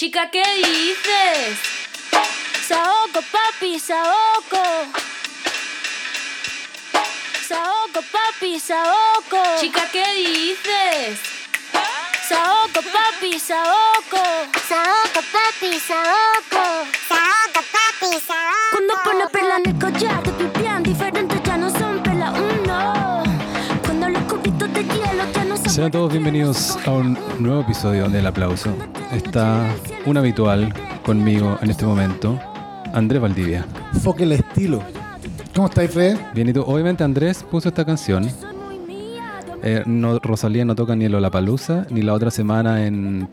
Chica, ¿qué dices? Saoco, papi, saoco. Saoco, papi, saoco. Chica, ¿qué dices? Saoco, papi, saoco. Saoco, papi, saoco. Saoco, papi, saoco. Cuando pone perla en el collar, te pipián diferentes Sean todos bienvenidos a un nuevo episodio del aplauso. Está un habitual conmigo en este momento, Andrés Valdivia. Foque el estilo. ¿Cómo estáis, Fred? Bien, y tú, obviamente Andrés puso esta canción. Eh, no, Rosalía no toca ni el Lollapalooza ni la otra semana en mm,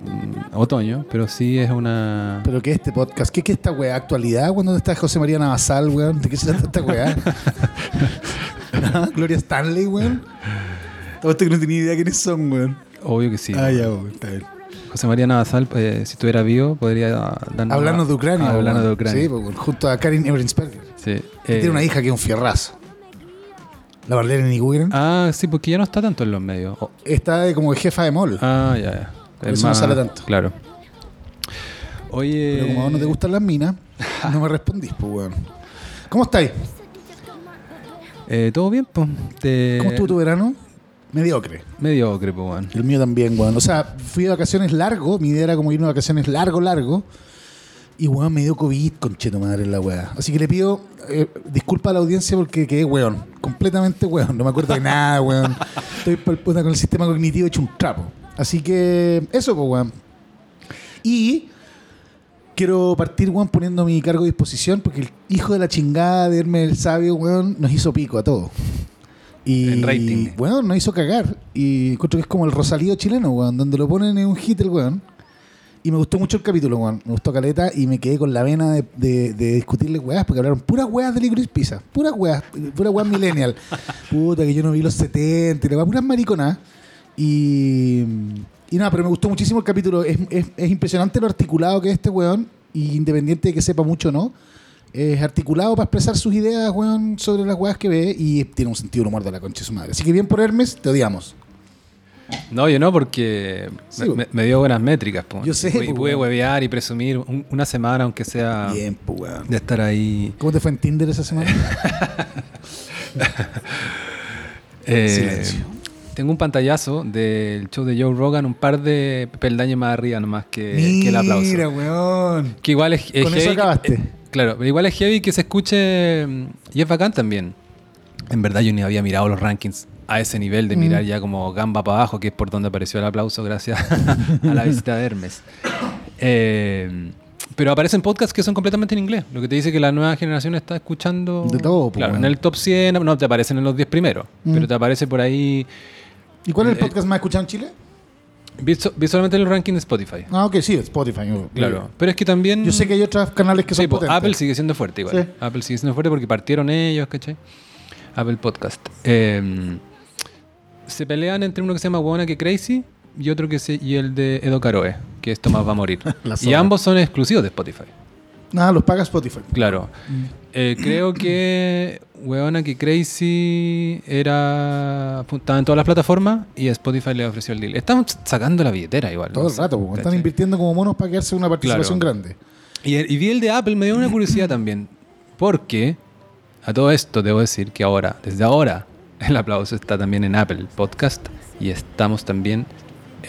otoño, pero sí es una. ¿Pero qué es este podcast? ¿Qué es esta weá? ¿Actualidad? ¿Cuándo está José María Navasal, weón? ¿De qué se trata esta weá? ¿Ah? ¿Gloria Stanley, weón? Que no tenía idea quiénes son, weón. Obvio que sí. Ah, ya, weón. Está bien. José María Navasal, eh, si estuviera vivo, podría darnos. Hablando de Ucrania. Hablando weón. de Ucrania. Sí, pues, junto a Karin Everensberger. Sí. Que Eh, tiene una hija que es un fierrazo. La Marlene Niguren. Ah, sí, porque ya no está tanto en los medios. Oh, Está de como jefa de mall. Ah, ya, ya. Por eso no sale tanto. Claro. Oye. Pero como a vos no te gustan las minas, no me respondís, pues, weón. ¿Cómo estáis? eh, ¿Todo bien, pues? ¿Cómo estuvo tu verano? Mediocre. Mediocre, pues, weón. El mío también, weón. O sea, fui de vacaciones largo. Mi idea era como irme de vacaciones largo, largo. Y, weón, me dio COVID, concheto madre, en la weá. Así que le pido eh, disculpa a la audiencia porque quedé weón. Completamente weón. No me acuerdo de nada, weón. Estoy puta, con el sistema cognitivo hecho un trapo. Así que, eso, pues, weón. Y quiero partir, weón, poniendo mi cargo a disposición porque el hijo de la chingada de Hermes el Sabio, weón, nos hizo pico a todos. Y, En rating. weón, nos hizo cagar. Y encuentro que es como el Rosalío chileno, weón, donde lo ponen en un hit el weón. Y me gustó mucho el capítulo, weón. Me gustó Caleta y me quedé con la vena de, de, de discutirle weas, porque hablaron puras weas de Licorice Pizza. Puras weas, puras weas millennial. Puta, que yo no vi los 70, y le va puras mariconas. Y, y nada, pero me gustó muchísimo el capítulo. Es, es- es impresionante lo articulado que es este weón, y independiente de que sepa mucho o no, es articulado para expresar sus ideas, weón, sobre las weas que ve y tiene un sentido del humor de la concha de su madre. Así que bien por Hermes, te odiamos. No, yo no, porque Sí, me, bo. me- me dio buenas métricas, pues. Yo sé, Y pude huevear y presumir un- una semana, aunque sea Bien, weón. de estar ahí. ¿Cómo te fue en Tinder esa semana? Eh, Silencio. Tengo un pantallazo del show de Joe Rogan, un par de peldaños más arriba nomás que, que el aplauso. Mira, weón. Que igual es, es Con eso heavy acabaste. Claro, pero igual es heavy que se escuche mm, y es bacán también. En verdad yo ni había mirado los rankings a ese nivel de Mm. mirar ya como gamba para abajo, que es por donde apareció el aplauso gracias a la visita de Hermes. Eh, pero aparecen podcasts que son completamente en inglés, lo que te dice que la nueva generación está escuchando... De todo, po, Claro, en el top 100 no te aparecen en los 10 primeros, Mm. pero te aparece por ahí... ¿Y cuál es el Eh, podcast más escuchado en Chile? Visu- Visualmente en el ranking de Spotify. Ah, ok, sí, Spotify. Claro, pero es que también... Yo sé que hay otros canales que son Sí, po, potentes. Apple sigue siendo fuerte igual. Sí. Apple sigue siendo fuerte porque partieron ellos, ¿cachai? Apple Podcast. Eh, se pelean entre uno que se llama Buena que Crazy y otro que se y el de Edo Caroe, que esto más va a morir. Y ambos son exclusivos de Spotify. Nada, los paga Spotify. Claro. Eh, creo que Weona que Crazy era estaba en todas las plataformas y Spotify le ofreció el deal. Están sacando la billetera igual. Todo no el sé, rato, están invirtiendo como monos para quedarse una participación Claro. grande. Y, y vi el de Apple, me dio una curiosidad también. Porque a todo esto debo decir que ahora, desde ahora, el aplauso está también en Apple Podcast y estamos también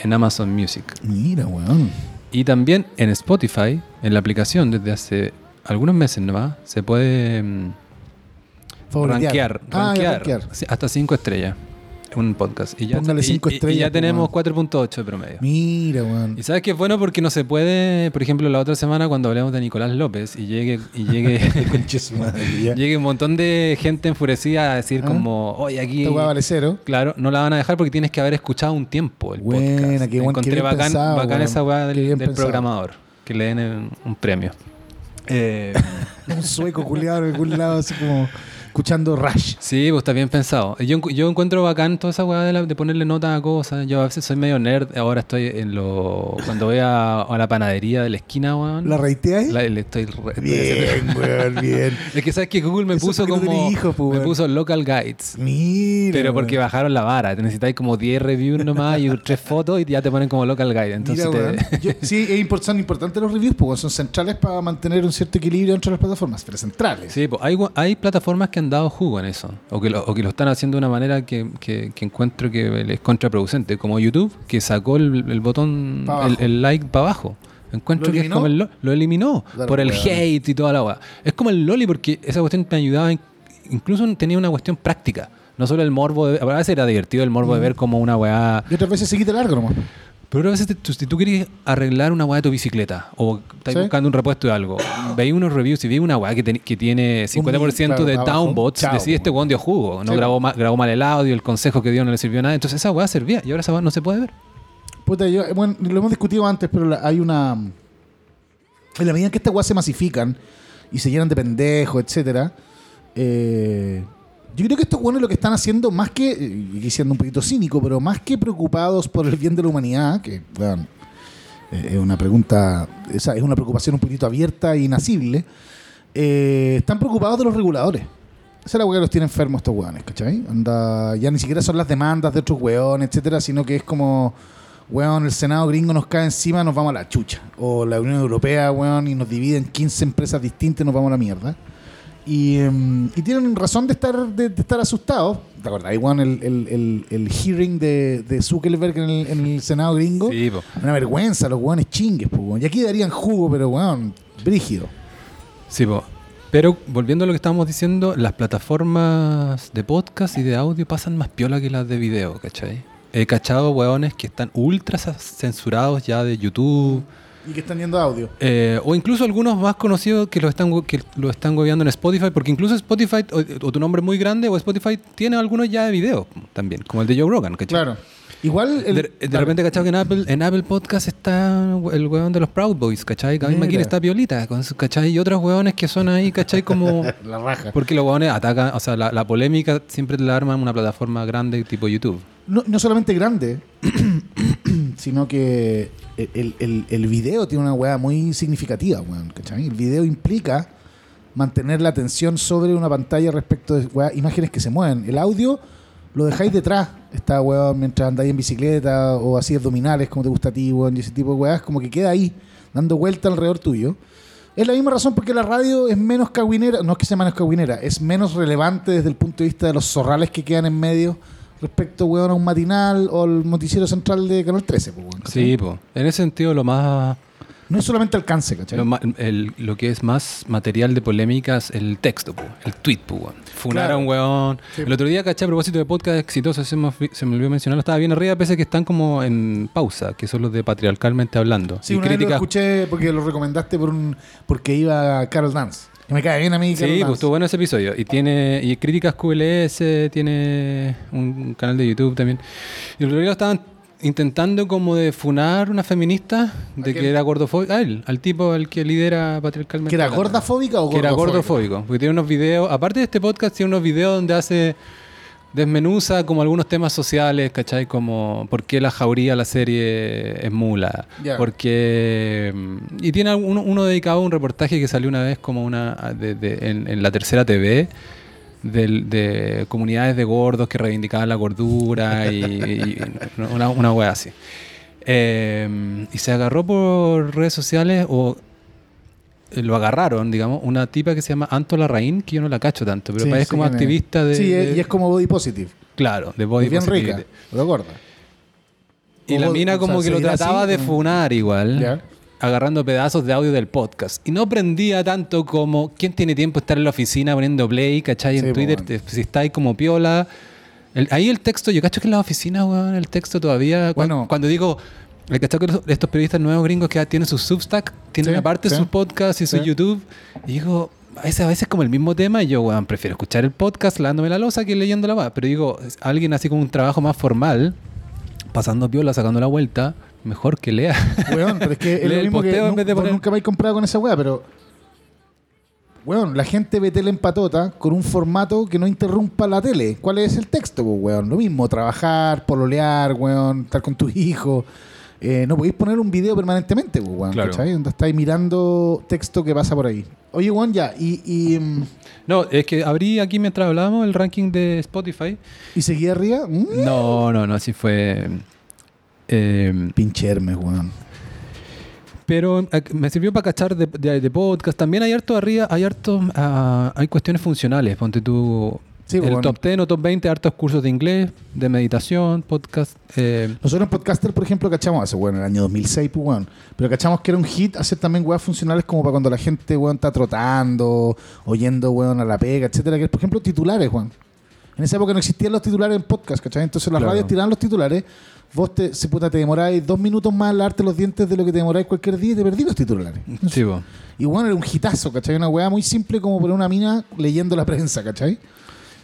en Amazon Music. Mira, weón. Y también en Spotify, en la aplicación desde hace algunos meses nomás, se puede mm, rankear, Ah, rankear, rankear. hasta 5 estrellas. Un podcast. Y ya, Póngale y- cinco y- y estrellas, ya tenemos weón. 4.8 de promedio. Mira, weón. Y sabes que es bueno porque no se puede, por ejemplo, la otra semana cuando hablemos de Nicolás López y llegue, y llegue, llegue un montón de gente enfurecida a decir Ah. como, oye, aquí, Esta weá vale cero. claro, no la van a dejar porque tienes que haber escuchado un tiempo el Buena, podcast. qué qué Encontré bien bacán, pensado, bacán esa weá Qué del, programador, que le den un, premio. Eh, Un sueco culiado en algún lado, así como escuchando Rush. Sí, pues está bien pensado. Yo, yo encuentro bacán toda esa weá de, la- de ponerle nota a cosas. Yo a veces soy medio nerd. Ahora estoy en lo. Cuando voy a, a la panadería de la esquina, weón. ¿La reiteáis? le estoy re- Bien, weón, bien. Es que sabes que Google me Eso puso no como. hijos, pues, me puso local guides. Mira. Pero porque weón. bajaron la vara. Te necesitáis como 10 reviews nomás y tres fotos y ya te ponen como local guide. Entonces Mira, te-. Yo- sí, es import- son importantes los reviews, porque son centrales para mantener un cierto equilibrio entre las plataformas, pero centrales. Sí, pues, hay, hay plataformas que han dado jugo en eso, o que lo, o que lo están haciendo de una manera que, que- que encuentro que es contraproducente, como YouTube, que sacó el, el botón, el, el like para abajo. Encuentro ¿Lo que es como el lo, lo eliminó Claro, por el hate y toda la weá. Es como el Loli porque esa cuestión me ayudaba, in- incluso tenía una cuestión práctica. No solo el morbo, de, a veces era divertido el morbo de ver como una weá Y otras veces se quita largo nomás. Pero a veces te- si tú quieres arreglar una weá de tu bicicleta o estás Sí. buscando un repuesto de algo, veis unos reviews y veis una weá que, que tiene 50% claro, de Chao, decís este weón dio jugo, no Sí, grabó, mal el audio, el consejo que dio no le sirvió nada, entonces esa weá servía y ahora esa weá no se puede ver. Puta, yo, bueno, lo hemos discutido antes, pero la- hay una. En la medida en que estas weas se masifican y se llenan de pendejos, etcétera, eh, yo creo que estos buenos lo que están haciendo, más que, y siendo un poquito cínico, pero más que preocupados por el bien de la humanidad, que, weón, eh, es una pregunta, esa es una preocupación un poquito abierta e inacible, eh, están preocupados de los reguladores. Esa es la weá que los tiene enfermos estos weones, ¿cachai? Ya ni siquiera son las demandas de otros weones, etcétera, sino que es como, weón, el Senado gringo nos cae encima, nos vamos a la chucha. O la Unión Europea, weón, y nos divide en 15 empresas distintas nos vamos a la mierda. Y, em, y tienen razón de estar, de, de estar asustados. ¿Te acordás, weón, el, el, el, el hearing de, de Zuckerberg en el, en el Senado gringo? Sí, po. Una vergüenza, los weones chingues, pues, weón. Y aquí darían jugo, pero weón, brígido. Sí, po. Pero volviendo a lo que estábamos diciendo, las plataformas de podcast y de audio pasan más piola que las de video, ¿cachai? He cachado weones que están ultra censurados ya de YouTube. Y que están yendo audio. Eh, o incluso algunos más conocidos que lo están que lo están gobeando en Spotify, porque incluso Spotify, o, o tu nombre es muy grande, o Spotify tiene algunos ya de video también, como el de Joe Rogan, ¿cachai? Claro. Igual. el- De, de repente, ¿cachai? Que en Apple, en Apple Podcast está el weón de los Proud Boys, ¿cachai? Mira. McKinney está piolita, con su- ¿cachai? Y otros weones que son ahí, ¿cachai? Como... La raja. Porque los weones atacan, o sea, la, la polémica siempre la arman en una plataforma grande tipo YouTube. No, no solamente grande, sino que el, el, video tiene una weá muy significativa, weón. ¿cachai? El video implica mantener la atención sobre una pantalla respecto de weá, imágenes que se mueven. El audio lo dejáis detrás, está weón, mientras andáis en bicicleta o así abdominales, como te gusta a ti, weón, y ese tipo de weas, como que queda ahí, dando vuelta alrededor tuyo. Es la misma razón porque la radio es menos cagüinera, no es que sea menos cagüinera, es menos relevante desde el punto de vista de los zorrales que quedan en medio respecto, weón, a un matinal o al noticiero central de Canal 13, pues. Sí, pues. En ese sentido, lo más No es solamente alcance, ¿cachai? Lo, ma- el- lo que es más material de polémicas, el texto, po, el tweet, po, weón. Funar Claro. a un weón. Sí. El otro día, caché, a propósito de podcast exitosos, se me, fui- se me olvidó mencionarlo, estaba bien arriba, pese que están como en pausa, que son los de patriarcalmente hablando. Sí, y una vez lo críticas. escuché porque lo recomendaste por un porque iba a Carol Dance. Que me cae bien a mí Sí, pues estuvo bueno ese episodio. Y tiene y críticas QLS, tiene un canal de YouTube también. Y el otro estaban intentando como de funar una feminista de que era gordofóbica. A él, al tipo al que lidera patriarcalmente. ¿Que era hablando. gordafóbica o que era gordofóbica? gordofóbico. Porque tiene unos videos, aparte de este podcast, tiene unos videos donde hace, desmenuza como algunos temas sociales, ¿cachai? Como por qué la jauría, la serie es mula. Porque... mm, Y tiene uno, uno dedicado a un reportaje que salió una vez como una de- de- en, en la tercera TV. De, comunidades de gordos que reivindicaban la gordura y, y una, una wea así. Eh, y se agarró por redes sociales o lo agarraron, digamos, una tipa que se llama Anto Larraín, que yo no la cacho tanto, pero Sí, parece sí como activista de, Sí, de- y es como body positive. Claro, de body bien rica, pero gorda. Y O la mina o como sea, que lo ¿se dirá trataba así? de funar igual, agarrando pedazos de audio del podcast. Y no prendía tanto como, ¿quién tiene tiempo de estar en la oficina poniendo play, cachai? En Twitter, bueno. si estáis como piola. El- ahí el texto, yo cacho que en la oficina, weón, el texto todavía, Bueno. cuando digo... El cacho que los- estos periodistas nuevos gringos que ya tienen su Substack, tienen Sí, aparte sí. su podcast y su Sí. YouTube. Y digo, a veces, a veces como el mismo tema, y yo, weón, prefiero escuchar el podcast lavándome la losa que leyendo la weá. Pero digo, alguien así con un trabajo más formal, pasando piola, sacando la vuelta, mejor que lea. Weón, pero es que es lo mismo que en vez de poner- nunca me habéis comprado con esa weá, pero. weón, la gente ve tele en patota con un formato que no interrumpa la tele. ¿Cuál es el texto, pues, weón? Lo mismo, trabajar, pololear, weón, estar con tus hijos. Eh, no podéis poner un video permanentemente, pues, weón, Claro. ¿cachai? Donde estáis mirando texto que pasa por ahí. Oye, weón, ya, y, y, mm, No, es que abrí aquí mientras hablábamos el ranking de Spotify. y seguí arriba. Mm, No, no, no, así fue. eh, Pinche Hermes, weón. pero eh, me sirvió para cachar de, de- de podcast. También hay harto arriba, hay harto, ah, hay cuestiones funcionales. Ponte tú Sí, el bueno. top 10 o top 20, hartos cursos de inglés, de meditación, podcast. eh, Nosotros en Podcaster, por ejemplo, cachamos hace, bueno, en el año 2006, pues, weón. Pero cachamos que era un hit hacer también weas funcionales como para cuando la gente, weón, está trotando, oyendo, weón, a la pega, etcétera. Que es, por ejemplo, titulares, weón. En esa época no existían los titulares en podcast, ¿cachai? Entonces las Claro. radios tiraban los titulares. Vos te, se puta, te demoráis dos minutos más en lavarte los dientes de lo que te demoráis cualquier día y te perdí los titulares. sí. Y bueno, era un hitazo, ¿cachai? Una weá muy simple como poner una mina leyendo la prensa, ¿cachai?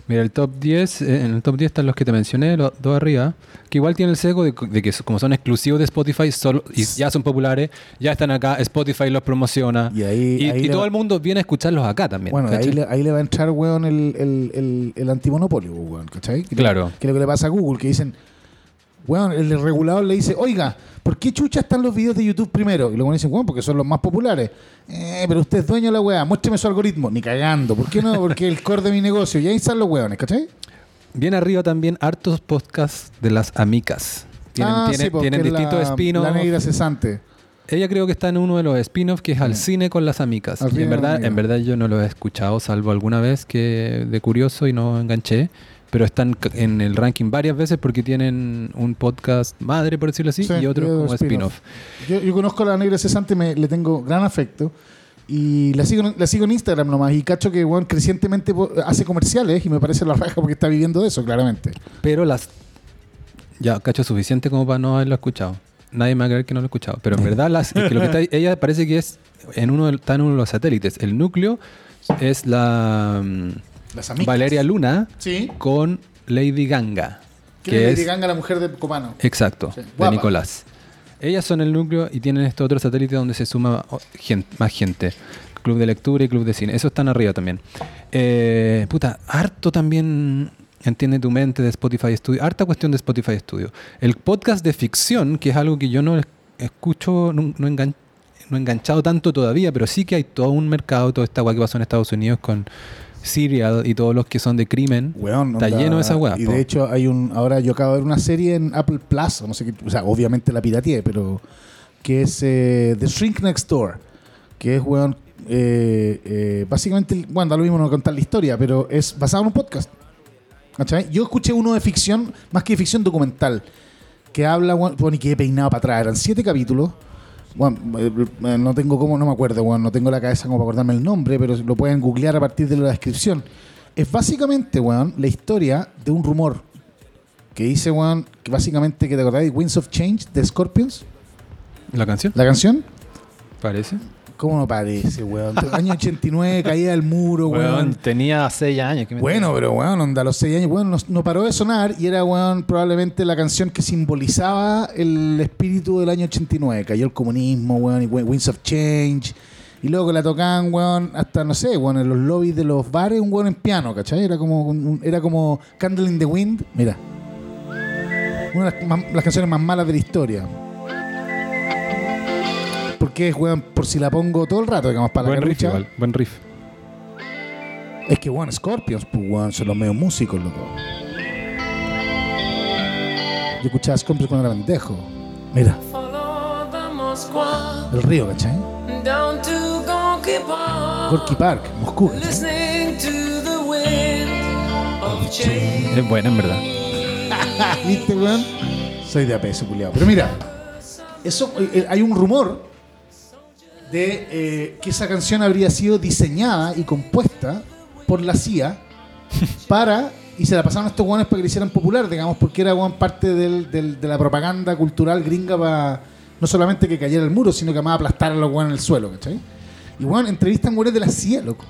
Mira, el top 10, eh, en el top 10 están los que te mencioné, los dos arriba, que igual tienen el sesgo de, de que como son exclusivos de Spotify solo, y ya son populares, ya están acá, Spotify los promociona. Y ahí- y, ahí y le todo va- el mundo viene a escucharlos acá también. Bueno, ahí le, ahí le va a entrar, weón, el, el, el, el antimonopolio, weón, ¿cachai? Que Claro. Que es lo que le pasa a Google, que dicen, weón, el regulador le dice, oiga, ¿por qué chucha están los videos de YouTube primero? Y luego dicen, weón, porque son los más populares. Eh, pero usted es dueño de la weá, muéstreme su algoritmo. Ni cagando. ¿Por qué no? Porque el core de mi negocio. Y ahí están los weones, ¿cachai? Bien arriba también hartos podcasts de las amicas. Tienen, ah, tienen- sí, tienen distintos spin-offs. La negra cesante. Ella creo que está en uno de los spin-offs que es al cine con las amicas. Al Y en verdad, amigas. en verdad yo no lo he escuchado, salvo alguna vez que de curioso y no enganché. Pero están en el ranking varias veces porque tienen un podcast madre, por decirlo así, Sí, y otro como spin-off. Yo, yo conozco a la negra cesante, me, le tengo gran afecto. Y la sigo, la sigo en Instagram nomás. Y cacho que, weón, crecientemente hace comerciales y me parece la raja porque está viviendo de eso, claramente. Pero las. Ya, cacho suficiente como para no haberlo escuchado. Nadie me va a creer que no lo he escuchado. Pero en verdad, las, es que lo que está, ella parece que es en uno está en uno de los satélites. El núcleo es la mm, Las amigas. Valeria Luna Sí. con Lady Ganga. Que Que es es, Ganga, la mujer de Copano. exacto, Sí, de. Nicolás. Ellas son el núcleo y tienen este otro satélite donde se suma o- gen- más gente. Club de lectura y club de cine. Eso están arriba también. Eh, puta, harto también entiende tu mente de Spotify Studio. Harta cuestión de Spotify Studio. El podcast de ficción, que es algo que yo no es- escucho, no, no, engan- no he enganchado tanto todavía, pero sí que hay todo un mercado, toda esta weá que pasó en Estados Unidos con Serial y todos los que son de crimen. Weón, Está onda- lleno de esa weá, Y po. de hecho, hay un. Ahora yo acabo de ver una serie en Apple Plus, no sé qué. O sea, obviamente la pirateé, pero. Que es eh, The Shrink Next Door. Que es, weón. eh, eh, básicamente, bueno, da lo mismo no contar la historia, pero es basado en un podcast. ¿Cachai? Yo escuché uno de ficción, más que de ficción documental, que habla, bueno, y que he peinado para atrás. Eran siete capítulos. Bueno, eh, no tengo cómo, no me acuerdo, bueno, no tengo la cabeza como para acordarme el nombre, pero lo pueden googlear a partir de la descripción. Es básicamente, weón, la historia de un rumor que dice, weón, que básicamente, que te acordáis, Winds of Change de Scorpions, ¿La canción? la canción. Parece. ¿Cómo no parece, weón? Año 89, caída del muro, weón. tenía 6 años. ¿qué me Bueno, pero weón, onda, a los 6 años, weón, no, no paró de sonar y era, weón, probablemente la canción que simbolizaba el espíritu del año 89. Cayó el comunismo, weón, y Winds of Change. Y luego que la tocaban, weón, hasta, no sé, weón, en los lobbies de los bares, un weón en piano, ¿cachai? Era como, un- era como Candle in the Wind. Mira. Una de las, más- las canciones más malas de la historia. Porque es, weón, por si la pongo todo el rato, digamos, para Buen la riff igual, buen riff. Es que, weón, Scorpions, pues, weón, son los medios músicos, loco. Yo escuchaba Scorpions cuando era pendejo. Mira, el río, ¿cachai? down to Gorky Park. Gorky Park, Moscú. ¿cachai? Listening to the wind of change. Es buena, en verdad. ¿Viste, weón? Soy de apeso, culiado. Pero mira, eso, eh, eh, hay un rumor de eh, que esa canción habría sido diseñada y compuesta por la CIA para y se la pasaron a estos guanes para que la hicieran popular, digamos, porque era weón, parte del- del- de la propaganda cultural gringa para no solamente que cayera el muro, sino que además aplastar a los guanes en el suelo, ¿cachai? Y weón, entrevistan güeyes de la CIA, loco.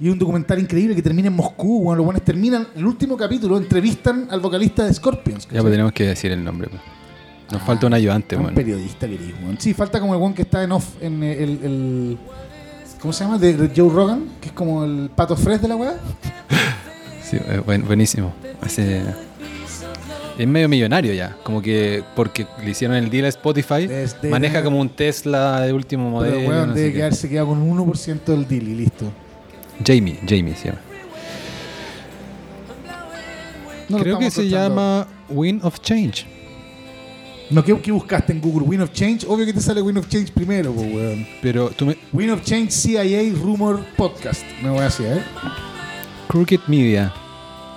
Y un documental increíble que termina en Moscú, weón, los guanes terminan, el último capítulo, entrevistan al vocalista de Scorpions. Ya ¿cachai? pues tenemos que decir el nombre. pues. Nos falta un ayudante, un weón. periodista que eres, weón. Sí, falta como el weón que está en off en el, el- ¿Cómo se llama? De, de Joe Rogan, que es como el pato fresh de la weá. Sí, eh, buen- buenísimo. Es medio millonario ya. Como que porque le hicieron el deal a Spotify, Desde- maneja como un Tesla de último modelo. Pero weón, no debe quedarse quedado con un 1% del deal y listo. Jamie, Jamie se llama. No Creo que se llama Wind of Change. No, ¿qué, qué buscaste en Google? Win of Change. Obvio que te sale Win of Change primero, pues, weón. Pero tú me... Win of Change CIA Rumor Podcast. Me voy a hacer, ¿eh? Crooked Media.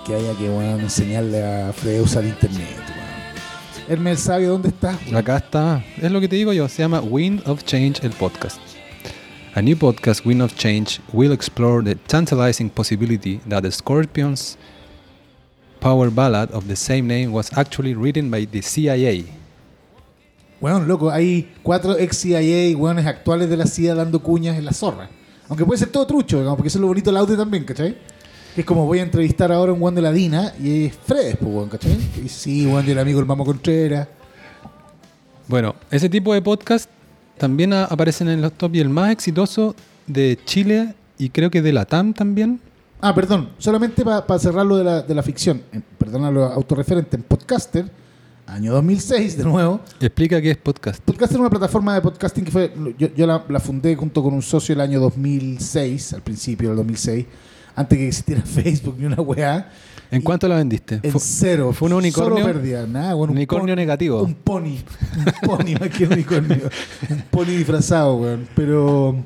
Que haya que, weón, enseñarle a Fred a usar internet, weón. Hermel sabe dónde estás, weón. Acá está. Es lo que te digo yo. Se llama Wind of Change el podcast. A new podcast, Wind of Change, will explore the tantalizing possibility that the Scorpions' power ballad of the same name was actually written by the CIA. Weón, loco, hay cuatro ex CIA, weones actuales de la CIA dando cuñas en la zorra. Aunque puede ser todo trucho, digamos, porque eso es lo bonito del audio también, ¿cachai? Que es como voy a entrevistar ahora a un weón de la DINA y es Fred, pues, weón, ¿cachai? Y sí, weón, del amigo el Mamo Contreras. Bueno, ese tipo de podcast también a- aparecen en los top y el más exitoso de Chile y creo que de la TAM también. Ah, perdón, solamente para cerrar lo de la, de la ficción, en- perdona lo autorreferente, en Podcaster, año 2006 de nuevo. Explica qué es podcast. Podcaster es una plataforma de podcasting que fue, yo, yo la, la fundé junto con un socio el año 2006, al principio del 2006, antes que existiera Facebook ni una weá. ¿En cuánto la vendiste? En cero. ¿Fue un unicornio? Solo pérdida, nada, bueno, un Unicornio negativo. Un pony. Un pony más que un unicornio. un pony disfrazado, weón. Pero,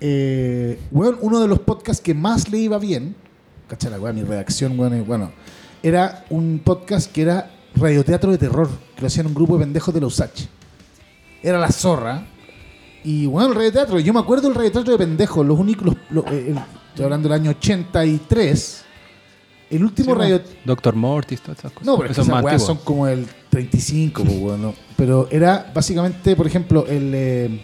eh, weón, uno de los podcasts que más le iba bien, cacha la weón, mi redacción, weón, bueno, era un podcast que era radioteatro de terror, que lo hacían un grupo de pendejos de la USACH. Era la zorra. Y bueno, el radioteatro, yo me acuerdo del radioteatro de pendejos, los únicos, los- los- eh, el- estoy hablando del año 83. El último Sí, radio, Doctor Mortis, todas esas cosas. no, pero esas weas son como el 35, pues, weón, ¿no? Pero era básicamente, por ejemplo, el eh,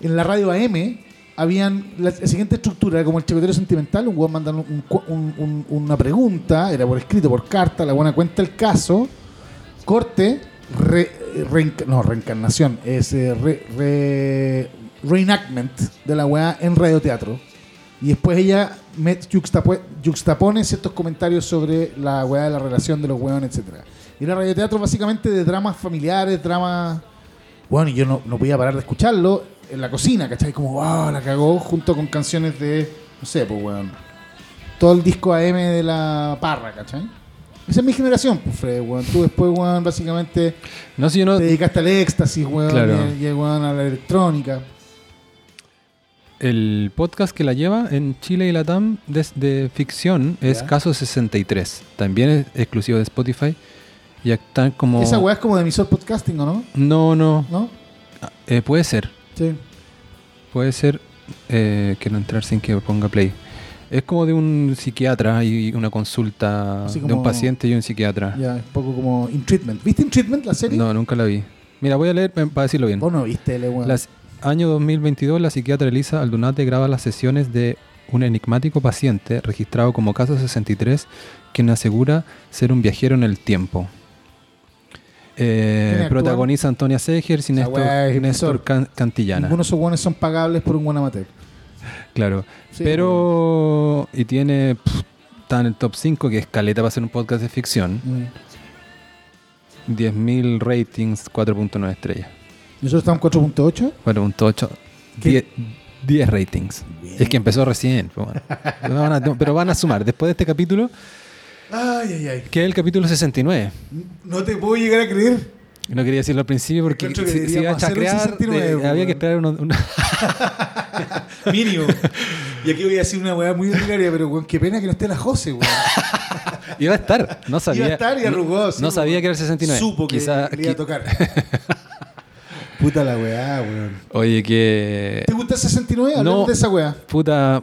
en la radio AM habían la, siguiente estructura, era como el chacotero sentimental, un weón manda un- una pregunta, era por escrito, por carta, la buena cuenta el caso, corte, re- no, reencarnación, es eh, re- re- reenactment de la weá en radioteatro. Y después ella juxtapo- juxtapone ciertos comentarios sobre la weá de la relación de los weones, etc. Y era radioteatro básicamente de dramas familiares, dramas... Bueno, y yo no, no podía parar de escucharlo en la cocina, ¿cachai? Como, wow, la cagó junto con canciones de, no sé, pues, weón. Todo el disco AM de la parra, ¿cachai? Esa es mi generación, pues, Fred, weón. Tú después, weón, básicamente No sé, yo no. te dedicaste al éxtasis, weón, Claro. y, y, weón, a la electrónica. El podcast que la lleva en Chile y la TAM de, de ficción es Ya. Caso 63. También es exclusivo de Spotify. Y están como. Esa weá es como de emisor podcasting, ¿o no? No, no. ¿No? Eh, puede ser. Sí. Puede ser. Eh, quiero entrar sin que ponga play. Es como de un psiquiatra y una consulta de un paciente y un psiquiatra. Ya, es poco como In Treatment. ¿Viste In Treatment, la serie? No, nunca la vi. Mira, voy a leer pa- para decirlo bien. ¿O no viste, le? Las, año 2022, la psiquiatra Elisa Aldunate graba las sesiones de un enigmático paciente registrado como caso 63, quien asegura ser un viajero en el tiempo. Eh, protagoniza Antonia Seger y Néstor, es Néstor. Can- Cantillana. Ninguno de esos son pagables por un buen amateur. Claro. Sí, Pero. Y tiene. pff, está en el top 5, que es caleta para hacer un podcast de ficción. Mm. 10.000 ratings, 4.9 estrellas. Nosotros estamos en 4.8. 4.8. ¿Qué? 10, 10 ratings. Bien. Es que empezó recién. Pero, bueno. Pero van a, pero van a sumar. Después de este capítulo, Ay, ay, ay. que es el capítulo 69. No te puedo llegar a creer. No quería decirlo al principio porque que si, si iba a chacrear, 69, pues, había que esperar una. Mínimo. y aquí voy a decir una weá muy ordinaria, pero weón, qué pena que no esté la Jose, weón. iba a estar. No sabía. Iba a estar y arrugó. sí, no sabía que era el 69. Supo que Quizá- le iba a tocar. Puta la weá, weón. Oye, que. ¿Te gusta el 69? No. Hablemos de esa weá. Puta.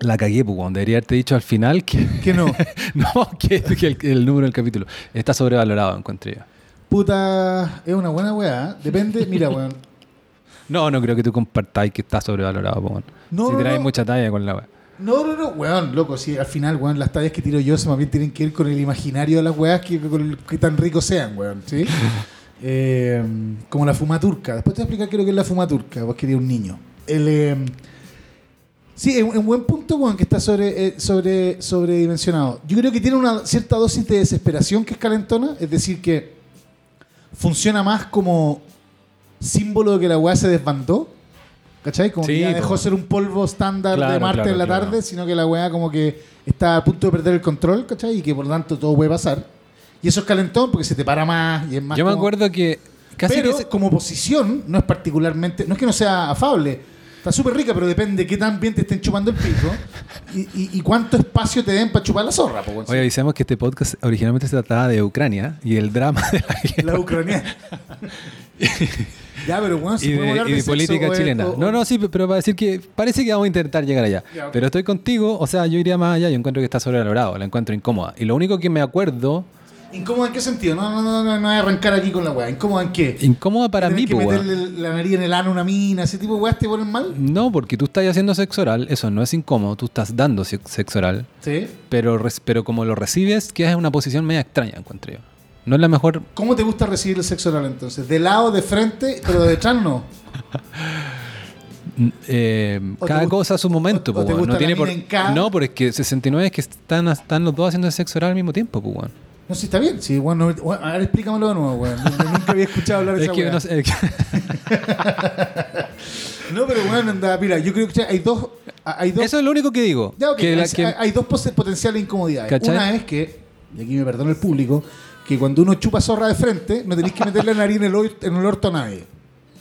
La cagué, pues, weón. Debería haberte dicho al final que. Que no. no, que, que el, el número del capítulo está sobrevalorado, encontré yo. Puta, es una buena weá. Depende, mira, weón. No, no creo que tú compartáis que está sobrevalorado, pues. No, si no, traes no. mucha talla con la weá. No, no, no, weón, loco, sí, al final, weón, las tallas que tiro yo se más bien tienen que ir con el imaginario de las weas que, con el- que tan ricos sean, weón, ¿sí? Eh, como la fuma turca. Después te voy a explicar qué es lo que es la fuma turca, vos querías un niño. El, eh, sí, es un, buen punto, weón, que está sobre, eh, sobre, sobredimensionado. Yo creo que tiene una cierta dosis de desesperación que es calentona, es decir, que funciona más como símbolo de que la weá se desbandó. ¿Cachai? Como Sí, que ya dejó ser un polvo estándar de Claro, Marte claro, en la claro. tarde, sino que la weá como que está a punto de perder el control, ¿cachai? Y que por lo tanto todo puede pasar. Y eso es calentón porque se te para más y es más Yo me como- acuerdo que casi pero que se- como posición no es particularmente, no es que no sea afable, está súper rica, pero depende de qué tan bien te estén chupando el pico y, y- y cuánto espacio te den para chupar la zorra. po. Oye, avisemos que este podcast originalmente se trataba de Ucrania y el drama de la guerra la ucraniana. ya, pero bueno, si y de, hablar y de sexo, política o- chilena. o- No, no, sí, pero para decir que parece que vamos a intentar llegar allá. Ya, ok. Pero estoy contigo, o sea, yo iría más allá, yo encuentro que está sobrevalorado, la encuentro incómoda. Y lo único que me acuerdo, ¿Incómoda en qué sentido? No, no, no, no, no voy a arrancar aquí con la weá. ¿Incómoda en qué? incómoda para ¿Tener mí, que meterle la nariz en el ano a una mina, ese tipo de weas te ponen mal? No, porque tú estás haciendo sexo oral, eso no es incómodo, tú estás dando sex- sexo oral, Sí. pero, pero como lo recibes, quedas en una posición media extraña, encuentro yo. No es la mejor. ¿Cómo te gusta recibir el sexo oral entonces? ¿De lado, de frente, pero de detrás no? mm, eh, ¿O te cada cosa a su momento, o- o te weón. gusta No tiene por. en K? No, pero es que 69 es que están, están los dos haciendo sexo oral al mismo tiempo, pues. No, sí, está bien. Sí, bueno, bueno, a ver, explícamelo de nuevo, weón. Nunca había escuchado hablar de Es esa que, no sé, es que- No, pero bueno, anda, mira, yo creo que hay dos. Hay dos eso es lo único que digo. Ya, ok, que la- hay, que- hay dos potenciales incomodidades. ¿Cachai? Una es que, y aquí me perdona el público, que cuando uno chupa zorra de frente, no tenéis que meterle la nariz en el, en el orto a nadie.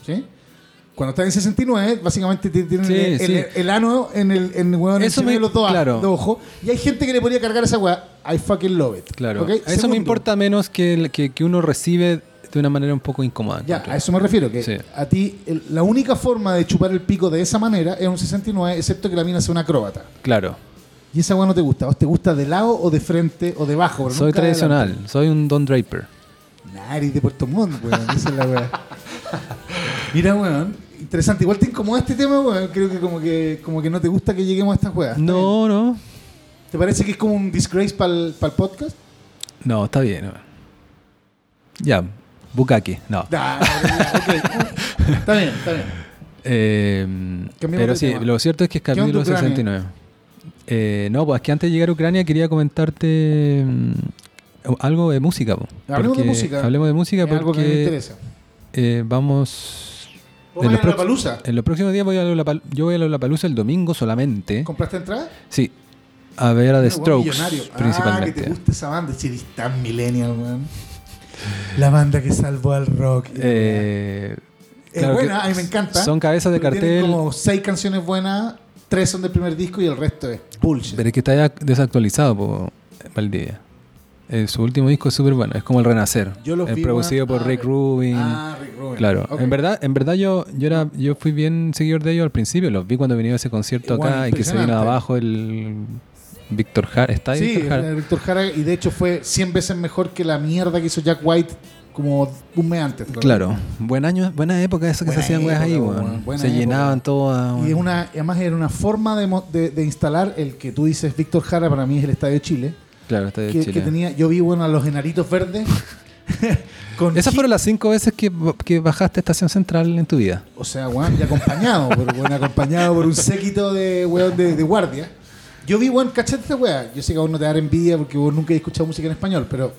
¿Sí? Cuando estás en 69, básicamente ti- tienen Sí, el, sí. el- el ano en el, en, encima de los dos, claro. ojos. Y hay gente que le podría cargar esa weá. I fucking love it. Claro. Eso Segundo, me importa menos que, el- que, que uno recibe de una manera un poco incómoda. Ya, a eso me refiero, que Sí. a ti la única forma de chupar el pico de esa manera es un 69, excepto que la mina sea una acróbata. Claro. Y esa weá no te gusta. ¿O te gusta de lado o de frente o de abajo? pero Soy tradicional, soy un Don Draper. Eres de Puerto Montt, weón. Esa es la weá. Mira, weón. Interesante. Igual te incomoda este tema, weón. Creo que como que, como que no te gusta que lleguemos a estas weas. ¿Está bien? No, no. ¿Te parece que es como un disgrace para el podcast? No, está bien. no. Ya, Bukake, no. Nah. Está bien, está bien. Eh, Cambiemos pero sí, tema. lo cierto es que es ¿Qué onda capítulo Ucrania? 69. Eh, no, pues es que antes de llegar a Ucrania quería comentarte mm, algo de música. po. Hablemos de Porque- música. Hablemos de música Es algo que me porque interesa. eh, vamos... ¿Vos en los? En próximos días voy a Lollapal- yo voy a la palusa el domingo solamente. ¿Compraste entrada? Sí, a ver a The Strokes. Ah, que principalmente. te gusta esa banda. Si eres tan millennial, weón. La banda que salvó al rock. Eh, es claro que buena, a mí me encanta. Son cabezas de pero tienen cartel. como seis canciones buenas, tres son del primer disco y el resto es bullshit. Pero es que está ya desactualizado por Valdivia. Eh, su último disco es súper bueno, es como el Renacer. Yo es vi, producido por Ah, Rick Rubin. Ah, Rick Rubin. Claro, en verdad, en verdad yo, yo era, yo fui bien seguidor de ellos al principio, los vi cuando venía ese concierto Igual, acá y que se vino abajo el Víctor Jara. ¿Está ahí Sí, Víctor Jara? Jara, y de hecho fue 100 veces mejor que la mierda que hizo Jack White como un mes antes. Claro, buen año, buena época esa que Buena se hacían weas ahí, buena Se época. llenaban todas. Y weón. es una, además era una forma de, de- de instalar el que tú dices Víctor Jara, para mí es el Estadio Chile. Claro, está de Que, Chile. que tenía, yo vi bueno a los enaritos verdes. con Esas fueron las cinco veces que, que bajaste a Estación Central en tu vida. O sea, weón, y acompañado, por, weón, acompañado por un séquito de, weón, de, de guardia. Yo vi, weón, cachate esta weá. Yo sé que a vos no te da envidia porque vos nunca has escuchado música en español, pero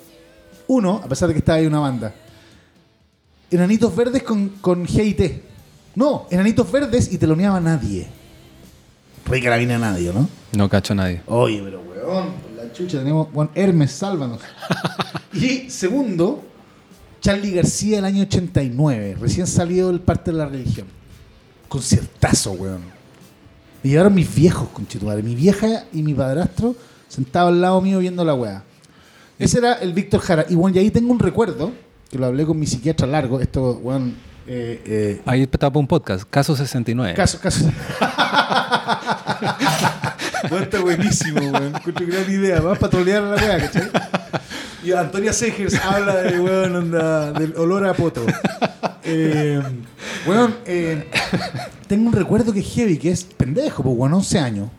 uno, a pesar de que estaba ahí una banda, Enanitos Verdes con, con GIT. No, Enanitos Verdes y teloneaba a nadie. Rica la vina a nadie, ¿no? No cacho a nadie. Oye, pero weón, la chucha tenemos, weón, Hermes, sálvanos. y segundo, Charlie García del año 89, recién salido del parte de la religión. Conciertazo, weón. Me llevaron mis viejos, conchetumare. Mi vieja y mi padrastro sentados al lado mío viendo la weá. Ese era el Víctor Jara. Y bueno, y ahí tengo un recuerdo, que lo hablé con mi psiquiatra largo, esto, weón, eh, eh, Ahí estaba un podcast, Caso 69. Caso, caso. Bueno, está buenísimo, weón. Encuentro gran idea. Vas a patrolear la weá, ¿cachai? Y Antonia Segers habla de, weón, onda, del olor a poto. Eh, weón, eh, tengo un recuerdo que es heavy, que es pendejo, pues, weón, 11 años.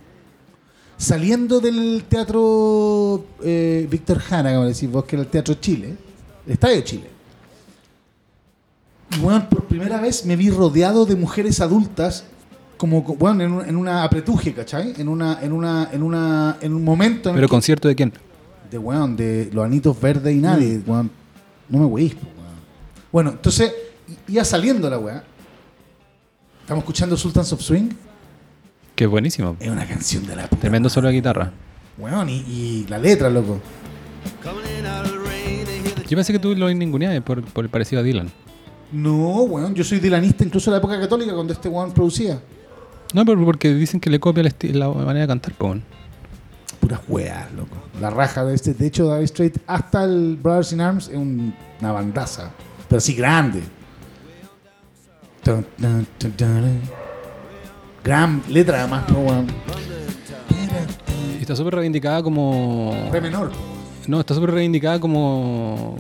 Saliendo del teatro eh, Víctor Jara, como decís vos, que era el Teatro Chile, el Estadio Chile. Y bueno, por primera vez me vi rodeado de mujeres adultas como, bueno, en, un- en una apretuje, ¿cachai? En una, en una, en una, en un momento en ¿Pero concierto de quién? de weón, de los anitos verdes y nadie, Mm. weón. No me weís, weón. Bueno, entonces, iba saliendo la weá. Estamos escuchando Sultans of Swing. Que es buenísimo. Es una canción de la puta. Tremendo solo de guitarra. Weón, y, y la letra, loco. Yo pensé que tú lo ninguneabas por, por el parecido a Dylan. No, weón, yo soy dilanista incluso en la época católica cuando este weón producía. No, pero porque dicen que le copia la manera de cantar, po. weón. Puras weas, loco. La raja de este. De hecho, David Strait, hasta el Brothers in Arms, es un- una bandaza. Pero así grande. Gran letra, además, ¿no, weón? Y está súper reivindicada como. Re menor. No, está súper reivindicada como.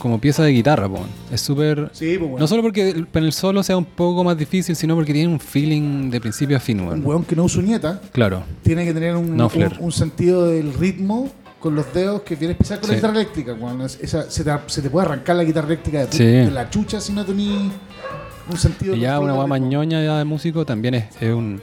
Como pieza de guitarra, po. weón. Es súper. Sí, pues, weón. No solo porque el, en el solo sea un poco más difícil, sino porque tiene un feeling de principio a fin, Un weón. weón que no usa uñeta Claro. tiene que tener un, No, un, Flair. un sentido del ritmo con los dedos que viene especial con la Sí. guitarra eléctrica. weón. Es- esa- se, te, se te puede arrancar la guitarra eléctrica de, Sí. de la chucha si no tenés un sentido. Y ya control una del ritmo. ñoña ya de músico también es, es un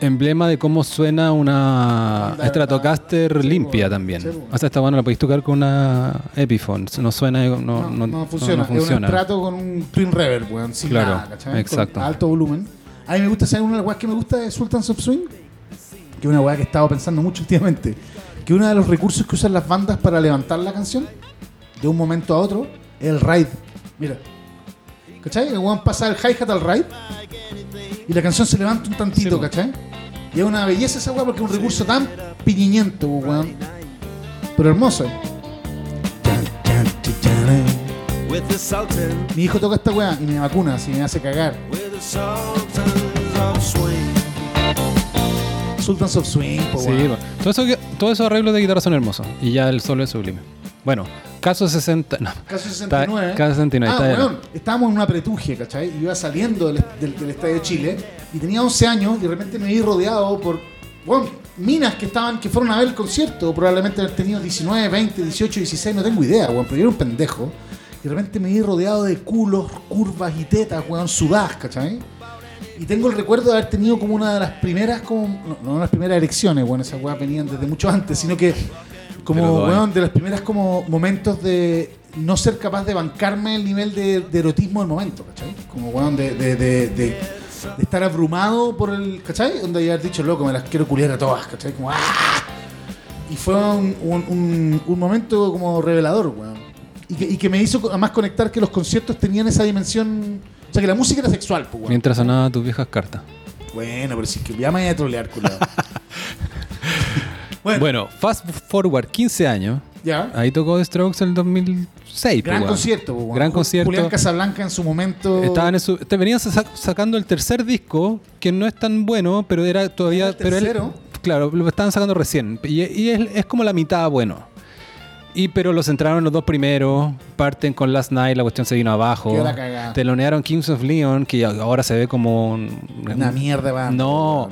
emblema de cómo suena una Stratocaster sí, limpia también. Sí, po. o sea, esta bueno la podéis tocar con una Epiphone. No suena, no, No, no, no funciona. no Es un funciona. estrato con un twin reverb, weón. Sin Claro, nada, ¿cachai? exacto. Con alto volumen. A mí me gusta, ¿sabes? Una de las weas que me gusta de Sultans of Swing, que es una wea que he estado pensando mucho últimamente, que uno de los recursos que usan las bandas para levantar la canción de un momento a otro es el ride. Mira. ¿Cachai? El weón pasa el hi-hat al ride y la canción se levanta un tantito, Sí. ¿cachai? Y es una belleza esa weá porque es un recurso tan piñiñento, weón. Pero hermoso. Mi hijo toca esta weá y me vacuna si me hace cagar. Sultans of Swing. Po, Sí, todo eso, todos esos arreglos de guitarra son hermosos. Y ya el solo es sublime. Bueno, caso 60. No, Caso 69. Está- caso 69, Ah, está weón, estábamos en una pretuje, ¿cachai? Y iba saliendo del, del, del Estadio de Chile y tenía 11 años y de repente me vi rodeado por, bueno, minas que estaban, que fueron a ver el concierto, probablemente haber tenido 19, 20, 18, 16, no tengo idea, weón, pero yo era un pendejo. Y de repente me vi rodeado de culos, curvas y tetas, weón, sudadas, ¿cachai? Y tengo el recuerdo de haber tenido como una de las primeras, como, no, no las primeras elecciones, bueno, esas weas venían desde mucho antes, sino que como, weón, de las primeras como momentos de no ser capaz de bancarme el nivel de, de erotismo del momento, ¿cachai? Como, weón, de, de, de, estar abrumado por el, ¿cachai? Donde haber dicho, loco, me las quiero culiar a todas, ¿cachai? Como, ¡ah! Y fue un, un- un- un momento como revelador, weón. Y que, y que me hizo además conectar que los conciertos tenían esa dimensión, o sea, que la música era sexual, pues, weón. Mientras sonaban tus viejas cartas. Bueno, pero si es que ya me voy a trolear, culado. bueno, Bueno, fast forward 15 años. ya. Ahí tocó The Strokes en el 2006. Gran pues, concierto, weón. Gran Ju- concierto. Julián Casablanca en su momento. Estaban en su, te venían sa- sacando el tercer disco, que no es tan bueno, pero era todavía. ¿El pero él- claro, lo estaban sacando recién. Y, y es, es como la mitad bueno. Y pero los entraron los dos primeros, parten con Last Night, la cuestión se vino abajo. Telonearon Kings of Leon, que ahora se ve como un, Una mierda, banda, No.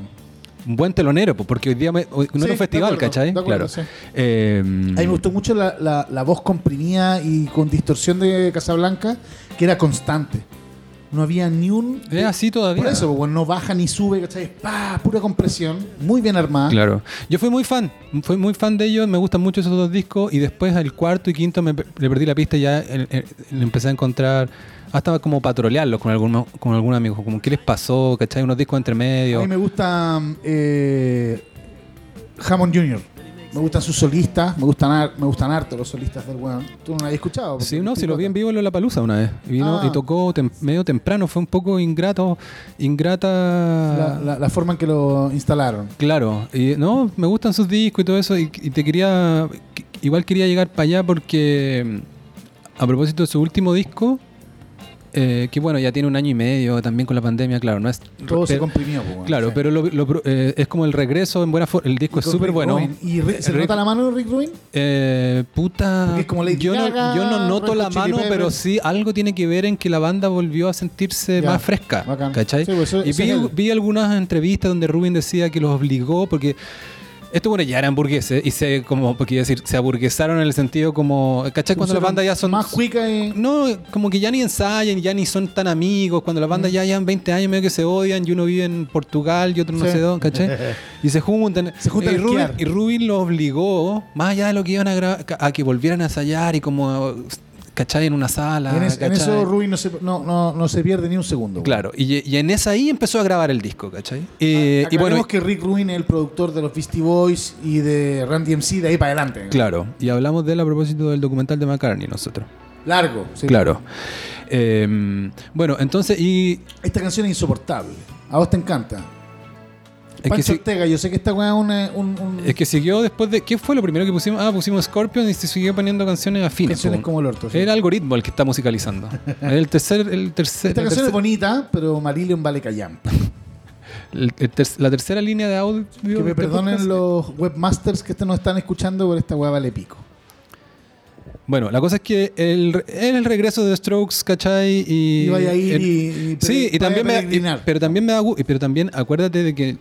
Un buen telonero, po, porque hoy día me, hoy- no Sí, era un festival, acuerdo, ¿cachai? acuerdo, claro. sí. Eh, A mí me gustó mucho la, la- la voz comprimida y con distorsión de Casablanca, que era constante. No había ni un. Es así todavía. Por eso, bueno, no baja ni sube, ¿cachai? Pa, pura compresión, muy bien armada. Claro. Yo fui muy fan, fui muy fan de ellos, me gustan mucho esos dos discos y después el cuarto y quinto me, le perdí la pista y ya eh, eh, le empecé a encontrar hasta como patrolearlos con algún con algún amigo, como qué les pasó, ¿cachai? Unos discos entre A medio. mí me gusta eh, Hammond Jr. Me gustan sus solistas, me gustan, me gustan harto los solistas del weón. Tú no lo habías escuchado. Sí, no, si lo vi en vivo en La Palusa una vez. Y, vino, Ah. y tocó tem- medio temprano, fue un poco ingrato, ingrata. La, la- la forma en que lo instalaron. Claro, y no, me gustan sus discos y todo eso, y, y te quería, que- igual quería llegar para allá porque mm, a propósito de su último disco, eh, que bueno, ya tiene un año y medio también con la pandemia, claro, no es... Todo se pero- comprimió. pues. Claro, Sí. pero lo- lo eh, es como el regreso en buena forma, el disco Y es súper bueno. Rubin. ¿Y Rick- se Rick- nota la mano de Rick Rubin? Eh, puta. Porque es como Lady yo, Gaga, no, yo no noto la mano, pero Peppers. sí algo tiene que ver en que la banda volvió a sentirse Ya, más fresca. bacán. ¿Cachai? Sí, pues eso- y vi, vi algunas entrevistas donde Rubin decía que los obligó porque. Estos bueno ya eran burgueses y se, como, porque iba a decir, se aburguesaron en el sentido como, ¿cachai? Cuando las bandas ya son... Más cuica y... No, como que ya ni ensayan, ya ni son tan amigos. Cuando las bandas ya llevan 20 años medio que se odian y uno vive en Portugal y otro no Sí. sé dónde, ¿cachai? Y se juntan. Se juntan y, Rubin, y Rubin lo obligó, más allá de lo que iban a grabar, a que volvieran a ensayar y como, ¿cachai? En una sala. en, es- en ¿cachai? eso Rubin no se, no, no, no se pierde ni un segundo. Claro, y, y en esa ahí empezó a grabar el disco, ¿cachai? Eh, y bueno, Aclaremos que Rick Rubin es el productor de los Beastie Boys y de Randy MC de ahí para adelante. claro, y hablamos de él a propósito del documental de McCartney nosotros. Largo. sí. Claro. Eh, bueno, entonces, y Esta canción es insoportable. A vos te encanta. Es que, Pancho si- Ortega, yo sé que esta weá es una- un, un- es que siguió después de. ¿Qué fue lo primero que pusimos? Ah, pusimos Scorpion y se siguió poniendo canciones afines. canciones como el orto. sí. El algoritmo el que está musicalizando. el tercer. El tercer, Esta el canción es bonita, pero Marillion vale callampa. ter- la tercera línea de audio. Que me este perdonen podcast. los webmasters que este nos están escuchando, pero esta weá vale pico. Bueno, la cosa es que el, el regreso de Strokes, ¿cachai? Y, Y vaya a ir el- y- y sí, y también me, pero también me da pero también acuérdate de que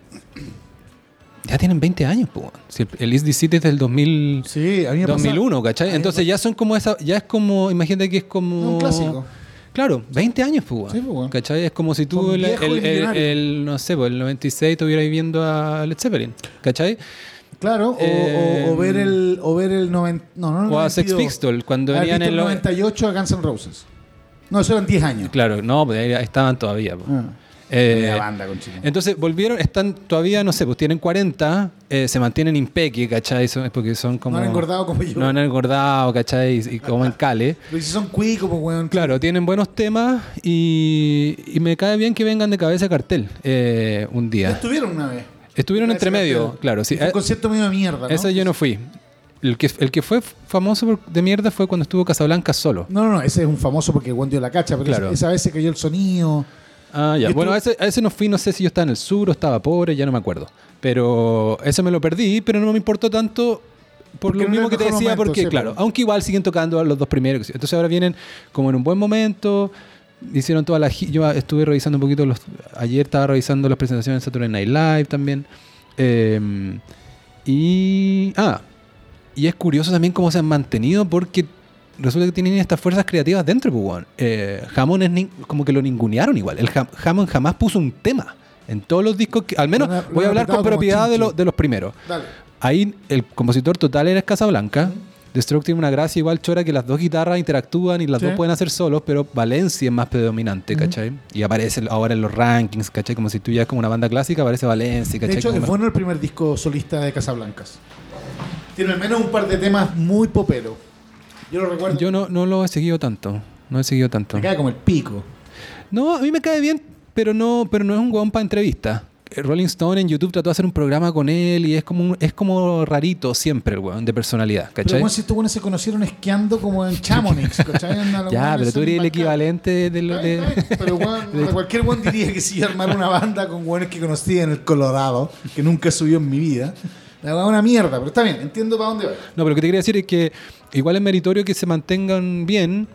ya tienen 20 años, pues. Si el, the City es del 2000, Sí, a mí me pasa- 2001, ¿cachai? Entonces ya son como esa, ya es como, imagínate que es como Un clásico. Claro, 20 años, pues, Sí, pues. ¿cachai? Es como si tú, el, el- el- no sé, pues, el 96 estuvieras viviendo a Led Zeppelin, ¿cachai? Claro, o, Eh, o- o ver el o ver el 90, no, no, el O a Sex 92. Pistols, cuando venían en el los... 98 a Guns N' Roses. No, eso eran 10 años. Claro, no, pues ahí estaban todavía. pues. Ah. Eh, banda con chico. entonces volvieron, están todavía, no sé, pues tienen 40, eh, se mantienen impeque, ¿cachai? Son- porque son como... No han engordado como yo. No han engordado, ¿cachai? Y, y como en Cale. Pero si son cuicos, pues weón. Claro, tienen buenos temas y, y me cae bien que vengan de cabeza cartel eh, un Ya día. estuvieron una vez. Estuvieron entre medio, claro. Sí, un concierto medio de mierda, ¿no? ese yo no fui. El que, el que fue famoso de mierda fue cuando estuvo Casablanca solo. No, no, no, ese es un famoso porque el dio la cacha, pero Claro. esa vez se cayó el sonido. Ah, ya. Bueno, a ese, a ese no fui, no sé si yo estaba en el sur o estaba pobre, ya no me acuerdo. Pero ese me lo perdí, pero no me importó tanto por Porque lo mismo que te decía, momento, porque sí, claro, pues. aunque igual siguen tocando a los dos primeros. Entonces ahora vienen como en un buen momento. Hicieron toda la Yo estuve revisando un poquito los. Ayer estaba revisando las presentaciones de Saturday Night Live también. Eh, y. Ah, y es curioso también cómo se han mantenido porque resulta que tienen estas fuerzas creativas dentro, pues, weón. Eh, Hammond es como que lo ningunearon igual. El Ham- Hammond jamás puso un tema. En todos los discos que, al menos Lo voy a hablar con propiedad de, lo- de los primeros. Dale. Ahí el compositor total era Casablanca. The Stroke tiene una gracia igual chora que las dos guitarras interactúan y las Sí. dos pueden hacer solos, pero Valencia es más predominante, ¿cachai? Y aparece ahora en los rankings, ¿cachai? Como si tú ya es como una banda clásica, aparece Valencia, De ¿cachai? hecho, Como es bueno el primer disco solista de Casablancas. Tiene al menos un par de temas muy poperos. Yo lo recuerdo. Yo no, no lo he seguido tanto. No he seguido tanto. Me cae como el pico. No, a mí me cae bien, pero no, pero no es un huevón para entrevista. Eh, Rolling Stone en YouTube trató de hacer un programa con él y es como un- es como rarito siempre el weón de personalidad, Pero ¿cachai? bueno, si estos buenos se conocieron esquiando como en Chamonix, ¿cachai? Ya, pero tú eres el equivalente de lo de... Pero weón, cualquier buen diría que si yo armar una banda con buenos que conocí en el Colorado, que nunca subió en mi vida, la weá es una mierda, pero está bien, entiendo para dónde va. No, pero lo que te quería decir es que igual es meritorio que se mantengan bien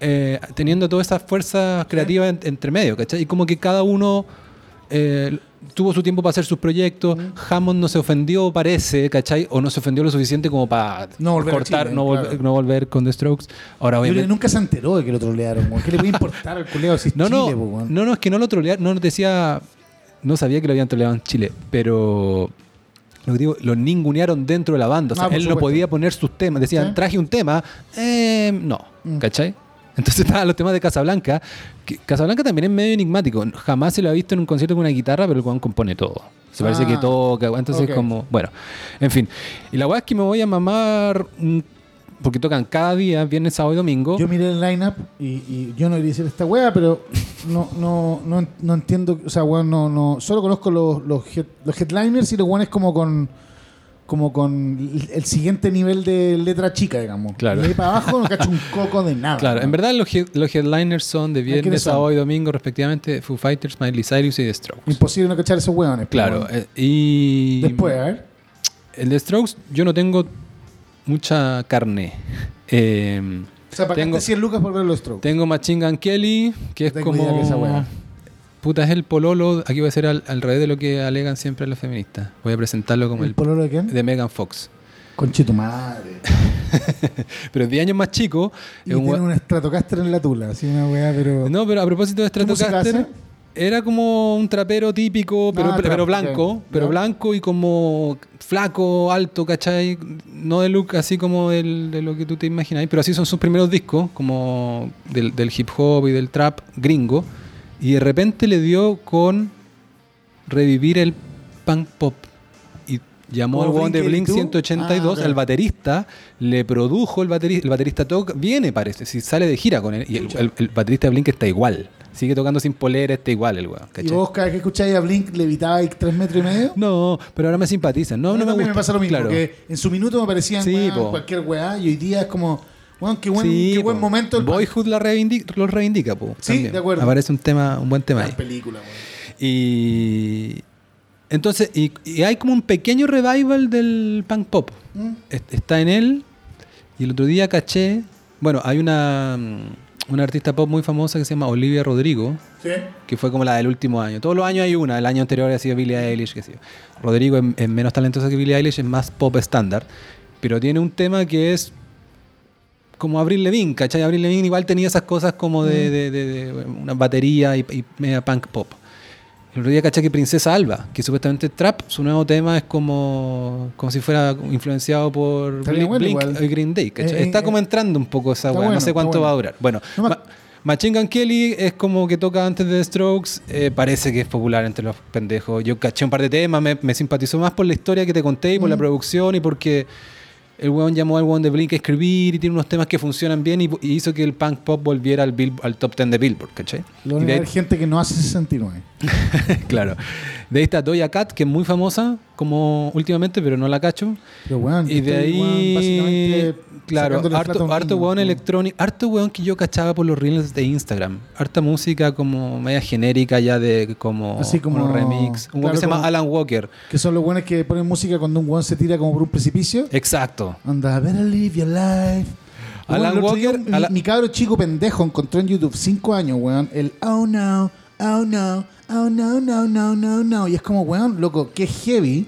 eh, teniendo todas esas fuerzas creativas en- entre medio, ¿cachai? Y como que cada uno eh, tuvo su tiempo para hacer sus proyectos. Hammond no se ofendió, parece, ¿cachai? O no se ofendió lo suficiente como para No volver a cortar, Chile, no, volver, claro. no volver con The Strokes. Ahora, obviamente. nunca se enteró de que lo trolearon. ¿Qué le puede importar al culeo si No, Chile, no, po, no, no, es que no lo trolearon, no decía, no sabía que lo habían troleado en Chile, pero lo que digo, lo ningunearon dentro de la banda, o sea, Ah, él no podía poner sus temas, decían, ¿Sí? traje un tema, eh, no, Mm. ¿cachai? Entonces estaban los temas de Casablanca, que Casablanca también es medio enigmático, jamás se lo ha visto en un concierto con una guitarra, pero el weón compone todo. Se parece Ah, que toca, entonces ok. como, bueno, en fin. Y la weá es que me voy a mamar, un- porque tocan cada día, viernes, sábado y domingo. Yo miré el lineup y, y yo no quería decir esta wea, pero no, no, no, no entiendo, o sea, weón, no, no, solo conozco los, los, head- los headliners y los weones como con como con el siguiente nivel de letra chica, digamos. Claro. Y de ahí para abajo no cacho un coco de nada. Claro, en verdad los, head- los headliners son de ¿quiénes viernes, son? sábado y domingo respectivamente Foo Fighters, Miley Cyrus y The Strokes. Imposible no cachar esos weones. pero Claro, eh, y Después, a ver. el The Strokes yo no tengo mucha carne. Eh, O sea, pagaste tengo, 100 lucas por ver los strokes. tengo Machine Gun Kelly, que es tengo como esa wea. puta, es el pololo, aquí voy a ser al, al revés de lo que alegan siempre las feministas. Voy a presentarlo como ¿El el, pololo de quién? de Megan Fox. Conche tu madre. Pero es 10 años más chico. Y es un tiene un Stratocaster en la tula, así una weá, pero. No, pero a propósito de ¿Qué música Stratocaster? Era como un trapero típico, pero, Ah, pero blanco, pero blanco y como flaco, alto, ¿cachai? No de look así como del- de lo que tú te imaginas, pero así son sus primeros discos, como del, del hip hop y del trap gringo, y de repente le dio con revivir el punk pop. Y llamó al ¿Como weón de Blink Blink-182? 182, Ah, al baterista, le produjo el baterista, el baterista toca, viene parece, si sale de gira con él, y el, el- el baterista de Blink está igual, sigue tocando sin polera, está igual el weón, ¿Y vos cada vez que escucháis a Blink levitabais tres metros y medio? No, pero ahora me simpatizan, no, no me gusta. me pasa lo mismo, claro. porque en su minuto me parecían Sí, weón, cualquier weá, y hoy día es como, weón, qué buen, Sí, qué buen momento el Boyhood la reivindica, lo reivindica, po, Sí, también. de acuerdo. Aparece un tema, un buen tema ahí. Gran película. Y entonces, y, y hay como un pequeño revival del punk pop. ¿Mm? Est- Está en él. Y el otro día caché. Bueno, hay una, una artista pop muy famosa que se llama Olivia Rodrigo, Sí. que fue como la del último año. Todos los años hay una. El año anterior ha sido Billie Eilish, que. Rodrigo es, es menos talentosa que Billie Eilish, es más pop estándar. Pero tiene un tema que es como Avril Lavigne, ¿cachai? Avril Lavigne igual tenía esas cosas como de, de- de- de una batería y, y media punk pop. El otro día caché que Princesa Alba, que supuestamente Trap, su nuevo tema es como, como si fuera influenciado por Blink, bueno Blink y Green Day. ¿cachai? Eh, está eh, como eh. entrando un poco esa weá, bueno, no sé cuánto bueno. va a durar. Bueno, No Ma- Machine Gun Kelly es como que toca antes de The Strokes, eh, parece que es popular entre los pendejos. Yo caché un par de temas, me, me simpatizó más por la historia que te conté y por la Mm. producción y porque el weón llamó al weón de Blink a escribir y tiene unos temas que funcionan bien y, y hizo que el punk pop volviera al, Bill- al top 10 de Billboard, ¿cachai? Lo Y de hay gente que no hace 69. claro. De ahí está Doja Cat, que es muy famosa como últimamente, pero no la cacho. Pero weón, Y de weón, ahí, claro, harto, un harto weón weón. electrónico, harto weón que yo cachaba por los reels de Instagram. Harta música como media genérica ya de como, Así como- unos remix. Un weón claro, que se llama Alan Walker. Que son los buenos que ponen música cuando un weón se tira como por un precipicio. Exacto. Anda, better live your life. Alan Weón, el otro día Walker, mi, Alan- mi cabro chico pendejo encontró en YouTube 5 años, weón, el oh no, oh no, oh no, no, no, no, no. Y es como, weón, loco, qué heavy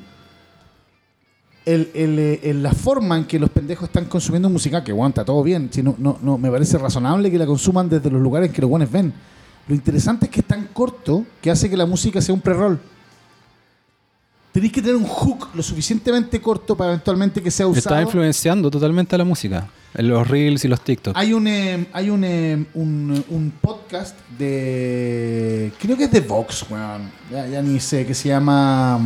el, el, eh, el- la forma en que los pendejos están consumiendo música, que está todo bien. Si no, no, no, me parece razonable que la consuman desde los lugares que los weones ven. Lo interesante es que es tan corto que hace que la música sea un pre-roll. Tenéis que tener un hook lo suficientemente corto para eventualmente que sea usado. Está influenciando totalmente a la música. En los reels y los TikTok. Hay un, eh, hay un, eh, un, un podcast de. Creo que es de Vox, weón. Ya, ya ni sé, que se llama.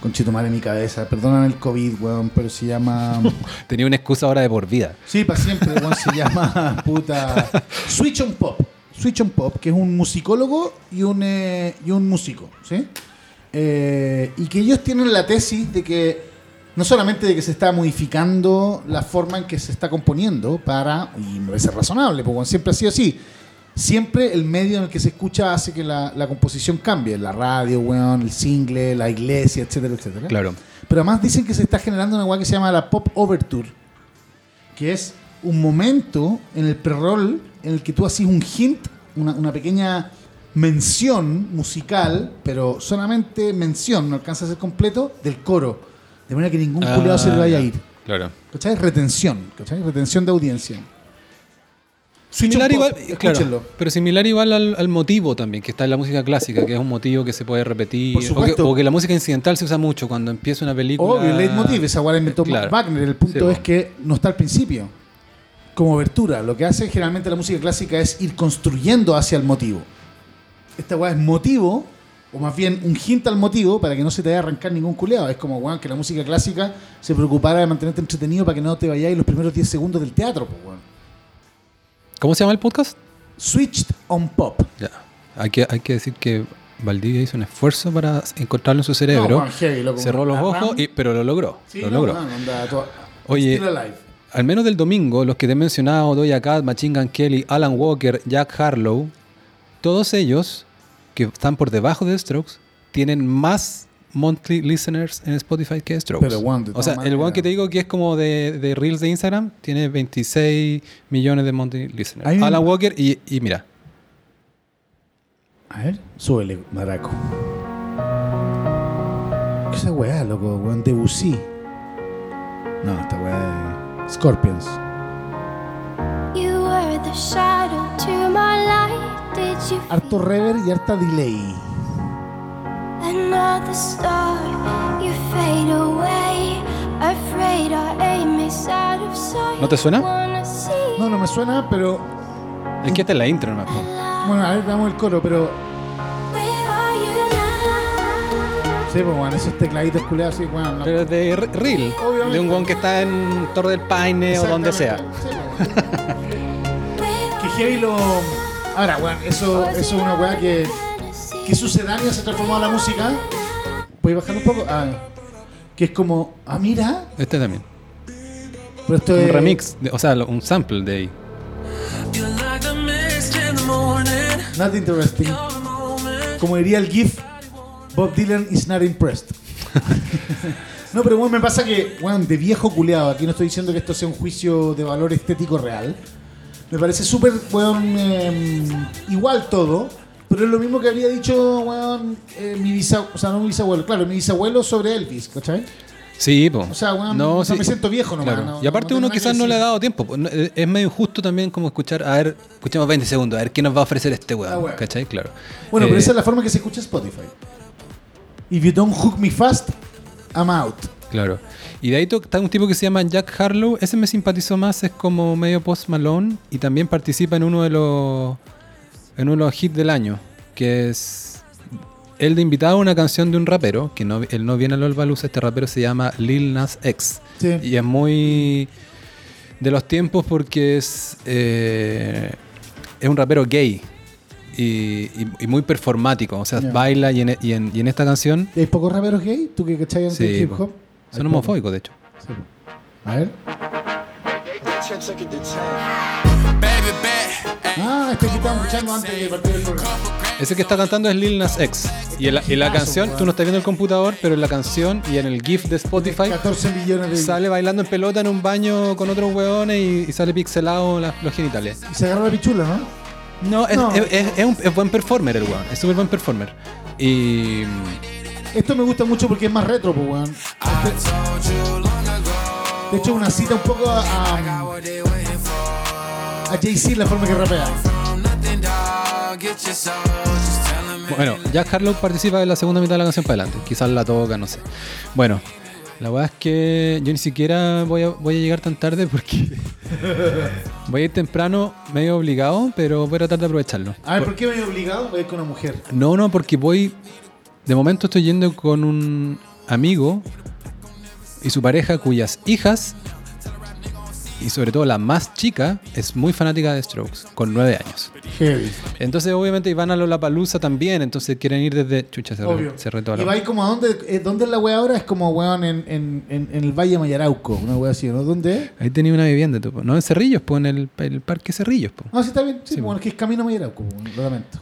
Conchito madre en mi cabeza. Perdóname el COVID, weón, pero se llama. Tenía una excusa ahora de por vida. Sí, para siempre, weón, se llama. Puta. Switch on Pop. Switch on Pop, que es un musicólogo y un, eh, y un músico, ¿sí? Eh, y que ellos tienen la tesis de que no solamente de que se está modificando la forma en que se está componiendo para, y me parece razonable, porque siempre ha sido así, siempre el medio en el que se escucha hace que la, la composición cambie, la radio, el single, la iglesia, etcétera, etcétera. Claro. Pero además dicen que se está generando una weá que se llama la Pop Overture, que es un momento en el pre-roll en el que tú haces un hint, una, una pequeña mención musical, pero solamente mención, no alcanza a ser completo, del coro. De manera que ningún culiado se le vaya a Ah, ir. Claro. ¿Cachai? Retención. ¿Cachai? Retención de audiencia. Similar igual, Pop, claro, escúchenlo. pero similar igual al, al motivo también, que está en la música clásica, que es un motivo que se puede repetir. Por o, que, supuesto. o que la música incidental se usa mucho cuando empieza una película. Obvio, el leitmotiv, esa la inventó Claro. Wagner. El punto Sí, es que no está al principio. Como obertura. Lo que hace generalmente la música clásica es ir construyendo hacia el motivo. Esta weá es motivo, o más bien un hint al motivo para que no se te vaya a arrancar ningún culeado. Es como weón, que la música clásica se preocupara de mantenerte entretenido para que no te vayáis los primeros 10 segundos del teatro, pues, weón. ¿Cómo se llama el podcast? Switched on Pop. Ya. Hay que, hay que decir que Valdivia hizo un esfuerzo para encontrarlo en su cerebro. No, loco. cerró los ojos, y, pero lo logró. Sí, lo no, logró. toda- Oye. Al menos del domingo, los que te he mencionado, Doja Cat, Machine Gun Kelly, Alan Walker, Jack Harlow, todos ellos que están por debajo de The Strokes tienen más monthly listeners en Spotify que Strokes. Pero, de o sea, el one que te digo que es como de, de Reels de Instagram tiene 26 millones de monthly listeners. Hay un- Alan Walker y, y mira, A ver, súbele, maraco. ¿Qué es esa weá, loco? Weón, Debussy. No, esta weá es Scorpions. You were the shadow to my light. Harto reverb y harta delay. another star? You fade away. Afraid our aim is out of sight. ¿No te suena? Wanna see No, no me suena, pero. Es que esta es la intro, nomás. Bueno, a ver, damos el coro, pero. where are you now? Sí, pues, bueno, esos tecladitos culeados así, weón. no. Pero es de R- Reel. Obviamente. De un guan que está en Torre del Paine o donde sea. Sí, pues. que heavy lo. Ahora, weón, eso, eso es una weá que. que sucedánea se ha transformado en la música. ¿Puedes bajar un poco? Ah, que es como. Ah, mira. Este también. Pero esto Un es. remix, de- o sea, lo- un sample de ahí. Not interesting. Como diría el GIF, Bob Dylan is not impressed. no, pero bueno, me pasa que, weón, de viejo culeado, aquí no estoy diciendo que esto sea un juicio de valor estético real. Me parece súper, weón, em, igual todo, pero es lo mismo que había dicho, weón, eh, mi bisabuelo, o sea, no mi bisabuelo, claro, mi bisabuelo sobre Elvis, ¿cachai? Sí, po. O sea, weón, no, sí. me siento viejo nomás. Claro. no- y aparte no uno quizás no le ha dado tiempo. po. No, Es medio injusto también como escuchar, a ver, escuchemos 20 segundos, a ver qué nos va a ofrecer este weón. Ah, weón. ¿Cachai? Claro. Bueno, pero Eh, esa es la forma que se escucha Spotify. If you don't hook me fast, I'm out. Claro. Y de ahí está un tipo que se llama Jack Harlow. Ese me simpatizó más, es como medio post Malone. Y también participa en uno de los. En uno de los hits del año. Que es. Él de invitado a una canción de un rapero. Que no, él no viene a Lollapalooza. Este rapero se llama Lil Nas X. Sí. Y es muy. De los tiempos porque es. eh, es un rapero gay. Y, y- y muy performático. O sea, baila y en, y en- en esta canción. ¿Y ¿Hay pocos raperos gay? ¿Tú que cachai antes Sí, hip hop? Son homofóbicos, de hecho. Sí. A ver. Ah, este que estábamos escuchando antes de partir el programa. Ese que está cantando es Lil Nas X. Y en la, y la canción, tú no estás viendo el computador, pero en la canción y en el GIF de Spotify 14 millones de. sale bailando en pelota en un baño con otros hueones y, y sale pixelado los genitales. Y se agarra la pichula, ¿no? No, es, No. es- es- es un es buen performer el weón. Es súper buen performer. Y. Esto me gusta mucho porque es más retro, pues, weón. Este- de hecho, una cita un poco a. a, a Jay-Z la forma que rapea. Bueno, Jack Harlow participa en la segunda mitad de la canción para adelante. Quizás la toca, no sé. Bueno, la verdad es que yo ni siquiera voy a, voy a llegar tan tarde porque voy a ir temprano, medio obligado, pero voy a tratar de aprovecharlo. A ver, ¿por qué me he obligado? Voy a ir con una mujer. No, no, porque voy. De momento estoy yendo con un amigo y su pareja, cuyas hijas, y sobre todo la más chica, es muy fanática de Strokes, con nueve años. Heavy. Entonces, obviamente, y van a Lollapalooza también, entonces quieren ir desde. Chucha, se, Obvio. re, se re toda ¿Y va ahí como a dónde? eh, ¿Dónde es la wea ahora? Es como, weón, en, en, en, en el Valle Mayarauco. Una wea así, ¿no? ¿Dónde es? Ahí tenía una vivienda, tú, no en Cerrillos, pues en el, el parque Cerrillos. po. No, sí está bien. Sí, Sí, bueno, es que es camino a Mayarauco, lo lamento.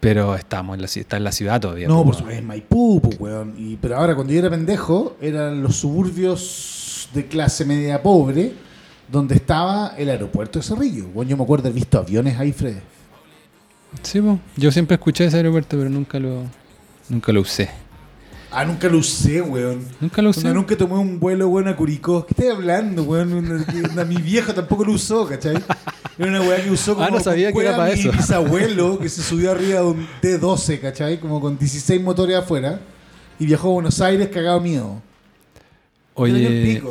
Pero estamos en la, está en la ciudad todavía. No, po, por supuesto, es Maipú, pues, weón. Y, pero ahora, cuando yo era pendejo, eran los suburbios de clase media pobre, donde estaba el aeropuerto de Cerrillo. Bueno, yo me acuerdo de haber visto aviones ahí, Fred. Sí, po. yo siempre escuché ese aeropuerto, pero nunca lo, nunca lo usé. Ah, nunca lo usé, weón. Nunca lo usé. Nunca tomé un vuelo, weón, a Curicó. ¿Qué estás hablando, weón? Mi viejo tampoco lo usó, ¿cachai? Era una weá que usó como Ah, no sabía que era para mi eso. bisabuelo que se subió arriba de un D12, ¿cachai? Como con 16 motores afuera. Y viajó a Buenos Aires cagado mío. Oye,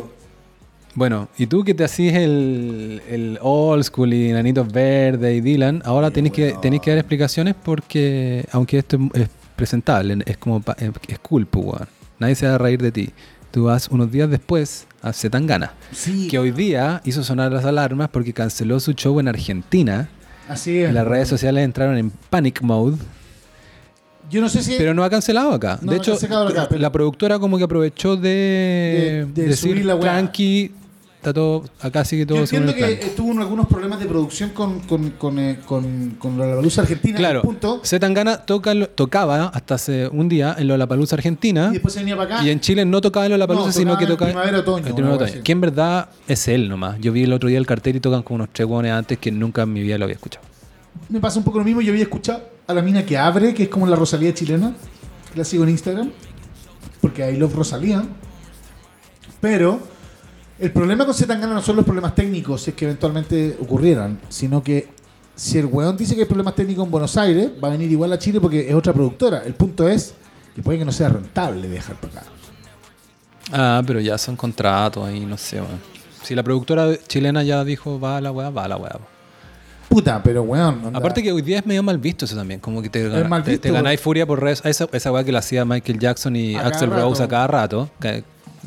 bueno, y tú que te hacías el, el old school y Nanitos Verde y Dylan, ahora tenés que, tenés que dar explicaciones porque, aunque esto es, es presentable, es como es cool, pues, weón. Nadie se va a reír de ti. Tú vas unos días después a Zetangana, Sí, que hoy día hizo sonar las alarmas porque canceló su show en Argentina. así es. Las redes sociales entraron en panic mode. Yo no sé si. Pero no ha cancelado acá. No, de no hecho, cancelado acá, pero- la productora como que aprovechó de, De- de decir subir la tranqui, está todo, acá sigue todo yo según entiendo el que plan. eh, tuvo algunos problemas de producción con, con, con, eh, con, con la argentina. Claro, Punto, Zetangana toca, tocaba hasta hace un día en Lollapalooza Argentina y después se venía para acá. y en Chile no tocaba en Lollapalooza, No, sino tocaba que en tocaba primavera, otoño, en primavera, una otoño. así. Que en verdad es él nomás. Yo vi el otro día el cartel y tocan como unos tres hueones antes que nunca en mi vida lo había escuchado. Me pasa un poco lo mismo. Yo había escuchado a la mina que abre, que es como la Rosalía chilena. que La sigo en Instagram. Porque I love Rosalía. Pero el problema con Zetangana no son los problemas técnicos, si es que eventualmente ocurrieran, sino que si el weón dice que hay problemas técnicos en Buenos Aires, va a venir igual a Chile porque es otra productora. El punto es que puede que no sea rentable viajar para acá. Ah, pero ya son contratos ahí, no sé, weón. Si la productora chilena ya dijo va a la weá, va a la weá. Puta, pero weón. onda- Aparte que hoy día es medio mal visto eso también, como que te, gana- te, te ganáis furia por redes. Esa, esa weá que la hacía Michael Jackson y Axel Rose a cada rato, que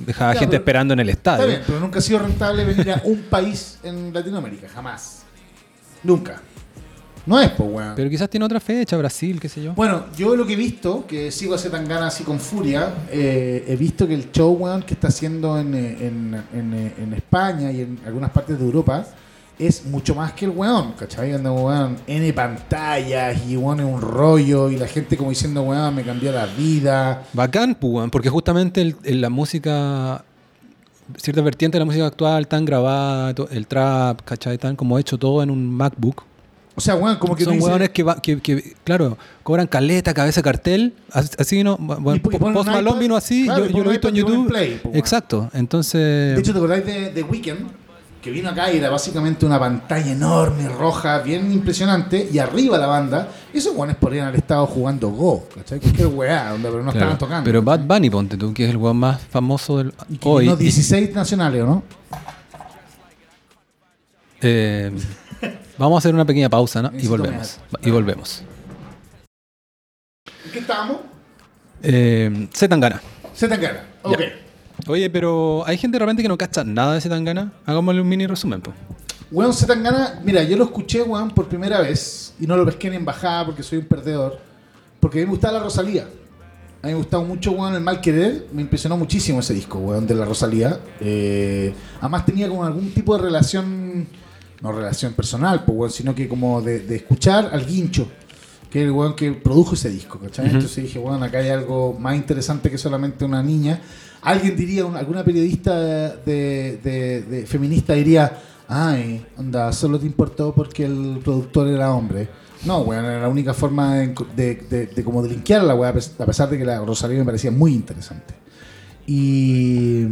dejaba Ya, gente pero- esperando en el Está estadio. bien, pero nunca ha sido rentable venir a un país en Latinoamérica, jamás. Nunca. No es, pues, weón. Pero quizás tiene otra fecha, Brasil, qué sé yo. Bueno, yo lo que he visto, que sigo a Zetangana así con furia, eh, he visto que el show, weón, que está haciendo en, eh, en, en, eh, en España y en algunas partes de Europa es mucho más que el weón, ¿cachai? Anda, weón, N pantallas y weón es un rollo y la gente como diciendo, weón, me cambió la vida. Bacán, pues, weón, porque justamente el- el- la música, cierta vertiente de la música actual, tan grabada, el trap, ¿cachai? Tan como hecho todo en un MacBook. O sea, weón, como que Son hueones que, va- que, que, claro, cobran caleta, cabeza, cartel. as- Así, ¿no? Bueno, Y y Post Malone vino así, claro, yo, lo he visto en YouTube. Play, po, weón. Exacto, entonces... De hecho, ¿te acordáis de, de Weekend? Que vino acá y era básicamente una pantalla enorme, roja, bien impresionante, y arriba la banda, esos guanes podrían haber estado jugando Go, ¿cachai? Cualquier weá, pero no claro, estaban tocando. Pero Bad Bunny, ponte tú, que es el hueón más famoso del, que hoy. llenó y- 16 nacionales, ¿o no? eh, vamos a hacer una pequeña pausa, ¿no? Y volvemos. Y volvemos. ¿En qué estábamos? Eh, Zetangana. Se tan gana. Ok. Oye, pero hay gente realmente que no cacha nada de Zetangana. Hagámosle un mini resumen, pues. Weón, se tan gana. Mira, yo lo escuché, weón, por primera vez, y no lo pesqué en embajada porque soy un perdedor, porque a mí me gustaba la Rosalía. A mí me gustaba mucho, weón, el mal querer. Me impresionó muchísimo ese disco, weón, de la Rosalía. Eh, además tenía como algún tipo de relación, no relación personal, pues, weón, sino que como de escuchar al guincho, que es el weón que produjo ese disco, ¿cachai? Entonces dije, weón, acá hay algo más interesante que solamente una niña. Alguien diría, un- alguna periodista de, de- de- feminista diría, ay, anda, solo te importó porque el productor era hombre. No, weón, era la única forma de, de, de- como de linkear la weá, a pes- a pesar de que la Rosalía me parecía muy interesante. Y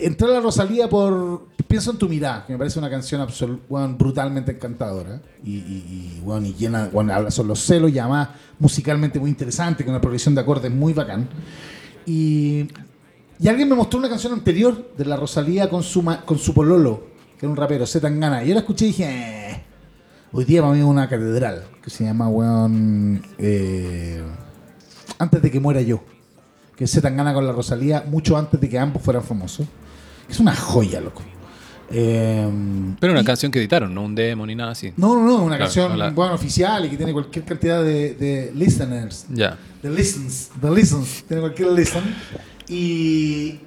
entré a la Rosalía por Pienso en tu mirada, que me parece una canción weón, brutalmente encantadora. Y, y, y, llena, weón, habla sobre los celos y además musicalmente muy interesante, con una progresión de acordes muy bacán. Y, y alguien me mostró una canción anterior de la Rosalía con su, con su pololo, que era un rapero, Z Tangana. Y yo la escuché y dije, "Eh". hoy día para mí es una catedral, que se llama, weón, eh, Antes de que muera yo. Que Z Tangana con la Rosalía mucho antes de que ambos fueran famosos. Es una joya, loco. Eh, Pero una y- canción que editaron, no un demo ni nada así. No, no, no, una Claro, canción no la- bueno, oficial y que tiene cualquier cantidad de, de listeners. Ya. The listens, the listens, tiene cualquier listen. Y,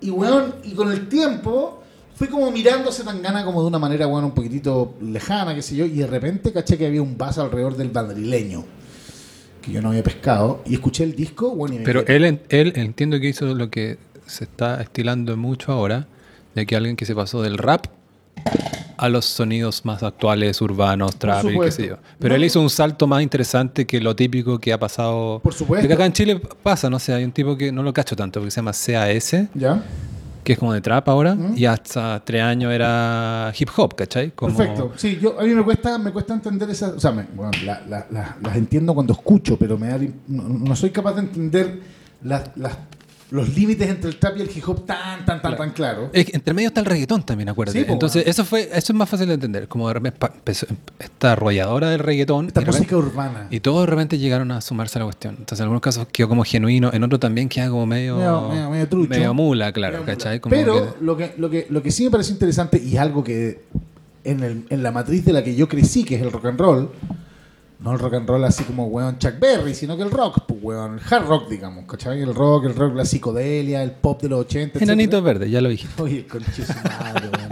y weón, y con el tiempo fui como mirando a Zetangana como de una manera, weón, un poquitito lejana, qué sé yo, y de repente caché que había un vaso alrededor del madrileño que yo no había pescado y escuché el disco, bueno, y me Pero quedé- él, él entiendo que hizo lo que se está estilando mucho ahora, de que alguien que se pasó del rap a los sonidos más actuales, urbanos, trap y qué sé yo. Pero No, él hizo un salto más interesante que lo típico que ha pasado. Por supuesto. Que acá en Chile pasa, no sé, hay un tipo que no lo cacho tanto, porque se llama CAS, ¿Ya? que es como de trap ahora, ¿Mm? y hasta tres años era hip hop, ¿cachai? Como- Perfecto. Sí, yo, a mí me cuesta, me cuesta entender esas. O sea, me- bueno, la- la- la- las entiendo cuando escucho, pero me da, no, no soy capaz de entender las- las- los límites entre el trap y el hip hop tan, tan, tan, tan claro. Es que entre medio está el reggaetón también, acuérdate. Sí, Entonces, bueno. eso fue eso es más fácil de entender. Como de repente empezó- esta arrolladora del reggaetón. Esta repente- música urbana. Y todos de repente llegaron a sumarse a la cuestión. Entonces, en algunos casos quedó como genuino, en otros también queda como medio. Medio- medio- medio trucho. medio mula, claro, Medio ¿cachai? Como Pero que- lo, que, lo, que, lo que sí me parece interesante y algo que en, el- en la matriz de la que yo crecí, que es el rock and roll, no el rock and roll así como weón Chuck Berry, sino que el rock, pues weón, el hard rock, digamos, ¿cachai? El rock, el rock, la psicodelia, el pop de los 80. Enanitos verdes, ya lo dijiste. Oye, conche su madre, weón.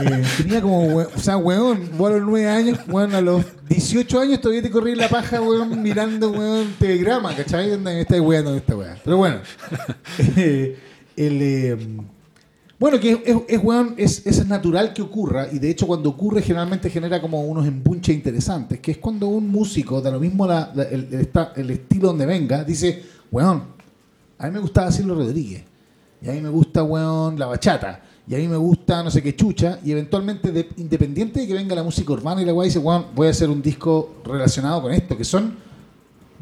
Eh, tenía como, weón, o sea, weón, vos a los 9 años, weón, a los 18 años todavía te corrí en la paja, weón, mirando, weón, telegrama, ¿cachai? Me estáis weando esta weá. Pero bueno, eh, el, eh, Bueno, que es, es, es, es, natural que ocurra y de hecho cuando ocurre generalmente genera como unos embunches interesantes, que es cuando un músico, da lo mismo la- el, el el estilo donde venga, dice, weón, a mí me gustaba Silvio Rodríguez, y a mí me gusta, weón, la bachata, y a mí me gusta no sé qué chucha, y eventualmente, de- independiente de que venga la música urbana y la weá dice, weón, voy a hacer un disco relacionado con esto, que son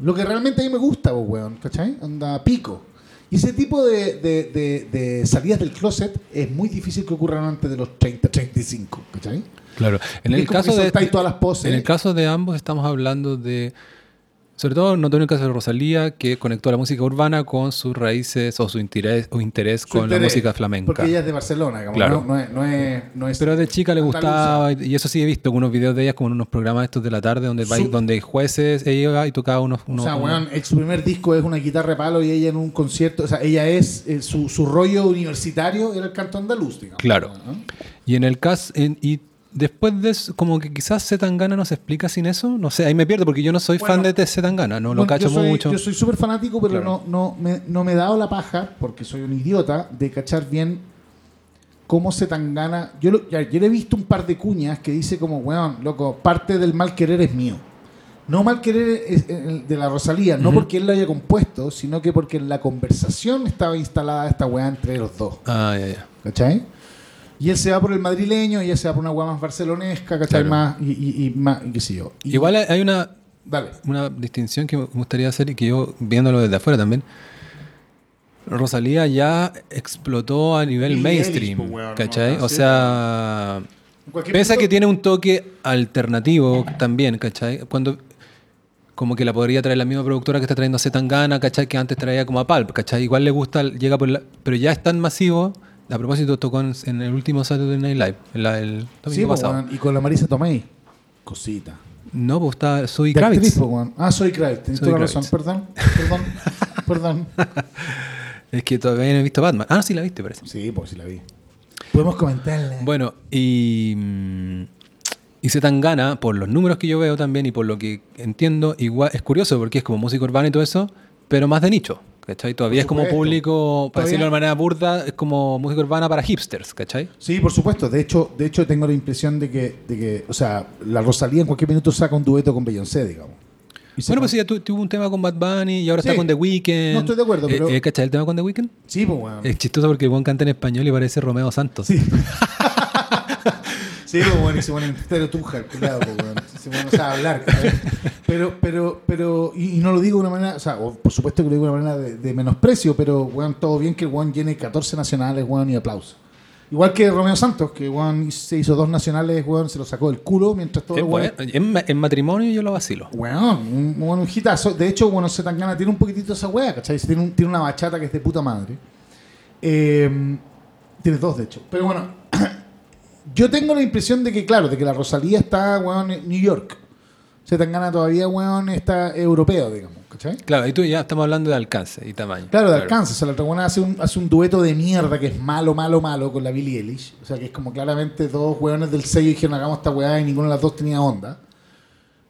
lo que realmente a mí me gusta, weón, ¿cachai? Onda pico. Y ese tipo de, de- de- de salidas del closet es muy difícil que ocurran antes de los 30, 35, ¿cachai? Claro. En el, caso de, soltáis todas las poses. en el caso de ambos estamos hablando de, sobre todo notorio el caso de Rosalía, que conectó la música urbana con sus raíces o su interés, o interés Su con la interés, música flamenca. Porque ella es de Barcelona, como Claro. no, no es, no, es, no es Pero de chica le gustaba, y eso sí he visto algunos videos de ella como en unos programas estos de la tarde donde, Su- donde jueces, ella iba y tocaba unos... O unos- sea, unos- el- su primer disco es una guitarra de palo y ella en un concierto, o sea, ella es, eh, su, su rollo universitario era el canto andaluz, digamos. Claro. ¿no? Y en el caso, en- y después de eso, como que quizás Zetangana nos explica sin eso, no sé, ahí me pierdo porque yo no soy fan Bueno, de Zetangana, no lo Bueno, cacho yo soy, mucho. Yo soy súper fanático, pero Claro. no, no, me, no me he dado la paja, porque soy un idiota, de cachar bien cómo se tan gana. Yo, lo- ya, yo le he visto un par de cuñas que dice como, weón, loco, parte del mal querer es mío. No mal querer es el de la Rosalía, no porque él lo haya compuesto, sino que porque en la conversación estaba instalada esta weá entre los dos. Ah, ya, ya. ¿Cachai? Y él se va por el madrileño, y ella se va por una weá más barcelonesca, ¿cachai? Claro. Más, y, y, y más, y qué sé yo. Y- Igual hay- una, Dale. una distinción que me gustaría hacer y que yo, viéndolo desde afuera también, Rosalía ya explotó a nivel Billie mainstream, Eilish, pues, weón, ¿cachai? ¿no? O sea, pese a punto- que tiene un toque alternativo también, ¿cachai? Cuando como que la podría traer la misma productora que está trayendo a Tangana, ¿cachai? Que antes traía como a Pulp, ¿cachai? Igual le gusta, llega por la, pero ya es tan masivo. A propósito, tocó en, en el último Saturday Night Live, en la- el domingo Sí, pasado. y con la Marisa Tomei. Cosita. No, pues está De Kravitz. actriz. Ah, soy Kravitz. Tienes toda la razón. Perdón, perdón, perdón. Es que todavía no he visto Batman. Ah, sí la viste, parece. Sí, pues sí la vi. Podemos comentarla. Bueno, y. mm, Y Zetangana, por los números que yo veo también y por lo que entiendo, igual es curioso porque es como música urbana y todo eso, pero más de nicho. ¿Cachai? Todavía es como público, para decirlo de manera burda, es como música urbana para hipsters, ¿cachai? Sí, por supuesto. De hecho, de hecho tengo la impresión de que, de que, o sea, la Rosalía en cualquier minuto saca un dueto con Beyoncé, digamos. Bueno, pues sí, ya tu- tuvo un tema con Bad Bunny y ahora Sí. está con The Weeknd. No estoy de acuerdo, Eh, pero- eh, ¿Cachai el tema con The Weeknd? Sí, pues, weón. Es chistoso porque buen canta en español y parece Romeo Santos. Sí. Sí, pues, bueno, y se pone en estéreo tuja, culiado, pues, weón. Se pone, no sabe hablar. ¿sabes? Pero, pero, pero, y, y no lo digo de una manera, o sea, o por supuesto que lo digo de una manera de, de menosprecio, pero, weón, todo bien que el weón llene 14 nacionales, weón, y aplauso. Igual que Romeo Santos, que weón se hizo dos nacionales, weón, se lo sacó del culo mientras todo Es el bueno. en, ma- en matrimonio yo lo vacilo. Weón, un, un, un hitazo. De hecho, bueno, Zetangana tiene un poquitito esa wea, ¿cachai? Tiene, un- tiene una bachata que es de puta madre. Eh, tiene dos, de hecho. Pero bueno, yo tengo la impresión de que, claro, de que la Rosalía está, weón, en New York. Zetangana todavía, weón, está europeo, digamos, ¿cachai? Claro, ahí tú ya estamos hablando de alcance y tamaño. Claro, de alcance. O sea, la otra buena hace un, hace un dueto de mierda que es malo, malo, malo con la Billie Eilish. O sea, que es como claramente dos weones del sello dijeron hagamos esta weá y ninguna de las dos tenía onda.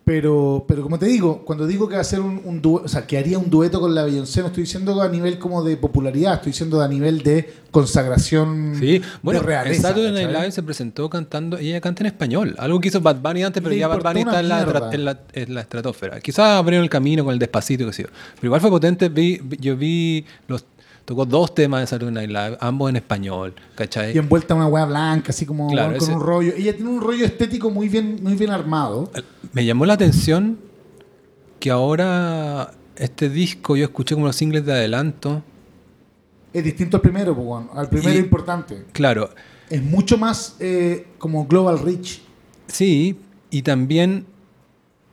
Pero, pero como te digo, cuando digo que hacer un, un dueto, o sea, que haría un dueto con la Beyoncé, no estoy diciendo a nivel como de popularidad, estoy diciendo a nivel de consagración Sí, bueno, de en realeza. Saturday Night. Live se presentó cantando, ella canta en español, algo que hizo Bad Bunny antes, pero Le ya Bad Bunny está en la, en, la, en la estratosfera. Quizás abrieron el camino con el despacito, que sé yo. Pero igual fue potente, vi- yo vi, los tocó dos temas de Saturday Night Live, ambos en español, ¿cachai? Y envuelta en una weá blanca, así como Claro, con ese- un rollo. Ella tiene un rollo estético muy bien, muy bien armado. Me llamó la atención que ahora este disco, yo escuché como los singles de adelanto, Es distinto al primero, pues, weón. Al primero Y- importante. claro, Es mucho más eh, como global reach. Sí, y también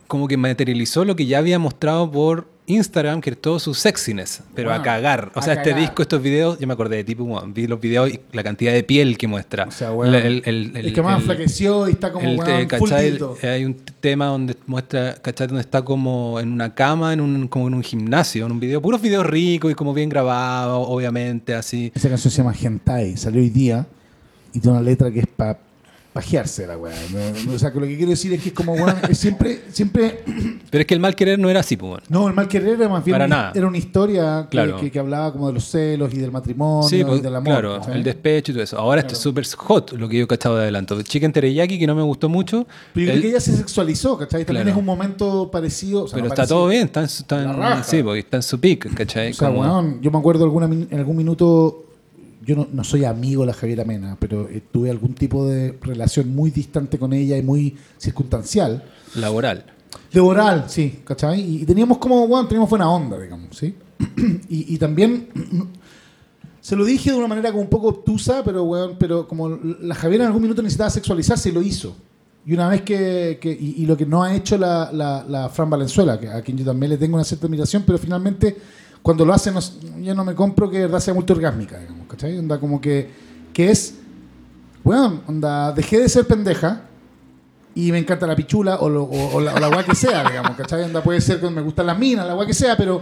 como que materializó lo que ya había mostrado por Instagram, que todo su sexiness, pero a cagar. O a sea, este disco, estos videos, yo me acordé de tipo, vi los videos y la cantidad de piel que muestra. O sea, La- el, el- el, el- que más enflaqueció y está como te- full ¿cachai? hay un tema donde muestra, ¿cachai? Donde está como en una cama, en un, como en un gimnasio, en un video, puros videos ricos y como bien grabados, obviamente, así. Esa canción se llama Hentai, salió hoy día y tiene una letra que es para pajearse la weá. No, no, o sea, que lo que quiero decir es que es como, weón, es siempre, siempre. Pero es que el mal querer no era así, pues. bueno. No, el mal querer era más bien Para una, nada. era una historia Claro. que, que hablaba como de los celos y del matrimonio Sí, pues, y del amor. claro, el despecho y todo eso. Ahora esto es súper hot lo que yo he cachado de adelanto. Chicken teriyaki que no me gustó mucho. Pero yo el- creo que ella se sexualizó, ¿cachai? También Claro. es un momento parecido. o sea, pero no está parecido. todo bien, está en su, está en- sí, porque está en su pick, ¿cachai? O sea, Como- weón, yo me acuerdo alguna, en algún minuto, yo no, no soy amigo de la Javiera Mena, pero eh, tuve algún tipo de relación muy distante con ella y muy circunstancial. laboral. Laboral, sí, ¿cachai? Y, y teníamos como, bueno, teníamos buena onda, digamos, ¿sí? y, y también se lo dije de una manera como un poco obtusa, pero, weón, pero como la Javiera en algún minuto necesitaba sexualizarse y lo hizo. Y una vez que, que- y, y lo que no ha hecho la, la, la Fran Valenzuela, a quien yo también le tengo una cierta admiración, pero finalmente cuando lo hace no, yo no me compro que de verdad sea muy orgásmica, digamos, ¿cachai? Onda como que, que es, weón, onda, dejé de ser pendeja, y me encanta la pichula o, la, o la guay que sea, digamos, ¿cachai? Onda puede ser que me gustan las minas, la guay que sea, pero,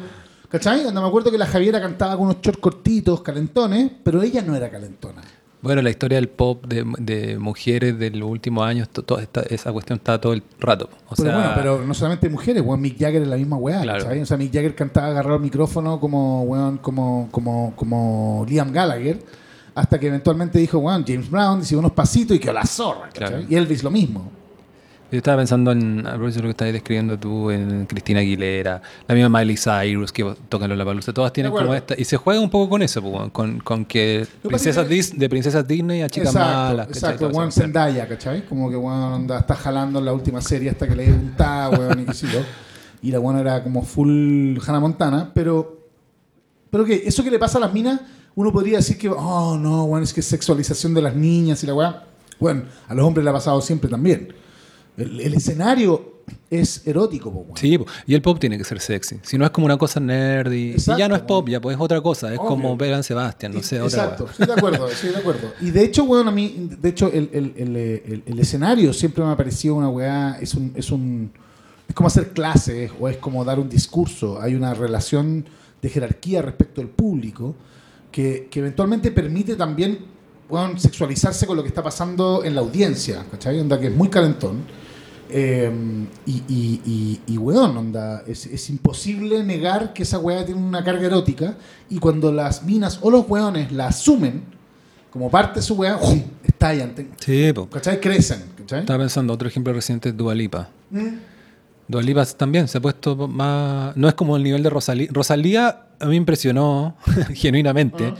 ¿cachai? Onda me acuerdo que la Javiera cantaba con unos shorts cortitos, calentones, pero ella no era calentona. Bueno, la historia del pop de, de mujeres de los últimos años, to- to- esta- esa cuestión está todo el rato. O pero sea, bueno, pero no solamente mujeres, weón, Mick Jagger es la misma weá, Claro. ¿cachai? O sea, Mick Jagger cantaba agarrado el micrófono como, weón, como, como, como Liam Gallagher, hasta que eventualmente dijo, weón, James Brown, dice unos pasitos y quedó la zorra. Claro. Y Elvis lo mismo. Yo estaba pensando en, a propósito de lo que estabas describiendo tú, en Cristina Aguilera, la misma Miley Cyrus que tocan la palusa, todas tienen como esta, y se juega un poco con eso, pues, con, con que princesas Dis- de princesas Disney a chicas exacto, malas. Exacto, eso. Zendaya, ¿cachai? Como que anda, está jalando en la última serie hasta que le weón, y qué sé yo. Y la weón era como full Hannah Montana, pero. Pero que eso que le pasa a las minas, uno podría decir que, oh no, weón, es que sexualización de las niñas y la weón. Bueno, a los hombres le ha pasado siempre también. El, el escenario es erótico, po. Sí, y el pop tiene que ser sexy. Si no es como una cosa nerd y, y Exacto, ya no es pop, ya pues es otra cosa. Es Obvio. como Belan Sebastian, no sé, otra Exacto, estoy de acuerdo, estoy de acuerdo. Y de hecho, weón, a mí, de hecho, el, el- el- el- el escenario siempre me ha parecido una weá, es un, es un, es como hacer clases o es como dar un discurso. Hay una relación de jerarquía respecto al público que, que eventualmente permite también, weón, sexualizarse con lo que está pasando en la audiencia, ¿cachai? Onda que es muy calentón. Eh, y, y, y, y, weón, onda, es, es imposible negar que esa weá tiene una carga erótica y cuando las minas o los weones la asumen como parte de su weá, ¡jum! estallan, Sí, po. ¿cachai? Crecen, ¿cachai? Estaba pensando, otro ejemplo reciente es Dua Lipa. Mm. Dua Lipa también se ha puesto más... No es como el nivel de Rosalía. Rosalía a mí me impresionó genuinamente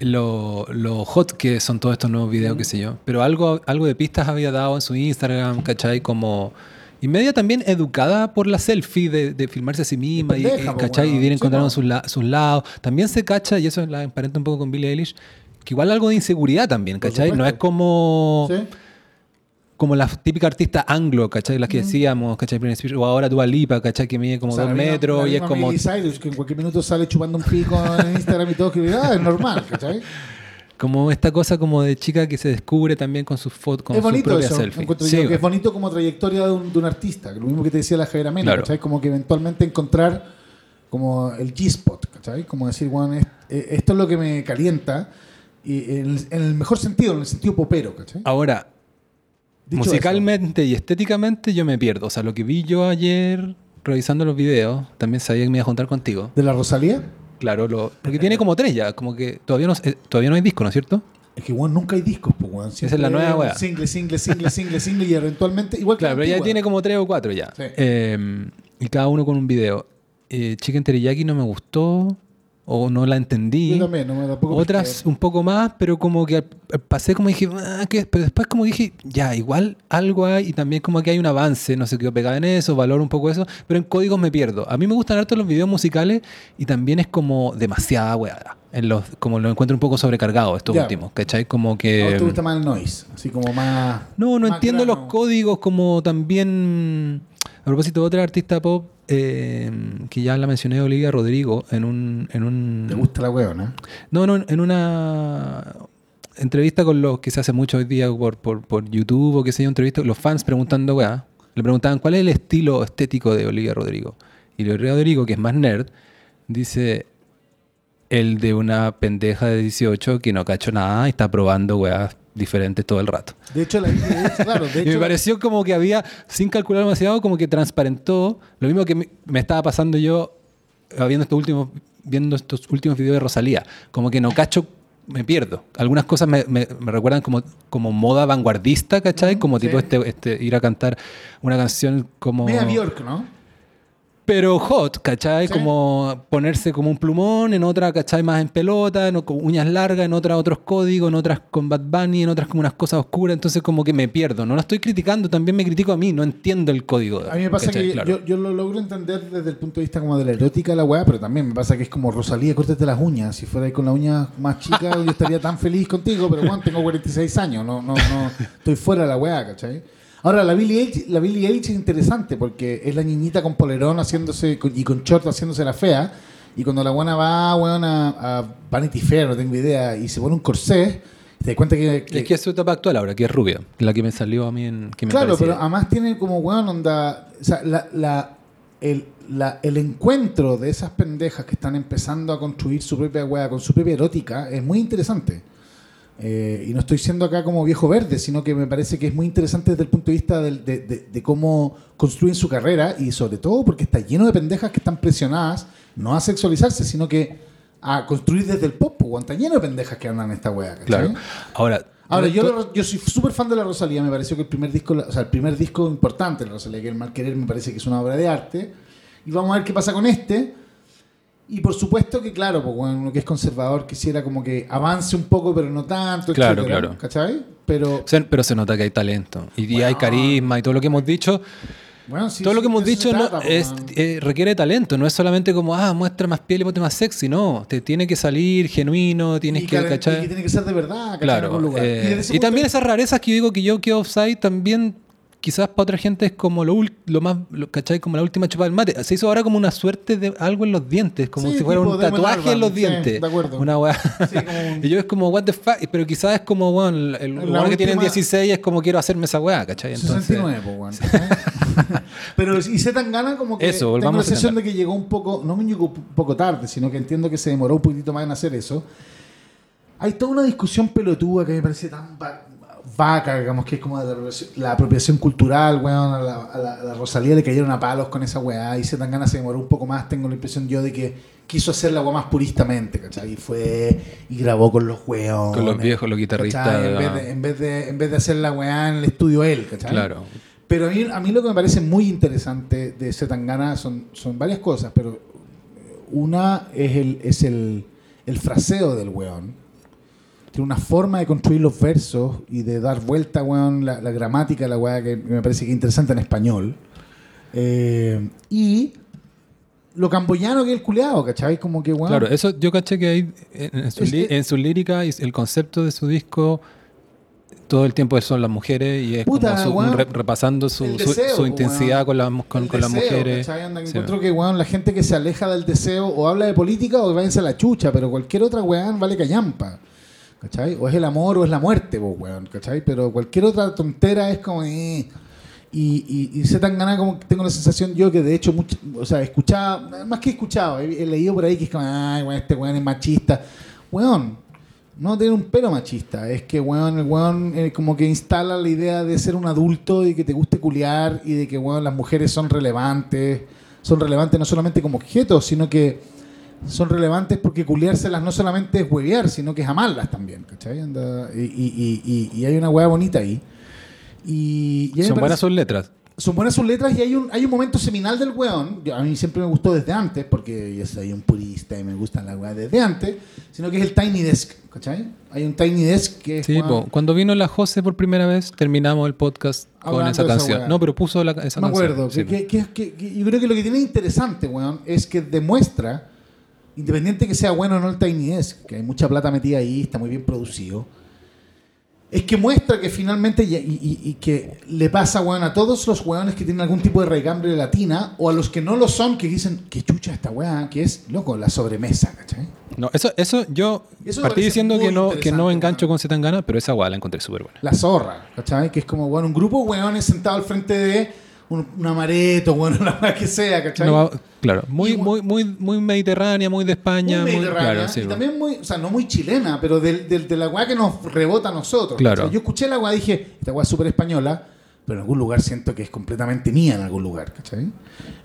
lo, lo hot que son todos estos nuevos videos, qué sé yo. Pero algo, algo de pistas había dado en su Instagram, ¿cachai? Como... Y media también educada por la selfie de, de filmarse a sí misma, y, pendeja, y, po, ¿cachai? Y ir Sí, encontrando sus, sus lados. También se cacha, y eso la emparenta un poco con Billie Eilish, que igual algo de inseguridad también, ¿cachai? No es como ¿Sí? Como la típica artista anglo, ¿cachai? Las que decíamos, ¿cachai? O ahora Dua Lipa, ¿cachai? Que mide como O sea, dos la metros la y es como, Cyrus, que en cualquier minuto sale chupando un pico en Instagram y todo, que ah, es normal, ¿cachai? como esta cosa como de chica que se descubre también con sus fotos, con es su bonito propia eso, selfie. Sí, yo, que es bonito como trayectoria de un, de un artista, lo mismo que te decía la Javiera Mena, Claro. ¿cachai? Como que eventualmente encontrar como el G-spot, ¿cachai? Como decir, bueno, es- eh, esto es lo que me calienta, y en, en el mejor sentido, en el sentido popero, ¿cachai? Ahora, Dicho musicalmente y estéticamente yo me pierdo. O sea, lo que vi yo ayer revisando los videos, también sabía que me iba a juntar contigo. ¿De la Rosalía? Claro, lo, porque tiene como tres ya, como que todavía no, eh, todavía no hay disco, ¿no es cierto? Es que, bueno, nunca hay discos, pues, weón. Esa es la nueva weá. Single, single, single, single, single, y eventualmente, igual que Claro, la pero ya tiene como tres o cuatro ya. Sí. Eh, y cada uno con un video. Eh, Chicken Teriyaki no me gustó o no la entendí. Yo también, no me tampoco Otras pesqué. un poco más, pero como que al- pasé como dije, ah, ¿qué? pero después como dije, ya, igual algo hay y también como que hay un avance, no sé qué pegado en eso, valoro un poco eso, pero en códigos me pierdo. A mí me gustan harto los videos musicales y también es como demasiada weá. En los, como lo encuentro un poco sobrecargado estos Ya. últimos, ¿cachai? Como ¿A vos que... te gusta más el noise? Así como más... No, no más entiendo grano. los códigos como también... A propósito de otra artista pop, eh, que ya la mencioné, Olivia Rodrigo, en un... En un ¿Te gusta la weona? no, no, en una entrevista con los que se hace mucho hoy día por, por, por YouTube o qué sé yo, entrevista, los fans preguntando, weá, le preguntaban cuál es el estilo estético de Olivia Rodrigo. Y Olivia Rodrigo, que es más nerd, dice el de una pendeja de 18 que no cacho nada y está probando weá diferentes todo el rato. De hecho, la Eilish, claro, de Y me hecho, pareció como que había, sin calcular demasiado, como que transparentó lo mismo que me, estaba pasando yo eh, viendo estos últimos, viendo estos últimos videos de Rosalía. Como que no cacho, me pierdo. Algunas cosas me, me- me recuerdan como, como moda vanguardista, ¿cachai? Como tipo sí. este, este ir a cantar una canción como... media Bjork, ¿no? Pero hot, ¿cachai? Sí. Como ponerse como un plumón, en otra, ¿cachai? Más en pelota, en- con uñas largas, en otras otros códigos, en otras con Bad Bunny, en otras como unas cosas oscuras. Entonces como que me pierdo. No lo estoy criticando, también me critico a mí, no entiendo el código. A mí me pasa ¿cachai? que Claro. yo, yo lo logro entender desde el punto de vista como de la erótica de la weá, pero también me pasa que es como Rosalía, córtate las uñas. Si fuera ahí con la uña más chica, yo estaría tan feliz contigo, pero bueno, tengo 46 años, no, no, no, estoy fuera de la weá, ¿cachai? Ahora, la Billie Eilish, la Billie Eilish es interesante porque es la niñita con polerón haciéndose y con short haciéndose la fea. Y cuando la buena va, weón, a, a Vanity Fair, no tengo idea, y se pone un corsé, te das cuenta que, que- Es que es su etapa actual ahora, que es rubia, la que me salió a mí en... Que me Claro, parecía. pero además tiene como, weón, onda. O sea, la, la- el, la- el encuentro de esas pendejas que están empezando a construir su propia weá con su propia erótica es muy interesante. Eh, y no estoy siendo acá como viejo verde, sino que me parece que es muy interesante desde el punto de vista del- de, de- de cómo construyen su carrera y sobre todo porque está lleno de pendejas que están presionadas no a sexualizarse, sino que a construir desde el pop. weón. Está lleno de pendejas que andan en esta. ¿cachai? Claro. Ahora... Ahora, yo, yo soy súper fan de la Rosalía, me pareció que el primer disco, o sea, el primer disco importante de la Rosalía, que el Mal Querer, me parece que es una obra de arte. Y vamos a ver qué pasa con este. Y por supuesto que, claro, pues, bueno, uno que es conservador quisiera como que avance un poco, pero no tanto, Claro, etcétera, claro. ¿Cachai? Pero, se- pero se nota que hay talento. Y, y hay carisma y todo lo que hemos dicho. bueno, sí, todo lo que hemos dicho trata, pues, es, eh, requiere talento, no es solamente como, ah, muestra más piel y ponte más sexy, no, te tiene que salir genuino, tienes y que, que, ¿cachai? y que tiene que ser de verdad, Claro. lugar. eh, y también esas rarezas que yo digo que yo quedo offside, también quizás para otra gente es como lo, lo más, lo, ¿cachai? Como la última chupada del mate. Se hizo ahora como una suerte de algo en los dientes, como Sí, si fuera un tatuaje en los sí, dientes. de acuerdo. Una weá. Sí, como un- y yo es como, what the fuck, pero quizás es como, bueno, el, weón que tienen última- 16 es como quiero hacerme esa weá, ¿cachai? Entonces, 69, pues. Pero y se tan gana como que Eso, tengo la sensación de que llegó un poco, no me llegó un poco tarde, sino que entiendo que se demoró un poquitito más en hacer eso. Hay toda una discusión pelotuda que me parece tan vaca, digamos, que es como la, apropiación- la apropiación cultural, weón, a la, a la- a la Rosalía le cayeron a palos con esa weá, y se tan gana se demoró un poco más, tengo la impresión yo de que quiso hacer la weá más puristamente, ¿cachai? Y fue y grabó con los weones. Con los viejos, los guitarristas. En vez, de, en, vez de, en vez de hacer la weá en el estudio él, ¿cachai? Claro. Pero a mí, a mí lo que me parece muy interesante de Zetangana son, son varias cosas, pero una es el, es el, el fraseo del weón. Tiene una forma de construir los versos y de dar vuelta, weón, la, la gramática la weá que me parece que es interesante en español. Eh, y lo camboyano que es el culeado, ¿cachai? Como que, weón. Claro, eso yo caché que hay en, su, li- es- en su lírica y el concepto de su disco todo el tiempo son las mujeres y es Puta, como su- weón, re- repasando su, intensidad con, la- con, las mujeres. Sí, encuentro que, weón, la gente que se aleja del deseo o habla de política o váyanse a la chucha, pero cualquier otra weón vale callampa. ¿Cachai? O es el amor o es la muerte, vos, weón, ¿cachai? Pero cualquier otra tontera es como... eh. Y, y, y se tan gana como que tengo la sensación yo que de hecho, mucho, o sea, escuchaba, más que escuchado, he, he leído por ahí que es como, ay, weón, este weón es machista. Weón, no tiene un pelo machista, es que weón, el weón eh, como que instala la idea de ser un adulto y que te guste culiar y de que weón, las mujeres son relevantes, son relevantes no solamente como objetos, sino que son relevantes porque culiárselas no solamente es huevear, sino que es amarlas también, ¿cachai? Anda- y, y- y- y- hay una hueá bonita ahí. Y, me Son parece- buenas sus letras. son buenas sus letras y hay un, hay un momento seminal del weón. Yo- A mí siempre me gustó desde antes, porque yo soy un purista y me gustan las weas desde antes, sino que es el Tiny Desk, ¿cachai? Hay un Tiny Desk que es. Sí, po. cuando vino la Jose por primera vez, terminamos el podcast con Hablando esa de esa canción. no, pero puso la, esa me canción. acuerdo. Sí, que- que- que- yo creo que lo que tiene interesante, weón, es que demuestra, independiente que sea bueno o no el Tiny Desk, que hay mucha plata metida ahí, está muy bien producido, es que muestra que finalmente, y, y- y que le pasa, weón, a todos los weones que tienen algún tipo de raigambre latina, o a los que no lo son, que dicen, qué chucha esta weá, que es, loco, la sobremesa, ¿cachai? No, eso, eso yo Eso partí diciendo que no, que no engancho weón. con Zetangana, pero esa guay la encontré súper buena. La zorra, ¿cachai? Que es como, bueno, un grupo de weones sentado al frente de un, un amareto, bueno, la weá que sea, ¿cachai? No, claro, muy, Y- muy, muy, muy mediterránea, muy de España. muy Muy, mediterránea, claro, sí, y también muy, o sea, no muy chilena, pero del, del- de la weá que nos rebota a nosotros. Claro. Yo escuché la weá y dije, esta weá es súper española, pero en algún lugar siento que es completamente mía en algún lugar, ¿cachai?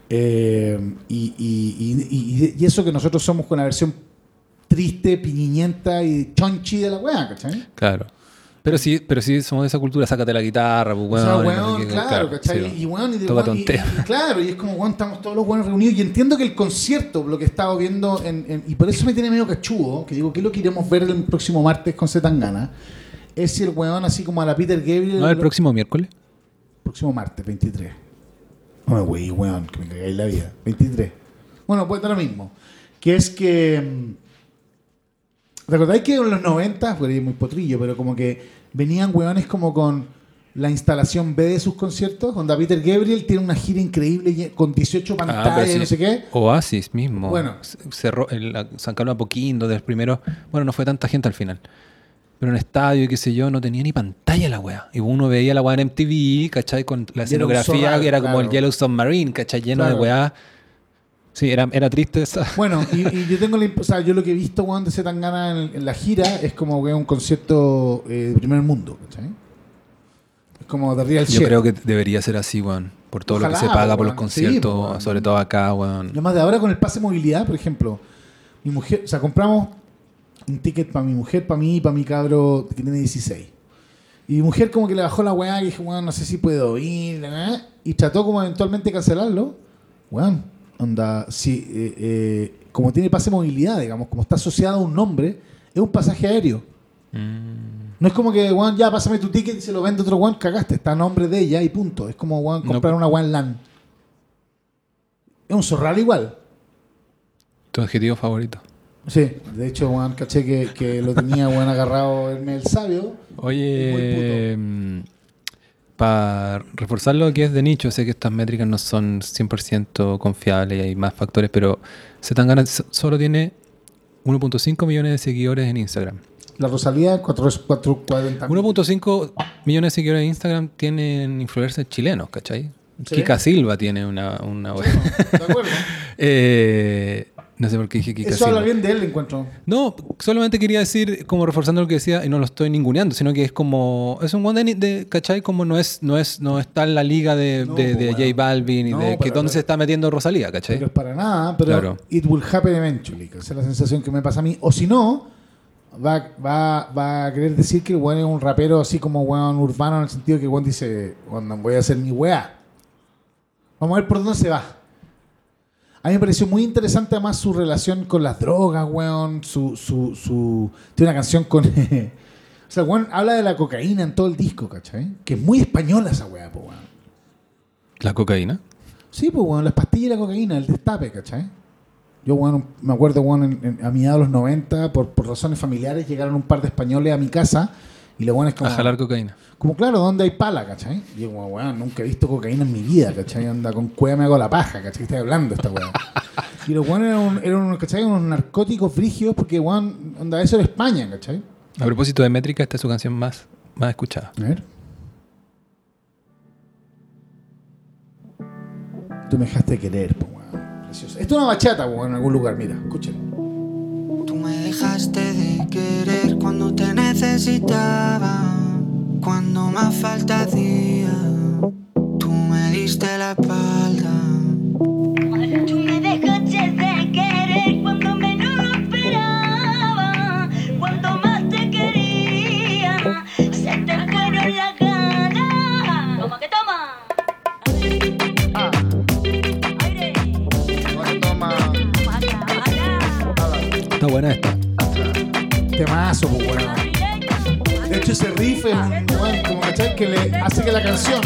Eh, y, y- y- y- y eso que nosotros somos con la versión triste, piñiñenta y chonchi de la weá, ¿cachai? Claro. Pero sí, pero sí somos de esa cultura, sácate la guitarra, pues, O sea, weón, y weón, claro, ¿cachai? sí. y weón, y, de weón, y- claro, y es como, weón, estamos todos los buenos reunidos. Y entiendo que el concierto, lo que he estado viendo, en, en- y por eso me tiene medio cachudo, que digo, ¿qué es lo que iremos ver el próximo martes con Zetangana? Es si el weón, así como a la Peter Gabriel. ¿No el lo- próximo miércoles? próximo martes, 23. No me wey, weón, que me cagáis la vida. 23. Bueno, pues da lo mismo. Que es que. ¿Recordáis que en los 90, fue muy potrillo, pero como que venían weones como con la instalación B de sus conciertos? Donde Peter Gabriel tiene una gira increíble con 18 pantallas Ah, y sí. no sé qué. Oasis mismo. Bueno. Cerró el, San Carlos Apoquindo de los primeros. Bueno, no fue tanta gente al final. Pero en estadio y qué sé yo, no tenía ni pantalla la weá. Y uno veía la weá en MTV, ¿cachai? Con la escenografía que era como el. Yellow Submarine, ¿cachai? Lleno Claro. de weá. Sí, era, era triste esa. Bueno, y, y yo tengo la o sea, yo lo que he visto, weón, de Zetangana en, en la gira es como weón, un concierto eh, de primer mundo, ¿cachai? Es como de real Yo shit. creo que debería ser así, weón. Por todo lo que se paga po, por los. Sí, conciertos, weón. sobre todo acá, weón. Además de ahora con el pase movilidad, por ejemplo, mi mujer, o sea, compramos un ticket para mi mujer, para mí y para mi cabro que tiene 16. Y mi mujer como que le bajó la weá y dije, weón, no sé si puedo ir, la weá, y trató como eventualmente de cancelarlo. Weón, onda, sí, eh, eh, como tiene pase movilidad, digamos, como está asociado a un nombre, es un pasaje aéreo. Mm. No es como que, weón, ya pásame tu ticket y se lo vende otro weón, cagaste, está a nombre de ella y punto. Es como, No. comprar una weón LAN. Es un zorral igual. Tu adjetivo favorito. Sí, de hecho, Juan, caché que, que lo tenía Juan agarrado en el sabio. Oye, para reforzar lo que es de nicho, sé que estas métricas no son 100% confiables y hay más factores, pero Zetangana so- solo tiene 1.5 millones de seguidores en Instagram. La Rosalía, 440 1.5 millones de seguidores en Instagram tienen influencers chilenos, ¿cachai? Sí. Kika Silva tiene una... una ¿De acuerdo? Eh, no sé por qué dije Kika Eso habla bien de él, encuentro. No, solamente quería decir, como reforzando lo que decía, y no lo estoy ninguneando, sino que es como. Es un one de, de- ¿cachai? Como no es, no es, no está en la liga de, No, de, de bueno. J Balvin y No, de que pero- dónde pero- se está metiendo Rosalía, ¿cachai? Pero es para nada, pero Claro. it will happen eventually. Esa es la sensación que me pasa a mí. O si no, va, va, va a querer decir que el weón es un rapero así como weón urbano en el sentido que weón dice, cuando voy a hacer mi weá. Vamos a ver por dónde se va. A mí me pareció muy interesante además su relación con las drogas, weón. Su, su, su... Tiene una canción con... o sea, weón habla de la cocaína en todo el disco, ¿cachai? Que es muy española esa weá, po, weón. La cocaína. Sí, pues, weón, las pastillas y la cocaína, el destape, ¿cachai? Yo, bueno, me acuerdo, bueno, en- en- a mediados de los 90, por, por razones familiares, llegaron un par de españoles a mi casa y lo bueno es como... A jalar cocaína. Como claro, ¿dónde hay pala, cachai? Y yo como, weón, nunca he visto cocaína en mi vida, cachai? Anda, con cueva me hago la paja, cachai? Estoy hablando esta weón. Y los weones eran, un- eran unos, cachai? Unos narcóticos frígidos porque, weón, onda, eso era España, cachai? A propósito de métrica, esta es su canción más, más escuchada. A ver. Tú me dejaste querer, po, weón. Precioso. Esto es una bachata, weón, en algún lugar, mira, escúchalo. Tú me dejaste de necesitaba, cuando más falta hacía. Que la canción,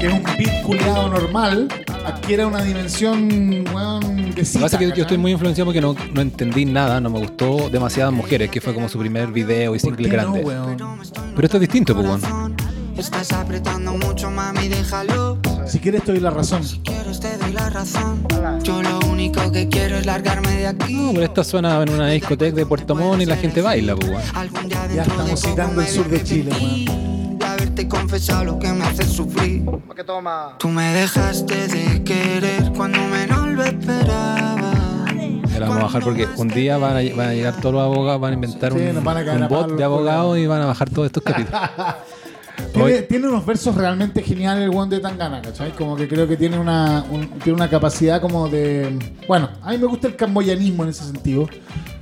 que es un beat culiado normal, adquiera una dimensión, weón, de Lo que pasa es que yo estoy muy influenciado porque no, no entendí nada, no me gustó demasiadas mujeres, que fue como su primer video y ¿Por single no, grande. weón? Pero esto es distinto, pues, weón. Estás apretando mucho, mami, déjalo. Si quieres, te doy la razón. Quieres, te doy la razón. Yo lo único que quiero es largarme de aquí. No, pero esta suena en una discoteca de Puerto Montt y la gente baila, pues, weón. Ya estamos citando el sur de Chile, ti, confesado lo que me hace sufrir. Tú me dejaste de querer cuando menos lo esperaba. Vamos a bajar porque un día van a, van a llegar todos los abogados, van a inventar Sí, un, van a un bot de abogados y van a bajar todos estos capítulos. Tiene, tiene unos versos realmente geniales el one de Tangana, ¿cachai? Como que creo que tiene una, un- tiene una capacidad como de... Bueno, a mí me gusta el camboyanismo en ese sentido.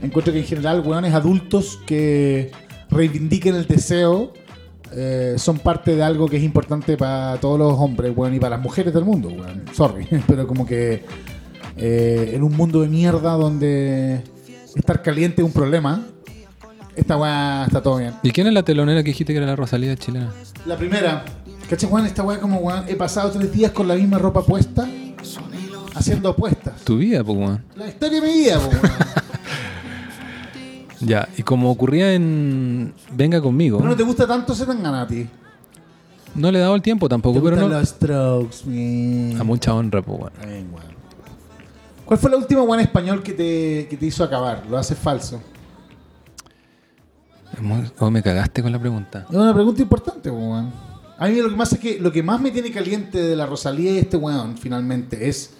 Encuentro que en general, weones adultos que reivindiquen el deseo eh, son parte de algo que es importante para todos los hombres, weón, y para las mujeres del mundo, weón. Sorry, pero como que eh, en un mundo de mierda donde estar caliente es un problema, esta weá está todo bien. ¿Y quién es la telonera que dijiste que era la Rosalía chilena? La primera, ¿cachai, Juan? Esta weá como, weón, he pasado tres días con la misma ropa puesta, haciendo apuestas. Tu vida, pues, weón. La historia de mi vida, weón. Ya, y como ocurría en Venga conmigo, ¿No te gusta tanto ese Tangana a ti? no le he dado el tiempo ¿Te tampoco, pero no. los strokes, man? A mucha honra, pues. Bien, weón. ¿Cuál fue la última en español que te, que te hizo acabar? Lo hace falso. Muy- Oh, me cagaste con la pregunta. Es una pregunta importante, po, weón. A mí lo que más es que lo que más me tiene caliente de la Rosalía y este weón, finalmente, es.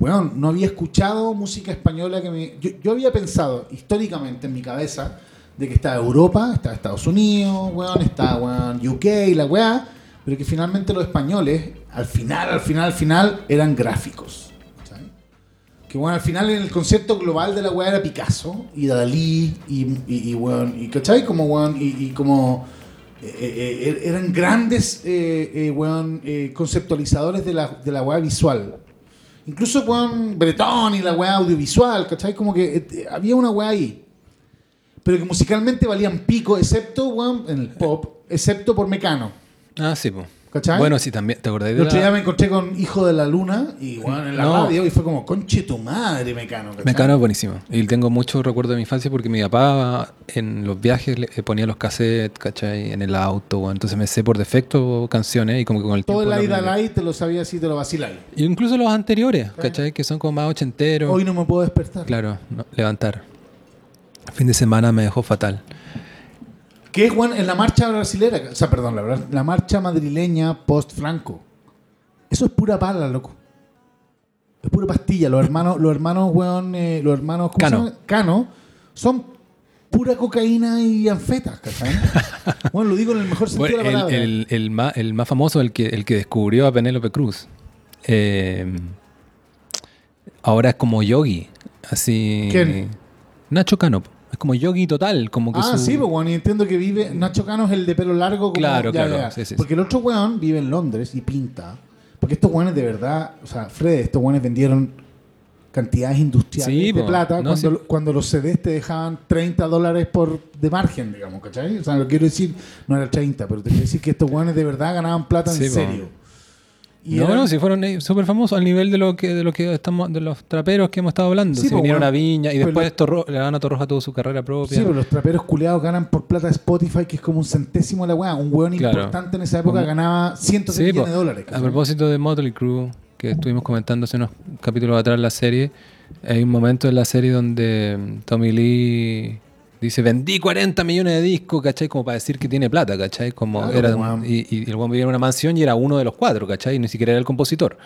Weón, no había escuchado música española que me. Yo, había pensado históricamente en mi cabeza de que estaba Europa, estaba Estados Unidos, weón, estaba weón, UK la weá, pero que finalmente los españoles, al final, al final, al final, eran gráficos. Que bueno, al final en el concepto global de la weá era Picasso y Dalí y, y, y, weón, y ¿cachai? Como weón, y, como eh, eh, eh, eran grandes eh, conceptualizadores de la, de la weá visual. Incluso weón Bretón y la weá audiovisual, ¿cachai? Como que eh, eh, había una weá ahí. Pero que musicalmente valían pico, excepto weón, en el pop, excepto por Mecano. Ah, sí, pues. ¿Cachai? Bueno, sí, también. ¿Te acordás El de otro día me encontré con Hijo de la Luna y bueno, en la No. radio y fue como, conche tu madre, Mecano. ¿cachai? Mecano es buenísimo. Y tengo muchos recuerdos de mi infancia porque mi papá en los viajes le- eh, ponía los cassettes, ¿cachai? En el auto, entonces me sé por defecto canciones y como que con el Todo tiempo... el lo Aida. Light te lo sabía así, te lo vaciláis. Y incluso los anteriores, ¿cachai? Que son como más ochenteros. Hoy no me puedo despertar. Claro, no, levantar. Fin de semana me dejó fatal. Que es, en la marcha brasilera, o sea, perdón, la, la marcha madrileña post-Franco. Eso es pura pala, loco. Es pura pastilla. Los hermanos, los hermanos, weón, eh, los hermanos, ¿cómo Cano. se llama? Cano, son pura cocaína y anfetas, ¿cachai? bueno, lo digo en el mejor sentido Bueno, de la palabra. el- el más, el más famoso, el que, el que descubrió a Penélope Cruz. Eh, ahora es como yogi. Así. ¿Quién? Nacho Cano. Es como yogi total. Como que Ah, su- sí, pues, weón, y entiendo que vive. Nacho Cano es el de pelo largo. Como, Claro, ya, claro, ya. sí, sí, Porque el otro weón vive en Londres y pinta. Porque estos weones de verdad, o sea, Fred, estos weones vendieron cantidades industriales Sí, de po. plata No, cuando, sí. cuando los CDs te dejaban 30 dólares por de margen, digamos, ¿cachai? O sea, lo quiero decir, no era 30, pero te quiero decir que estos weones de verdad ganaban plata Sí, en po. serio. Y no, eran- no, si fueron súper famosos al nivel de lo que de lo que estamos de los traperos que hemos estado hablando. Sí, si po, vinieron bueno. a Viña y Pero después Torro- le dan a Torroja toda su carrera propia. Sí, pero los traperos culeados ganan por plata de Spotify, que es como un centésimo de la weá. Un weón Claro. importante en esa época ganaba cientos de Sí, millones po. de dólares. A propósito de Motley Crue, que estuvimos comentando hace unos capítulos atrás en la serie, hay un momento en la serie donde mm, Tommy Lee dice, vendí 40 millones de discos, ¿cachai? Como para decir que tiene plata, ¿cachai? Como Claro, era, weón. y, y el weón vivía en una mansión y era uno de los cuatro, ¿cachai? Y ni siquiera era el compositor.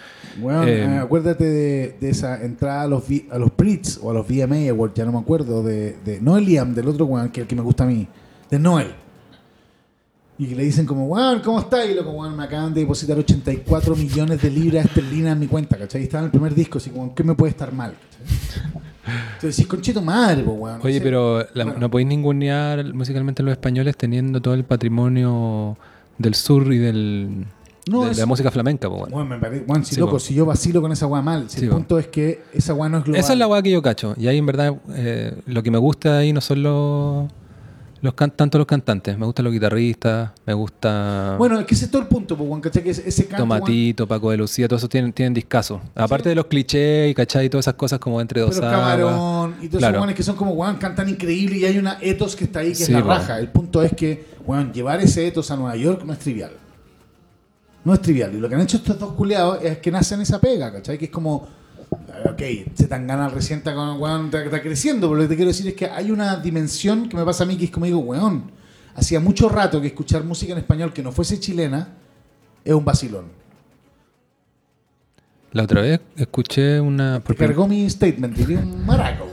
Bueno, Eh, eh, acuérdate de, de esa entrada a los, V- a los Brits o a los VMA Awards, ya no me acuerdo, de, de no el Liam, del otro weón, que el que me gusta a mí, de Noel. Y que le dicen como, weón, ¿cómo está? Y loco, weón, me acaban de depositar 84 millones de libras esterlinas en mi cuenta, ¿cachai? Y estaba en el primer disco, así como, ¿qué me puede estar mal? ¿cachai? Entonces decís, conchito madre, weón. Oye, pero la- Bueno. no podéis ningunear musicalmente a los españoles teniendo todo el patrimonio del sur y del, No, de, es- la música flamenca, pues, bueno. Weón, me parece, weón, si Sí, loco, po. si yo vacilo con esa weá mal, si Sí, el po. punto es que esa weá no es global. Esa es la weá que yo cacho. Y ahí en verdad eh, lo que me gusta ahí no son los, los can- tanto los cantantes. Me gustan los guitarristas, me gusta Bueno, es que ese es todo el punto, weón, ¿cachai? Que ese, ese canto, Tomatito, Paco de Lucía, todos esos tienen, tienen discasos. Aparte de los clichés y cachai y todas esas cosas como entre dos Pero. Camarón y todos Claro. esos que son como, weón, cantan increíble y hay una etos que está ahí que Sí, es la raja. El punto es que, weón, llevar ese etos a Nueva York no es trivial. No es trivial. Y lo que han hecho estos dos culeados es que nacen esa pega, ¿cachai? Que es como, ok, se tan gana recién está, con- weón, está, está creciendo, pero lo que te quiero decir es que hay una dimensión que me pasa a mí que es como digo, weón, hacía mucho rato que escuchar música en español que no fuese chilena es un vacilón. La otra vez escuché una. por prim- Cargó mi statement, diría un maraco.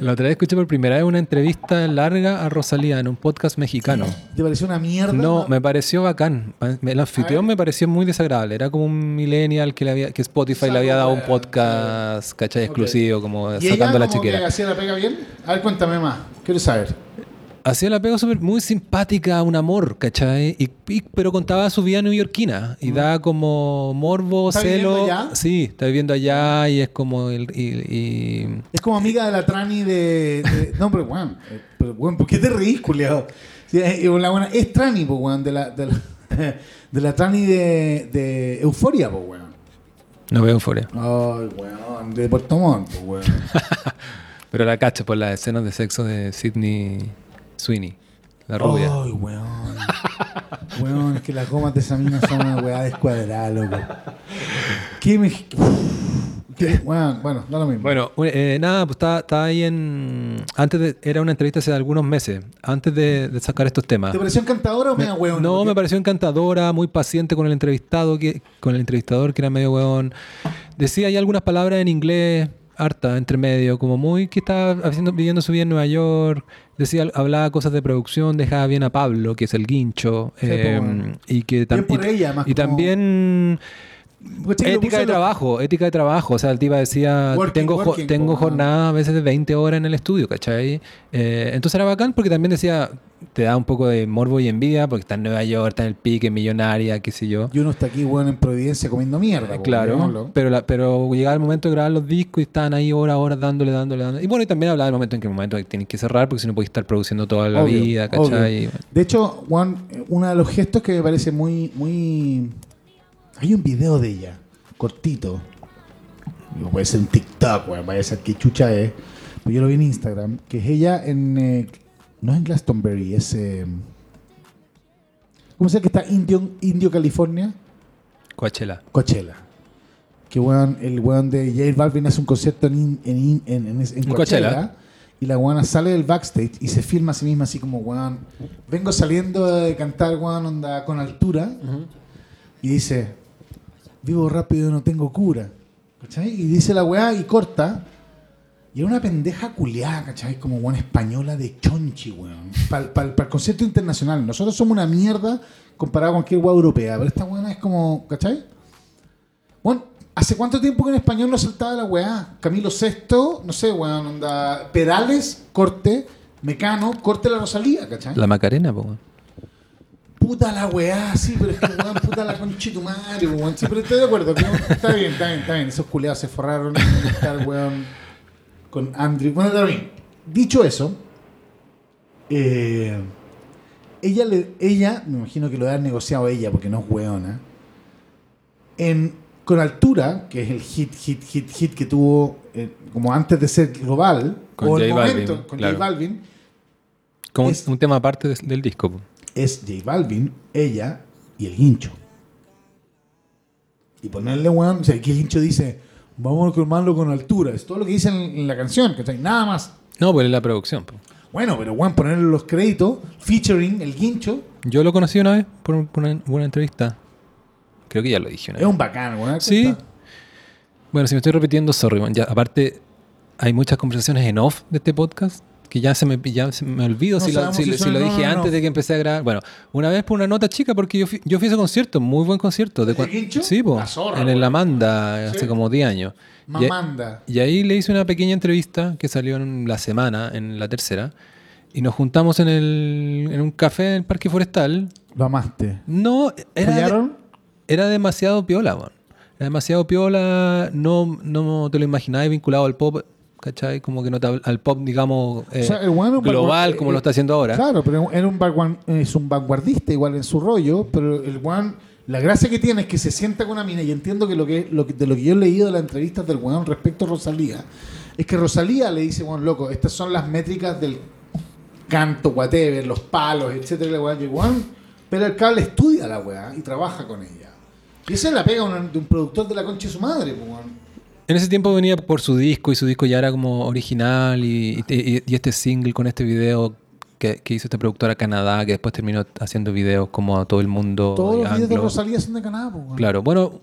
La otra vez escuché por primera vez una entrevista larga a Rosalía en un podcast mexicano. ¿Te pareció una mierda? No, me pareció bacán. El anfitrión me pareció muy desagradable. Era como un millennial que, le había, que Spotify le había dado un podcast, ¿cachai? Exclusivo, como ¿Y sacando ella la como que chiquera. hacía la pega bien? A ver, cuéntame más. Quiero saber. Hacía la pega súper muy simpática, un amor, ¿cachai? Y, y- pero contaba su vida neoyorquina y da como morbo, Mm. ¿Está celo. viviendo allá? Sí, está viviendo allá y es como. el- y- y- Es como amiga de la Trani de. de- no, pero weón. eh, Pero weón, ¿por qué te reís, buena, es Trani, pues, weón, de la, de la, de la Trani de, de Euforia, pues, weón. no veo euforia. Ay, weón, de Puerto Montt, pues, weón. Pero la cacho por las escenas de sexo de Sidney Sweeney, la rubia. Ay, weón. Weón, es que las gomas de esa mina son una weá descuadrada, loco. ¿Qué me. qué- weón, bueno, da lo mismo. Bueno, eh, nada, pues estaba, estaba ahí en. Antes de. Era una entrevista hace algunos meses, antes de, de sacar estos temas. ¿Te pareció encantadora o media weón? No, Porque- me pareció encantadora, muy paciente con el entrevistado, que, con el entrevistador que era medio huevón. Decía ahí algunas palabras en inglés, harta, entre medio, como muy que estaba haciendo, viviendo su vida en Nueva York. Decía, hablaba cosas de producción, dejaba bien a Pablo, que es el guincho. Sí, eh, y que tam- y- ella, más y también ética puso de trabajo, ética de trabajo. O sea, el tipo decía, Working, tengo, working, tengo po, jornadas a veces de 20 horas en el estudio, ¿cachai? Eh, entonces era bacán porque también decía, te da un poco de morbo y envidia porque está en Nueva York, está en el pique, millonaria, qué sé yo. Y uno está aquí, weón, en Providencia comiendo mierda. po, claro, digámoslo. pero, la- pero llegaba el momento de grabar los discos y estaban ahí horas, horas dándole, dándole, dándole. Y bueno, y también hablaba del momento en que el momento que tienes que cerrar porque si no puedes estar produciendo toda la Obvio, vida, ¿cachai? De hecho, Juan, uno de los gestos que me parece muy, muy. Hay un video de ella, cortito. No puede ser un TikTok, weón, puede ser que chucha es. Pero yo lo vi en Instagram, que es ella en. eh, no es en Glastonbury, es. eh, ¿Cómo se llama que está Indio, Indio, California? Coachella. Coachella. Que weón, el weón de J Balvin hace un concierto en, in- en, Coachella. y la weona sale del backstage y se filma a sí misma así como weón. Vengo saliendo de cantar weón onda con altura y dice vivo rápido no tengo cura. ¿Cachai? Y dice la weá y corta. Y era una pendeja culiada, ¿cachai? Como weón española de chonchi, weón. Para el concierto internacional. Nosotros somos una mierda comparado con cualquier weá europea. Pero esta weona es como, ¿cachai? Bueno, ¿hace cuánto tiempo que en español no saltaba la weá? Camilo Sexto, no sé, weón, onda. Pedales, corte, mecano, corte la Rosalía, ¿cachai? La Macarena, weón. Puta la weá, sí, pero es que weón, puta la conchetumare, weón. Sí, pero estoy de acuerdo, que está bien, está bien, está bien. Esos culiados se forraron en estar, weón, con Andrew. Bueno, está bien. Dicho eso, eh, ella, le, ella, me imagino que lo ha negociado ella, porque no es weona, en, con altura, que es el hit, hit, hit, hit que tuvo eh, como antes de ser global, Con o el J Balvin, con claro. J Balvin, Como un- Es- un tema aparte de- del disco. Es J Balvin, ella y el hincho. Y ponerle, weón, o sea, que el hincho dice, vamos a colmarlo con altura. Es todo lo que dice en, la canción, ¿cachai? Nada más. No, pues es la producción. po. Bueno, pero weón, ponerle los créditos, featuring el hincho, Yo lo conocí una vez por, una, entrevista. Creo que ya lo dije una es vez. un bacán, weón. Sí. Está- Bueno, si me estoy repitiendo, sorry. Ya, aparte, hay muchas conversaciones en off de este podcast que ya se me, ya se me olvido No si, lo, si si si dije no, no. antes de que empecé a grabar. Bueno, una vez por una nota chica, porque yo fui, yo fui a ese concierto, muy buen concierto. De ¿El de? Sí, po, La zorra, en el Amanda, Sí. hace como 10 años. Y- Mamanda. Y ahí le hice una pequeña entrevista que salió en la semana, en la tercera. Y nos juntamos en, el, en un café en el Parque Forestal. Lo amaste. No, era, de- era demasiado piola. Era demasiado piola, no, no te lo imaginabas vinculado al pop, ¿cachai? Como que no te al pop, digamos, eh, O sea, global, como eh, lo está haciendo ahora. Claro, pero era un vanguard- es un vanguardista igual en su rollo, pero el weón, la gracia que tiene es que se sienta con una mina, y entiendo que lo que, lo que- de lo que yo he leído de las entrevistas del weón respecto a Rosalía, es que Rosalía le dice, weón, loco, estas son las métricas del canto, whatever, los palos, etcétera, la y weón, pero el cable estudia la weá y trabaja con ella. Y esa es la pega de un productor de la concha de su madre, pues, weón. En ese tiempo venía por su disco y su disco ya era como original y, y- y este single con este video que, que hizo esta productora Canadá, que después terminó haciendo videos como a todo el mundo. Todos los videos de. Rosalía son de Canadá, pues. Claro, bueno,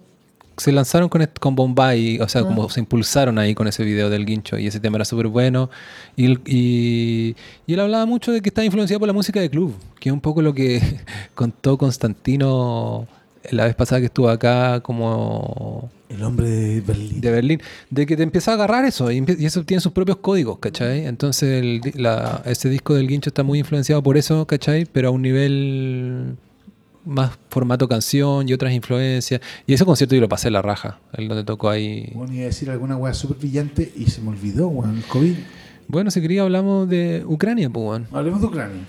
se lanzaron con, con Bombay, o sea, Ah. como se impulsaron ahí con ese video del guincho y ese tema era súper bueno. Y, él- y, y él hablaba mucho de que está influenciado por la música de club, que es un poco lo que contó Constantino la vez pasada que estuvo acá como El hombre de Berlín. de Berlín, de que te empieza a agarrar eso y, y eso tiene sus propios códigos, ¿cachai? Entonces el la- ese disco del guincho está muy influenciado por eso, ¿cachai? Pero a un nivel más formato canción y otras influencias. Y ese concierto yo lo pasé la raja, el donde tocó ahí. Bueno, iba a decir alguna weá súper brillante y se me olvidó, weón. El COVID. Bueno, si quería hablamos de Ucrania, pues, weón. Hablemos de Ucrania.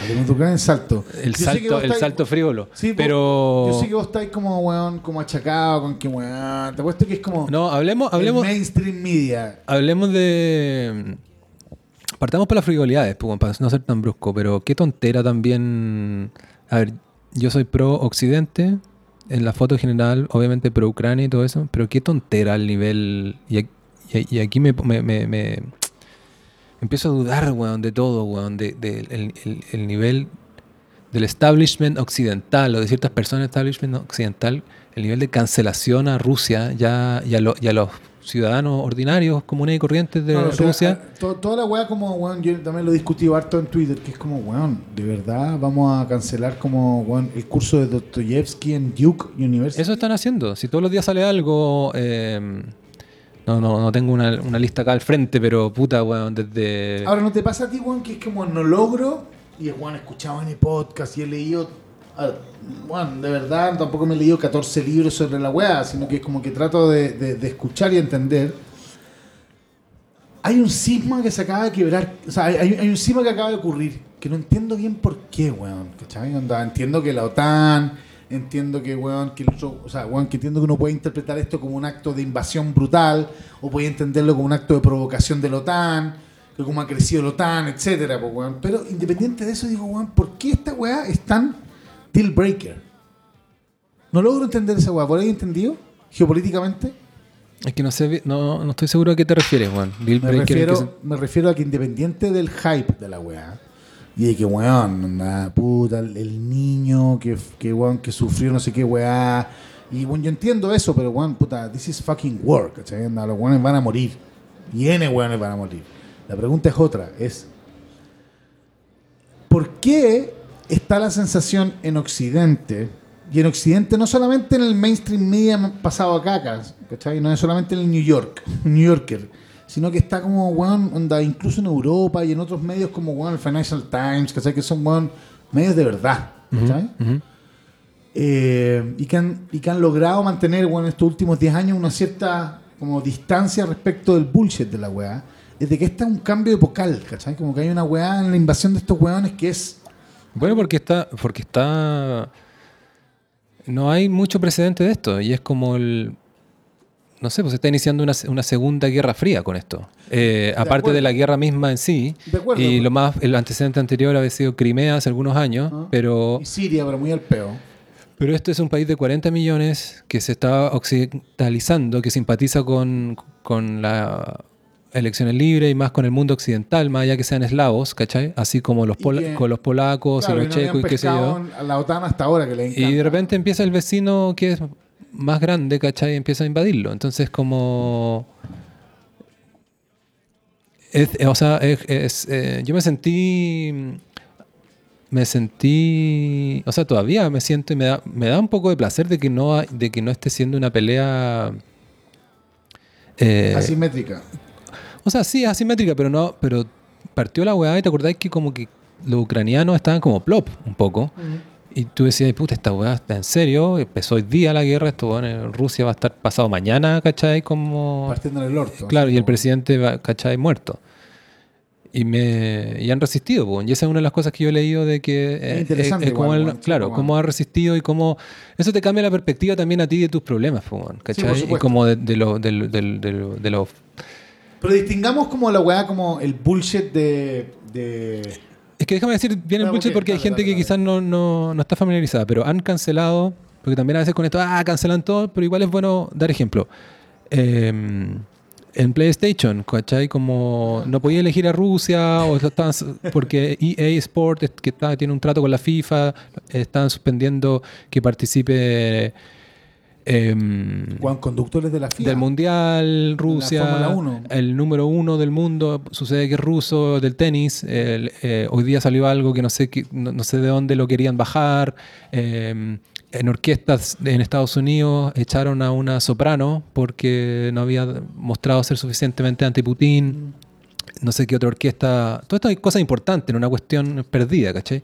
Hablemos de Ucrania en salto. El Yo salto, el estáis- salto frívolo. Sí, pero... Yo sé que vos estáis como, weón, como achacado con que, weón. Te apuesto que es como. No, hablemos, hablemos, El mainstream media. Hablemos de. Partamos por las frivolidades, pues, para no ser tan brusco, pero qué tontera también. A ver, yo soy pro Occidente, en la foto general, obviamente pro Ucrania y todo eso, pero qué tontera al nivel. Y, aquí me, me- me- me- empiezo a dudar, weón, de todo, weón, de, de el, el- el nivel del establishment occidental o de ciertas personas del establishment occidental, el nivel de cancelación a Rusia ya, y, a lo- y a los ciudadanos ordinarios, comunes y corrientes de No, o sea, Rusia. a- to- toda la weá como, weón, yo también lo he discutido harto en Twitter, que es como, weón, de verdad vamos a cancelar como, weón, el curso de Dostoyevsky en Duke University. Eso están haciendo. Si todos los días sale algo, eh, no, no, no tengo una, una lista acá al frente, pero puta, weón, desde... Ahora, ¿no te pasa a ti, weón, que es como no logro? Y es, weón, he escuchado en el podcast y he leído. Weón, de verdad, tampoco me he leído 14 libros sobre la weá, sino que es como que trato de, de- escuchar y entender. Hay un cisma que se acaba de quebrar, o sea, hay, un cisma que acaba de ocurrir, que no entiendo bien por qué, weón. ¿Cachai? Entiendo que la OTAN, entiendo que, weón, que el otro- o sea, weón, que entiendo que uno puede interpretar esto como un acto de invasión brutal, o puede entenderlo como un acto de provocación de la OTAN, que como ha crecido la OTAN, etcétera, pues, weón. Pero independiente de eso, digo, weón, ¿por qué esta weá es tan deal breaker? No logro entender esa weá. ¿Por ahí entendido? Geopolíticamente. Es que no sé, no, no estoy seguro a qué te refieres, weón. Deal Me breaker, ¿en qué refiero, me refiero a que independiente del hype de la weá, y de que, weón, puta, el, niño que, que, weón, que sufrió no sé qué weá, y bueno, yo entiendo eso, pero weón, puta, this is fucking work, ¿cachai? Los weones van a morir, y N weones van a morir. La pregunta es otra, es, ¿por qué está la sensación en Occidente, y en Occidente no solamente en el mainstream media pasado a cacas, ¿cachai? No es solamente en el New York, New Yorker, sino que está como, weón, onda, incluso en Europa y en otros medios como, weón, el Financial Times, ¿cachai? Que son, weón, medios de verdad, ¿cachai? Ujú. Eh, y, que han, y que han logrado mantener, en estos últimos 10 años una cierta como distancia respecto del bullshit de la weá. Es de que este es un cambio epocal, ¿cachai? Como que hay una weá en la invasión de estos weones que es... Bueno, porque está, porque está, no hay mucho precedente de esto y es como el, no sé, pues se está iniciando una, una segunda guerra fría con esto. Eh, aparte acuerdo. de la guerra misma en sí De acuerdo. y lo más, el antecedente anterior había sido Crimea hace algunos años, Ah. pero Y Siria, pero muy al peo. Pero este es un país de 40 millones que se está occidentalizando, que simpatiza con, con la elecciones libres y más con el mundo occidental, más allá que sean eslavos, ¿cachai? Así como los Y pola- que- con los polacos Claro, y los checos y qué sé yo. la OTAN hasta ahora que le encanta. Y de repente empieza el vecino que es más grande, ¿cachai? Y empieza a invadirlo. Entonces como... Es- eh, o sea, es- es, eh, yo me sentí... Me sentí... O sea, todavía me siento y me da, me da un poco de placer de que no, hay- de que no esté siendo una pelea... eh, Asimétrica. o sea, sí, es asimétrica, pero no, pero partió la weá y te acordáis que como que los ucranianos estaban como plop un poco. Y tú decías, puta, esta weá está en serio, empezó hoy día la guerra, esto bueno, Rusia va a estar pasado mañana, ¿cachai? Como... Partiendo en el orto. Claro, y el presidente, va, ¿cachai? Muerto. Y, me, y han resistido, po. y esa es una de las cosas que yo he leído de que... eh, interesante eh, igual, él- sí, claro, cómo ha resistido y cómo... Eso te cambia la perspectiva también a ti de tus problemas, po, ¿cachai? y como de, de lo- del- del- de los Pero distingamos como la weá como el bullshit de... Es que déjame decir bien el bullshit porque hay gente que quizás no, no, no está familiarizada, pero han cancelado, porque también a veces con esto, ah, cancelan todo, pero igual es bueno dar ejemplo. Eh, en PlayStation, ¿cachai? Como no podía elegir a Rusia, o estaban, porque EA Sport, que está, tiene un trato con la FIFA, estaban suspendiendo que participe em, Juan, conductores de la FIFA. del Mundial, Rusia, Fórmula 1. el número uno del mundo, sucede que es ruso, del tenis. el- eh, hoy día salió algo que no sé, no, no sé de dónde lo querían bajar. eh, en orquestas en Estados Unidos echaron a una soprano porque no había mostrado ser suficientemente anti-Putin. No sé qué otra orquesta. Todo esto hay cosas importantes, no una cuestión perdida, ¿cachai?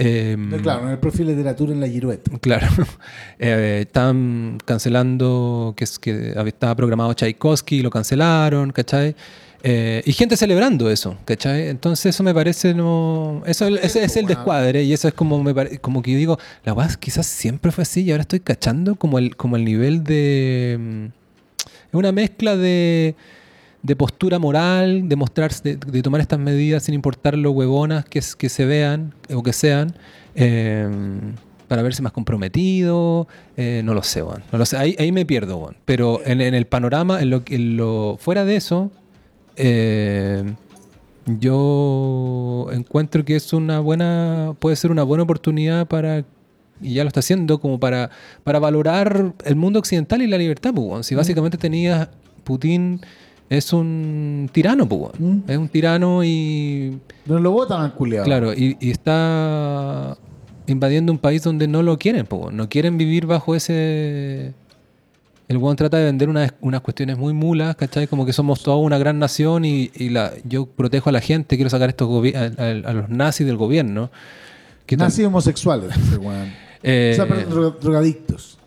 Eh, No, claro, en el profil de literatura en la Girouette. Claro. Eh, están cancelando que, es, que estaba programado Tchaikovsky y lo cancelaron, ¿cachai? Eh, y gente celebrando eso, ¿cachai? Entonces eso me parece no... Eso es- ese es el descuadre y eso es como me pare- como que yo digo, la weá quizás siempre fue así y ahora estoy cachando como el, como el nivel de... mm, Es una mezcla de, de postura moral, de mostrarse, de, de tomar estas medidas sin importar lo huevonas que, que se vean o que sean, eh, para verse más comprometido, eh, no lo sé. No lo sé. Ahí, ahí me pierdo. Pero en, en el panorama, en lo, en lo fuera de eso, eh, yo encuentro que es una buena, puede ser una buena oportunidad para y ya lo está haciendo como para, para valorar el mundo occidental y la libertad, pues. Si básicamente tenías Putin es un tirano, pues. Mm. es un tirano y No lo votan al culiado. claro, y, y está invadiendo un país donde no lo quieren, pues, no quieren vivir bajo ese el weón trata de vender unas, unas cuestiones muy mulas, ¿cachai? Como que somos toda una gran nación y, y la, yo protejo a la gente, quiero sacar estos a, a- a los nazis del gobierno. Nazis homosexuales, ese weón. Eh, o sea, perdón, dro- drogadictos.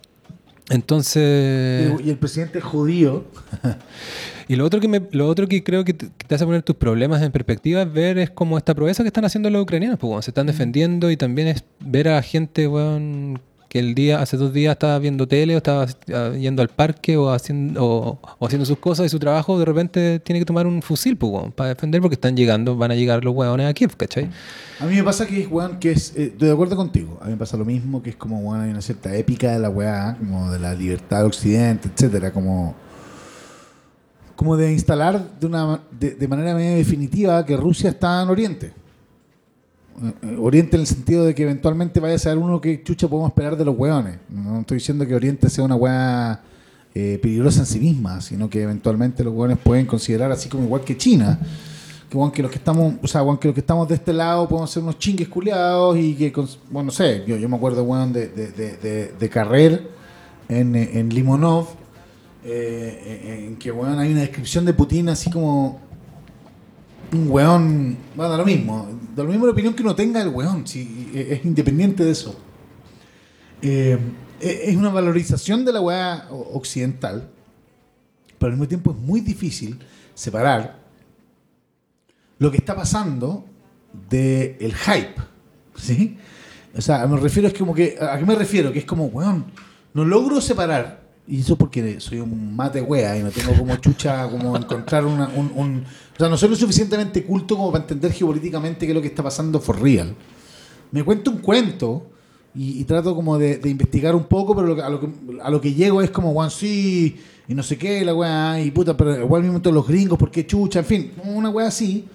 entonces... y el presidente judío. Y lo otro que me, lo otro que creo que te, que te hace poner tus problemas en perspectiva es ver es como esta proeza que están haciendo los ucranianos, pues weón, se están defendiendo y también es ver a gente, weón, que el día, hace dos días estaba viendo tele o estaba yendo al parque o haciendo, o, o haciendo sus cosas y su trabajo, de repente tiene que tomar un fusil, pues para defender porque están llegando, van a llegar los weones a Kiev, ¿cachai? A mí me pasa que es, weón, que es. eh, estoy de acuerdo contigo. A mí me pasa lo mismo, que es como, weón, hay una cierta épica de la weá, como de la libertad de Occidente, etcétera, como. Como de instalar de, una, de, de manera medio definitiva que Rusia está en Oriente. Eh, Oriente en el sentido de que eventualmente vaya a ser uno que chucha podemos esperar de los weones. No estoy diciendo que Oriente sea una weá eh, peligrosa en sí misma, sino que eventualmente los weones pueden considerar así como igual que China que, los que estamos, o sea, los que estamos de este lado podemos ser unos chingues culiados y que, bueno, no sé, yo, yo me acuerdo, weón, de, de, de, de, de Carrer en, eh, en Limonov, eh, en que, weón, hay una descripción de Putin así como un weón, bueno, da lo mismo, da lo mismo la opinión que uno tenga del weón, si eh, es independiente de eso. Eh, eh, es una valorización de la weá occidental, pero al mismo tiempo es muy difícil separar lo que está pasando del el hype. ¿Sí? O sea, me refiero es como que. ¿A qué me refiero? Que es como, weón, no logro separar. Y eso porque soy un mate wea y no tengo como chucha, como encontrar una, un, un- O sea, no soy lo suficientemente culto como para entender geopolíticamente qué es lo que está pasando for real. Me cuento un cuento y, trato como de, investigar un poco, pero lo a, lo que, a lo que llego es como, weón, sí, y no sé qué, la weá, y puta, pero igual mismo todos los gringos, ¿por qué chucha? En fin, una weá así.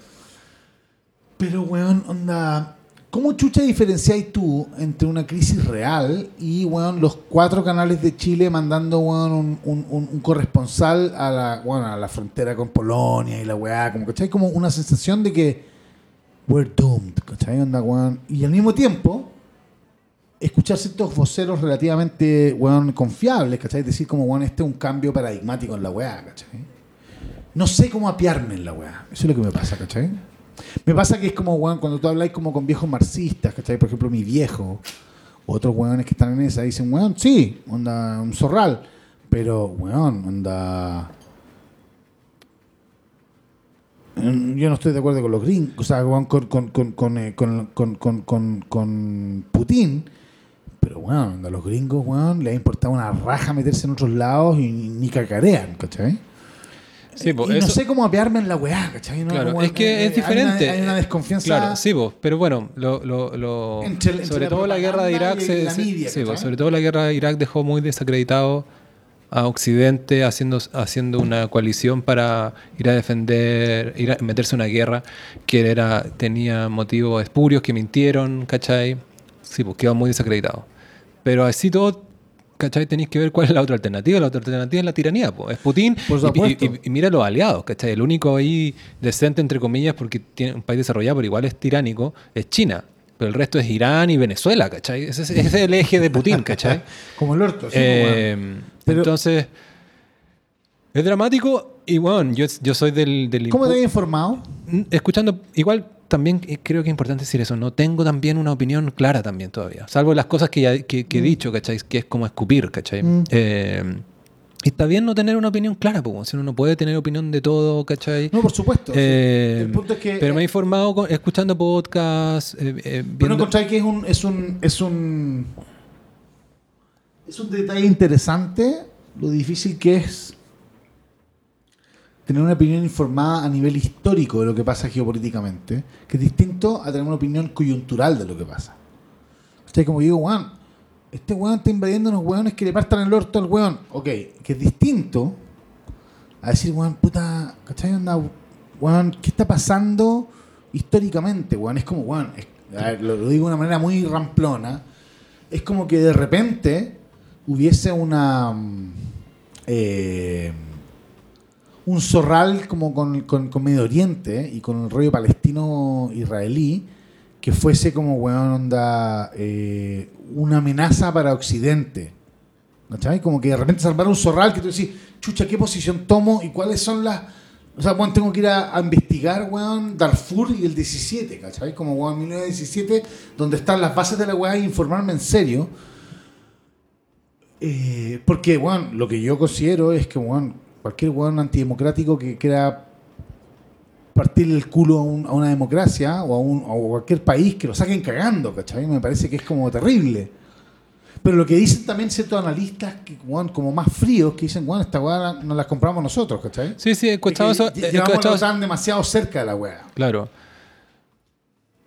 Pero, weón, onda. ¿Cómo chucha diferenciáis tú entre una crisis real y, weón, los cuatro canales de Chile mandando, un, un- un- un corresponsal a la, bueno, a la frontera con Polonia y la weá? Como, ¿cachai? Como una sensación de que we're doomed, ¿cachai? Onda, weón. Y al mismo tiempo, escuchar ciertos voceros relativamente, weón, confiables, ¿cachai? Decir como, weón, este es un cambio paradigmático en la weá, ¿cachai? No sé cómo apiarme en la weá. Eso es lo que me pasa, ¿cachai? Me pasa que es como, weón, cuando tú hablas como con viejos marxistas, ¿cachai? Por ejemplo, mi viejo, otros weones que están en esa, dicen, weón, sí, onda, un zorral, pero, weón, onda... Mm, Yo no estoy de acuerdo con los gringos, o sea, weón, con, con, con, con, eh, Putin, pero, weón, onda, los gringos, weón, les ha importado una raja meterse en otros lados y ni cacarean, ¿cachai? Sí, po, y no eso- sé cómo apiarme en la weá, ¿cachai? No, Claro, como- es que eh, es diferente. Hay una, hay una desconfianza. Claro, sí, vos, pero bueno, lo, lo- lo- Entre- sobre todo la guerra de Irak, se- la media, sí, ¿cachai? sobre todo la guerra de Irak dejó muy desacreditado a Occidente haciendo, haciendo una coalición para ir a defender, ir a meterse en una guerra que era, tenía motivos espurios, que mintieron, ¿cachai? Sí, pues quedó muy desacreditado. Pero así todo, ¿cachai? Tenéis que ver cuál es la otra alternativa. La otra alternativa es la tiranía, pues. Es Putin Por y- y, y- mira los aliados, ¿cachai? El único ahí decente, entre comillas, porque tiene un país desarrollado, pero igual es tiránico, es China. Pero el resto es Irán y Venezuela, ¿cachai? Ese es, ese es el eje de Putin, ¿cachai? Como el orto. sí, Eh. Pero- entonces, es dramático y bueno, yo, yo soy del... del ¿Cómo te has informado? Mm, Escuchando, igual también eh, creo que es importante decir eso, no tengo también una opinión clara también todavía, salvo las cosas que, ya, que, que he dicho, ¿cachai? Que es como escupir, ¿cachai? Mm. Eh, y está bien no tener una opinión clara, pues, si uno no puede tener opinión de todo, ¿cachai? No, por supuesto. Eh, el punto es que. pero me he informado con- escuchando podcasts, eh, eh, Pero no encontráis que es un, es un. Es un. Es un detalle interesante lo difícil que es tener una opinión informada a nivel histórico de lo que pasa geopolíticamente, que es distinto a tener una opinión coyuntural de lo que pasa. O sea, como digo, weón, este weón está invadiendo unos weones que le partan el orto al weón. Ok, que es distinto a decir, weón, puta, ¿cachai? ¿qué está pasando históricamente, weón? Es como, weón, lo, lo digo de una manera muy ramplona, es como que de repente hubiese una... mm, eh, un zorral como con, con- con Medio Oriente y con el rollo palestino-israelí que fuese como, weón, onda, eh, una amenaza para Occidente. ¿Cachai? Como que de repente salvar un zorral que tú decís, chucha, ¿qué posición tomo y cuáles son las... O sea, weón, tengo que ir a, investigar, weón, Darfur y el 17, ¿cachai? Como, weón, 1917, donde están las bases de la weá e informarme en serio. Eh, porque, weón, lo que yo considero es que, weón, cualquier weón antidemocrático que quiera partirle el culo a, un- a una democracia o a, un, a cualquier país que lo saquen cagando, ¿cachai? Me parece que es como terrible. Pero lo que dicen también ciertos analistas, que, como más fríos, que dicen, weón, esta weá nos la compramos nosotros, ¿cachai? Sí, sí, he escuchado Es que eso. he Llevamos escuchado. OTAN demasiado cerca de la weá. Claro.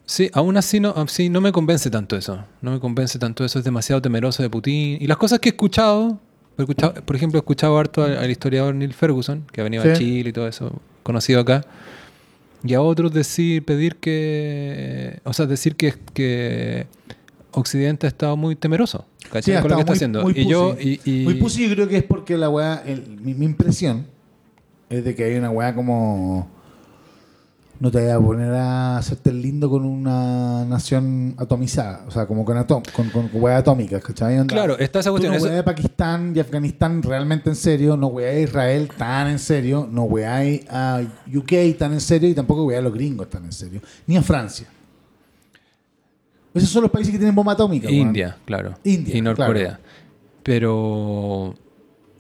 Sí, aún así no, sí, no me convence tanto eso. No me convence tanto eso. Es demasiado temeroso de Putin. Y las cosas que he escuchado, escuchado- por ejemplo, he escuchado harto al, al historiador Neil Ferguson, que ha venido a. Chile y todo eso, conocido acá. Y a otros decir, pedir que. O sea, decir que, que Occidente ha estado muy temeroso. ¿cachai? Sí, con lo que está haciendo. muy- y yo. Y, y- Muy pussy yo creo que es porque la weá, mi, mi impresión es de que hay una weá como... No te voy a poner a hacerte el lindo con una nación atomizada, o sea, como con, atom con, con, con weas atómicas, ¿cachai? Onda, Claro, está esa tú cuestión. no eso- de Pakistán y Afganistán realmente en serio, no weá de Israel tan en serio, no weá a UK tan en serio y tampoco weá a los gringos tan en serio, ni a Francia. Esos son los países que tienen bomba atómica. India, claro. India, y Norcorea. Pero,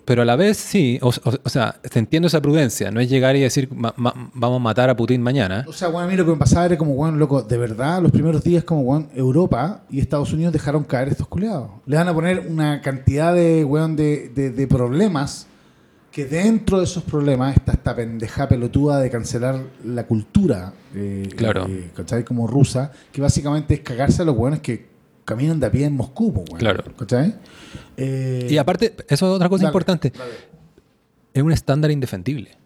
pero a la vez sí, o, o- o sea, te entiendo esa prudencia. No es llegar y decir "Ma- ma- vamos a matar a Putin mañana. O sea, bueno, a mí lo que me pasaba era como, bueno, loco, de verdad, los primeros días como, bueno, Europa y Estados Unidos dejaron caer estos culeados. Le van a poner una cantidad de, weón, de, de, de problemas que dentro de esos problemas está esta pendeja pelotuda de cancelar la cultura, eh, Claro. eh, ¿cachai? Como rusa, que básicamente es cagarse a los weones que caminan de a pie en Moscú, weón, Claro. ¿cachai? Eh, Y aparte, eso es otra cosa dale, importante. dale. Es un estándar indefendible.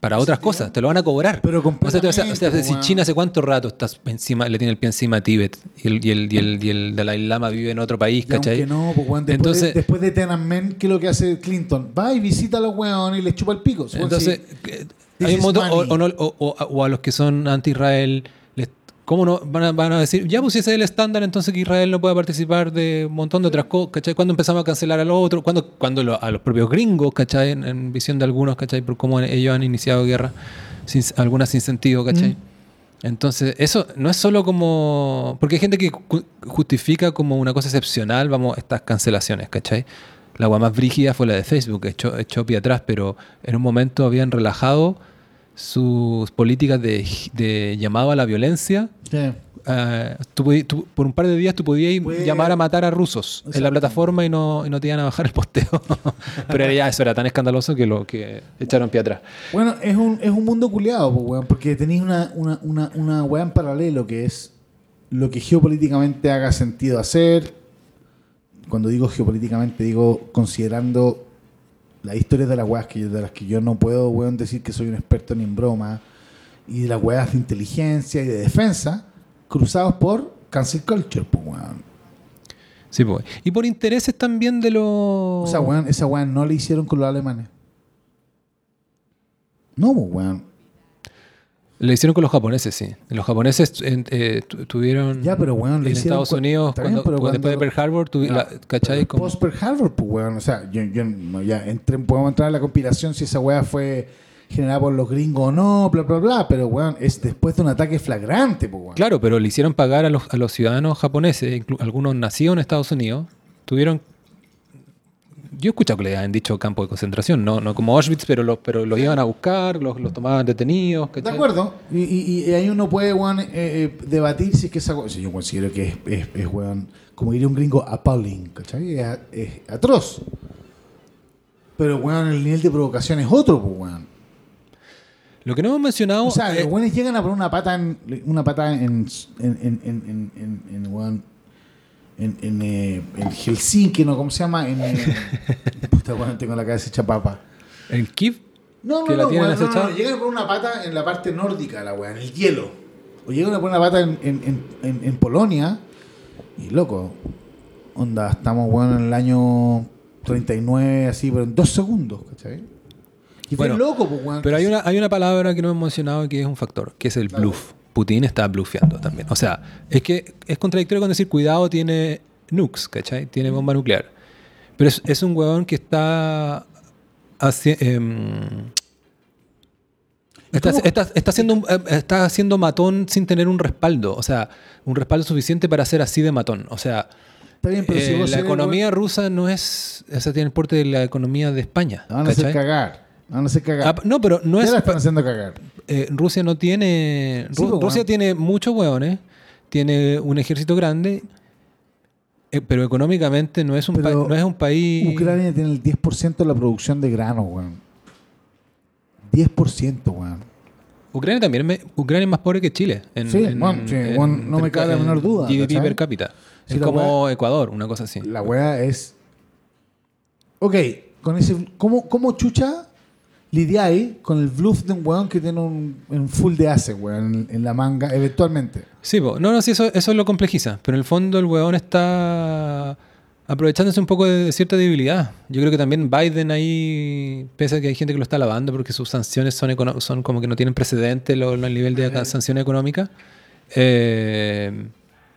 Para otras cosas, te lo van a cobrar. Pero O sea, o sea, o sea, completamente, si. China hace cuánto rato estás encima, le tiene el pie encima a Tíbet y el, y el, y el, y el Dalai Lama vive en otro país, ¿cachai? no, pues, weón, después, Entonces- de, después de Tiananmen, ¿qué es lo que hace Clinton? Va y visita a los weones y les chupa el pico. Entonces, hay un montón, o, o a los que son anti-Israel, ¿cómo no van a, van a decir, ya pues si ese es el estándar, entonces que Israel no pueda participar de un montón de otras cosas, ¿cachai? Cuando empezamos a cancelar a los otros, cuando, cuando lo- a los propios gringos, ¿cachai? En, en visión de algunos, ¿cachai? Por cómo ellos han iniciado guerra, sin, algunas sin sentido, ¿cachai? Entonces, eso no es solo como... Porque hay gente que ju- justifica como una cosa excepcional, vamos, estas cancelaciones, ¿cachai? La agua más brígida fue la de Facebook, echó, echó pie atrás, pero en un momento habían relajado sus políticas de, de llamado a la violencia. Sí. Eh, tú podí- tú- por un par de días tú podías Puede- llamar a matar a rusos en la plataforma y no, y no te iban a bajar el posteo. pero ya eso era tan escandaloso que lo que echaron pie atrás. Bueno, es un, es un mundo culiado, pues, porque tenéis una, una, una, una weá en paralelo que es lo que geopolíticamente haga sentido hacer. Cuando digo geopolíticamente, digo considerando las historias de las weas que, de las que yo no puedo, weón, decir que soy un experto ni en broma, y de las weas de inteligencia y de defensa, cruzados por cancel culture, pues, weón. Sí, pues. Y por intereses también de los. O sea, weón, esa wea no le hicieron con los alemanes. No, pues, weón. Le hicieron con los japoneses, sí. Los japoneses eh, tu- tuvieron. Ya, pero en hicieron Estados Unidos, bien, cuando, cuando después de Pearl Harbor, tuvi- la- ¿cachai? Como- Post Pearl Harbor, pues, weón. O sea, yo, yo no, ya podemos entrar en la compilación si esa weá fue generada por los gringos o no, bla, bla, bla. Pero, weón, es después de un ataque flagrante, pues, weón. Claro, pero le hicieron pagar a los, a los ciudadanos japoneses, algunos nacidos en Estados Unidos, tuvieron... Yo he escuchado que le han dicho campo de concentración, no, no como Auschwitz, pero los pero los iban a buscar, los, los tomaban detenidos. De ¿cachai? acuerdo. Y, y- y ahí uno puede, weón, eh, eh, debatir si es que esa si yo considero que es, es, es, weón, como diría un gringo, appalling, ¿cachai? Es, es atroz. Pero, weón, el nivel de provocación es otro, pues, weón. Lo que no hemos mencionado... O sea, los buenos llegan a poner una pata en una pata en en en en en, en, en, eh, en Helsinki, ¿no? ¿Cómo se llama? En, eh, puta, weón, tengo la cabeza hecha papa. en Kiev, No, no, que la no, tienen no, no, no, llegan una pata en la parte nórdica, la weá, en el hielo. O llegan a poner una pata en, en, en, en, en Polonia. Y loco, onda, estamos, weón, en el año 39, así, pero en dos segundos, ¿cachai? Y fue Bueno, loco, pues, weón. Pero hay una, hay una palabra que no hemos mencionado que es un factor, que es el bluff. Putin está blufeando también. O sea, es que es contradictorio con decir cuidado tiene nukes, ¿cachai? Tiene bomba nuclear. Pero es, es un huevón que está em, está, cómo- está- está haciendo eh, está haciendo matón sin tener un respaldo. O sea, un respaldo suficiente para ser así de matón. O sea, bien, pero eh, la economía rusa no es. O sea, tiene el porte de la economía de España. Van a hacer cagar. Van a hacer cagar. Ah, no, pero no Ya es. la están haciendo cagar. Eh, Rusia no tiene. Sí, Ru- pues, Rusia tiene muchos hueones, tiene un ejército grande, eh, pero económicamente no es un, Pero no es un país. Ucrania tiene el 10% de la producción de grano, weón. 10%, weón. Ucrania también es, me- Ucrania es más pobre que Chile. En, Sí, bueno, sí, bueno, no me cabe la en menor duda, GDP per cápita. Sí, es como Ecuador, una cosa así. La weá es. Ok, con ese. ¿Cómo, cómo chucha lidiáis con el bluff de un weón que tiene un, un full de ace, weón, en, en la manga, eventualmente? Sí, po. no, no, sí, eso, eso lo complejiza. Pero en el fondo el huevón está aprovechándose un poco de cierta debilidad. Yo creo que también Biden ahí, pese a que hay gente que lo está alabando porque sus sanciones son, son como que no tienen precedente lo, lo- el nivel de acá- sanción económica, eh,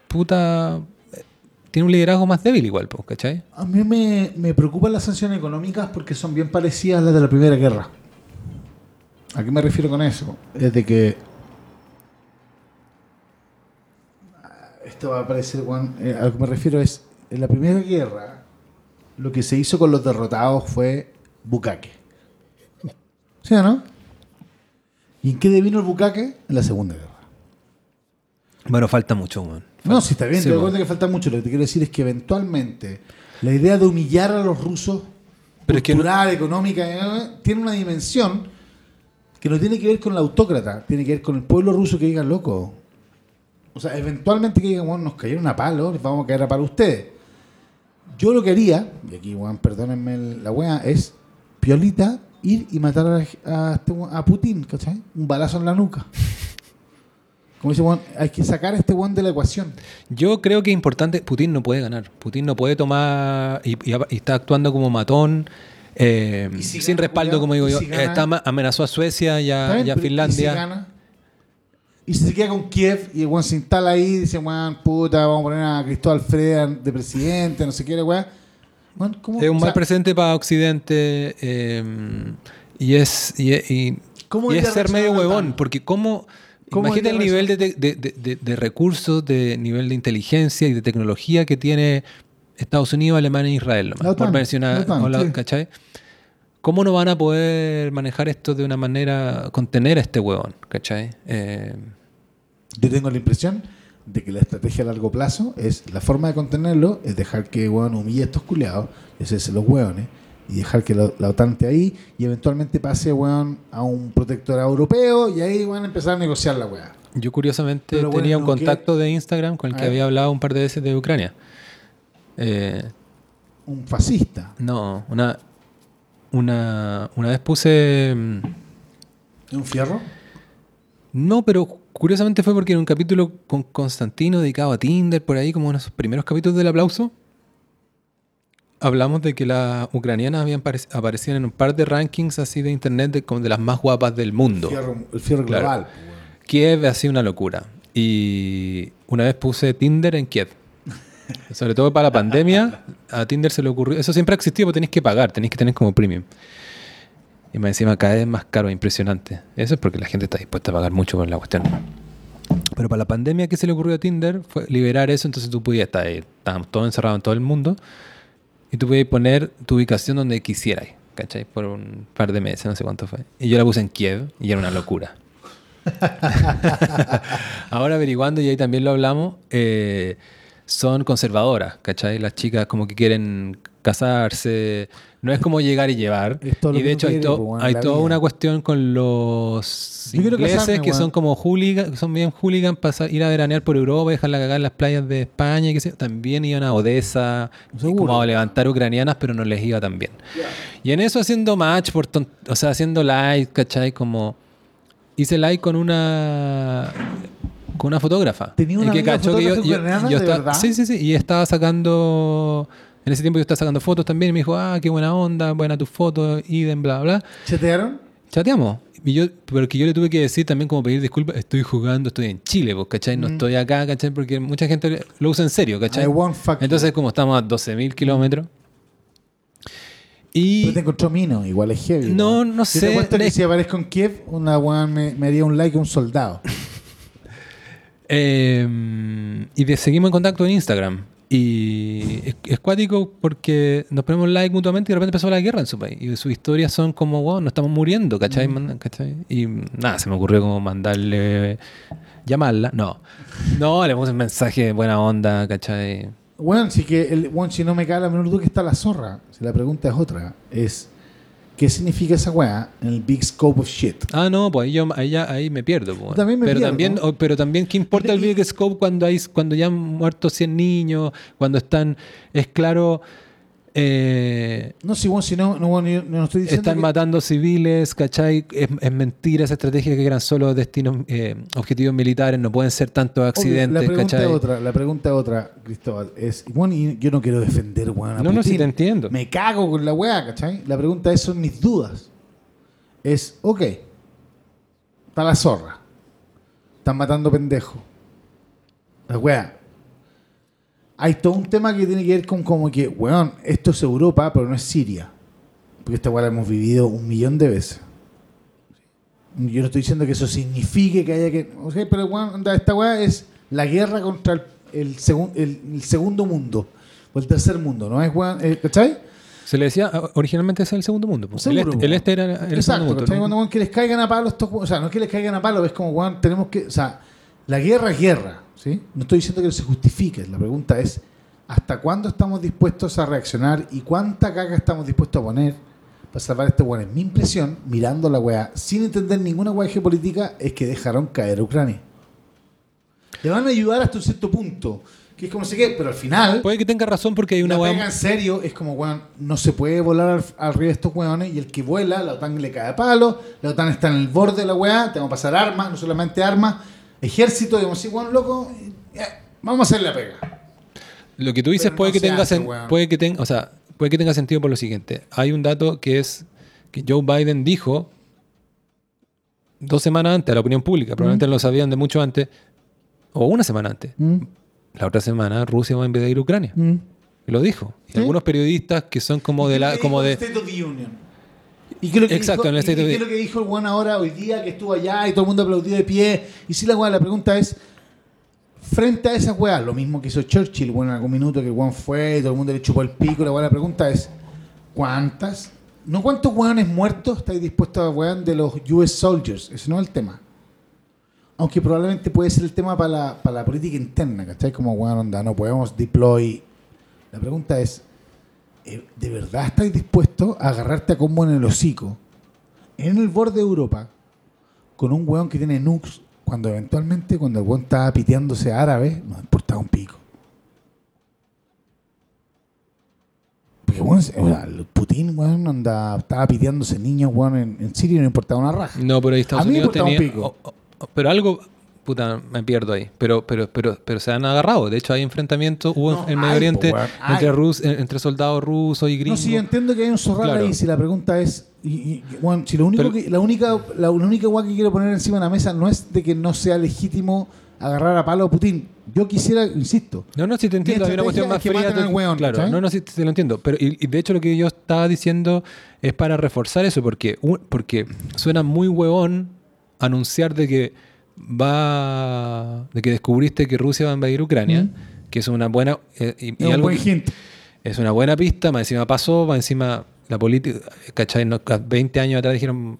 puta, eh, tiene un liderazgo más débil igual, ¿cachai? A mí me, me preocupan las sanciones económicas porque son bien parecidas a las de la Primera Guerra. ¿A qué me refiero con eso? Es de que. Esto va a parecer, Juan. eh, a lo que me refiero es. En la Primera Guerra, lo que se hizo con los derrotados fue bucaque. ¿Sí o no? ¿Y en qué devino el bucaque? En la Segunda Guerra. Bueno, falta mucho, weón. No, sí está bien, Sí, te cuenta que falta mucho. Lo que te quiero decir es que eventualmente la idea de humillar a los rusos, Pero es que cultural, económica, eh, tiene una dimensión que no tiene que ver con el autócrata, tiene que ver con el pueblo ruso que digan, loco. O sea, eventualmente que digan, bueno, nos cayeron a palo, les vamos a caer a palo a ustedes. Yo lo que haría, y aquí, weón, perdónenme la wea, es piolita ir y matar a, a este a Putin, ¿cachai? Un balazo en la nuca. Como dice, weón, hay que sacar a este weón de la ecuación. Yo creo que es importante, Putin no puede ganar. Putin no puede tomar y está actuando como matón, eh, ¿Y si sin gana, respaldo, como digo ¿Y yo. si? Está amenazó a Suecia y ¿Está a, y Finlandia. ¿Y si gana? Y si se queda con Kiev y el se instala ahí y dice, weón, puta, vamos a poner a Cristóbal Freda de presidente, no sé qué, weón. ¿cómo? Es un o mal presente para Occidente eh, y es, y, y- ¿Cómo y es ser medio huevón, porque cómo... ¿Cómo imagínate el nivel de, de- de- de- de recursos, de nivel de inteligencia y de tecnología que tiene Estados Unidos, Alemania e Israel, nomás, La OTAN, por mencionar, la OTAN, o la- sí. ¿cachai? ¿Cómo no van a poder manejar esto de una manera, contener a este huevón, ¿cachai? Eh, Yo tengo la impresión de que la estrategia a largo plazo es, la forma de contenerlo es dejar que weón humille a estos culiados, y hacerse los hueones, y dejar que la, la OTAN esté ahí, y eventualmente pase, weón, a un protectorado europeo, y ahí van a empezar a negociar la weá. yo curiosamente Pero bueno, tenía un contacto de Instagram con el que había hablado un par de veces de Ucrania. Eh, Un fascista. No, una una, una vez puse... mm, ¿Es un fierro? No, pero curiosamente fue porque en un capítulo con Constantino dedicado a Tinder, por ahí, como uno de esos primeros capítulos del aplauso, hablamos de que las ucranianas habían aparec- aparecido en un par de rankings así de internet de, como de las más guapas del mundo. Fierro- el fierro Claro. global. pues. Kiev ha sido una locura. Y una vez puse Tinder en Kiev. Sobre todo para la pandemia, a Tinder se le ocurrió. Eso siempre ha existido, pero tenéis que pagar, tenéis que tener como premium. Y más encima cada vez más caro, impresionante. Eso es porque la gente está dispuesta a pagar mucho por la cuestión. Pero para la pandemia, ¿qué se le ocurrió a Tinder? Fue liberar eso, entonces tú podías estar ahí, estábamos todos encerrados en todo el mundo, y tú podías poner tu ubicación donde quisieras, ¿cachai? Por un par de meses, no sé cuánto fue. Y yo la puse en Kiev y era una locura. Ahora averiguando, y ahí también lo hablamos, eh, son conservadoras, ¿cachai? Las chicas como que quieren casarse, no es como llegar y llevar. Y de hecho hay, to- la toda vida. una cuestión con los Yo ingleses casarme, que son como hooligans, son bien hooligans para ir a veranear por Europa, dejarla cagar en las playas de España, y que también iban a Odessa, y como a levantar ucranianas, pero no les iba tan bien. Y en eso haciendo match, por o sea, haciendo like, ¿cachai? Como hice like con una con una fotógrafa. ¿Tenía una que cachó que yo, yo- yo de estaba-? Sí, sí, sí. Y estaba sacando. En ese tiempo yo estaba sacando fotos también. Y me dijo, ah, qué buena onda, buena tus fotos, idem, bla, bla. ¿Chatearon? Chateamos. Y yo, pero que yo le tuve que decir también como pedir disculpas, estoy jugando, estoy en Chile, pues, ¿cachai? No estoy acá, ¿cachai? Porque mucha gente lo usa en serio, ¿cachai? You. Entonces, como estamos a 12.000 kilómetros. Y... Pero te encontró Mino, igual es heavy. No, no Yo sé, te apuesto que si aparezco en Kiev, una weón me, me haría un like a un soldado. Eh, y de- seguimos en contacto en Instagram. Y es, es cuático porque nos ponemos like mutuamente y de repente empezó la guerra en su país. Y sus historias son como, wow, nos estamos muriendo, ¿cachai? ¿cachai? Y nada, se me ocurrió como mandarle, llamarla. No, no, le puse un mensaje de buena onda, ¿cachai? Bueno, si que el weón, si no me cae la menor duda que está la zorra. Si la pregunta es otra, es ¿qué significa esa weá en el big scope of shit? Ah, no, pues ahí, yo, ahí, ya- ahí me pierdo. pues. También me pero, pierdo. también, o- pero también, ¿qué importa el Big Scope cuando, hay, cuando ya han muerto 100 niños? Cuando están, es claro, eh, No, si weón, si no, no, estoy diciendo están que- matando civiles, ¿cachai? Es, es mentira esa estrategia que eran solo destinos, eh, objetivos militares, no pueden ser tantos Obvio, accidentes, la pregunta ¿cachai? otra, la pregunta es otra, Cristóbal, es, bueno, yo no quiero defender, a No, no, sí te entiendo. Me cago con la weá, ¿cachai? La pregunta es, son mis dudas. Es, ok, está la zorra. Están matando pendejos. La weá. Hay todo un tema que tiene que ver con como que, weón, esto es Europa, pero no es Siria. Porque esta weá la hemos vivido un millón de veces. Yo no estoy diciendo que eso signifique que haya que. O sea, pero weón, onda, esta weá es la guerra contra el, el, segun- el- el segundo mundo. O el tercer mundo, ¿no es weón? eh, ¿Cachai? Se le decía, originalmente es el segundo mundo. pues. El, Seguro, este, el este era el Exacto, segundo mundo. Cuando, weón, que les caigan a palo estos O sea, no es que les caigan a palo, es como, weón, tenemos que. O sea, la guerra es guerra, ¿sí? No estoy diciendo que no se justifique. La pregunta es: ¿hasta cuándo estamos dispuestos a reaccionar y cuánta caca estamos dispuestos a poner para salvar a este weón? Mi impresión, mirando la weá, sin entender ninguna weá geopolítica, es que dejaron caer a Ucrania. Le van a ayudar hasta un cierto punto, que es como sé qué, pero al final. Puede que tenga razón porque hay una pega en serio es como, weón, no se puede volar al, arriba de estos weones y el que vuela, la OTAN le cae a palo, la OTAN está en el borde de la weá, tengo que pasar armas, no solamente armas, ejército, digamos weón, loco, eh, vamos a hacer la pega. Lo que tú dices Pero puede no que tenga hace, puede que tenga, o sea, puede que tenga sentido por lo siguiente. Hay un dato que es que Joe Biden dijo dos semanas antes a la opinión pública, probablemente lo sabían de mucho antes, o una semana antes. La otra semana Rusia va a invadir Ucrania. Y lo dijo. Y ¿Sí? algunos periodistas que son como de la, como de State of the Union. ¿Y qué es lo que Exacto, dijo, en el State y of qué es lo que dijo el weón ahora, hoy día, que estuvo allá y todo el mundo aplaudió de pie? Y si la weá, la pregunta es, frente a esas weas, lo mismo que hizo Churchill, bueno, en algún minuto que weón fue y todo el mundo le chupó el pico, la weá, la pregunta es, ¿cuántas? No cuántos weones muertos estáis dispuestos a weón de los US Soldiers, ese no es el tema. Aunque probablemente puede ser el tema para la, para la política interna, ¿cachai? Como weón, onda, no podemos deploy. La pregunta es, ¿de verdad estáis dispuestos a agarrarte a combo en el hocico, en el borde de Europa, con un weón que tiene nukes, cuando eventualmente, cuando el weón estaba piteándose a árabes, nos importaba un pico? Porque, weón, o sea, Putin, weón, anda, estaba pidiéndose niños, weón, en, en Siria y no importaba una raja. No, pero ahí Estados A mí me Unidos importaba un pico. o- o- pero algo. Puta, me pierdo ahí. Pero, pero, pero, pero se han agarrado. De hecho, hay enfrentamientos. Hubo No, en Medio hay, Oriente entre, rus- en- entre soldados rusos y No, gringos. sí, entiendo que hay un zorral Claro. ahí. Si la pregunta es, y, y- bueno, si lo único Pero- que, la única, la, la única weá que quiero poner encima de la mesa no es de que no sea legítimo agarrar a palo a Putin. Yo quisiera, insisto, No, no, sí te entiendo. Hay una cuestión más fría. tú- weón, claro, no, no, sí, sí lo entiendo. Pero, y, y de hecho, lo que yo estaba diciendo es para reforzar eso, porque, porque suena muy huevón anunciar de que va. de que descubriste que Rusia va a invadir Ucrania, que es una buena. eh, y, y es un algo buen que- hint. Es una buena pista, más encima pasó, más encima la política, ¿cachai? No, 20 años atrás dijeron,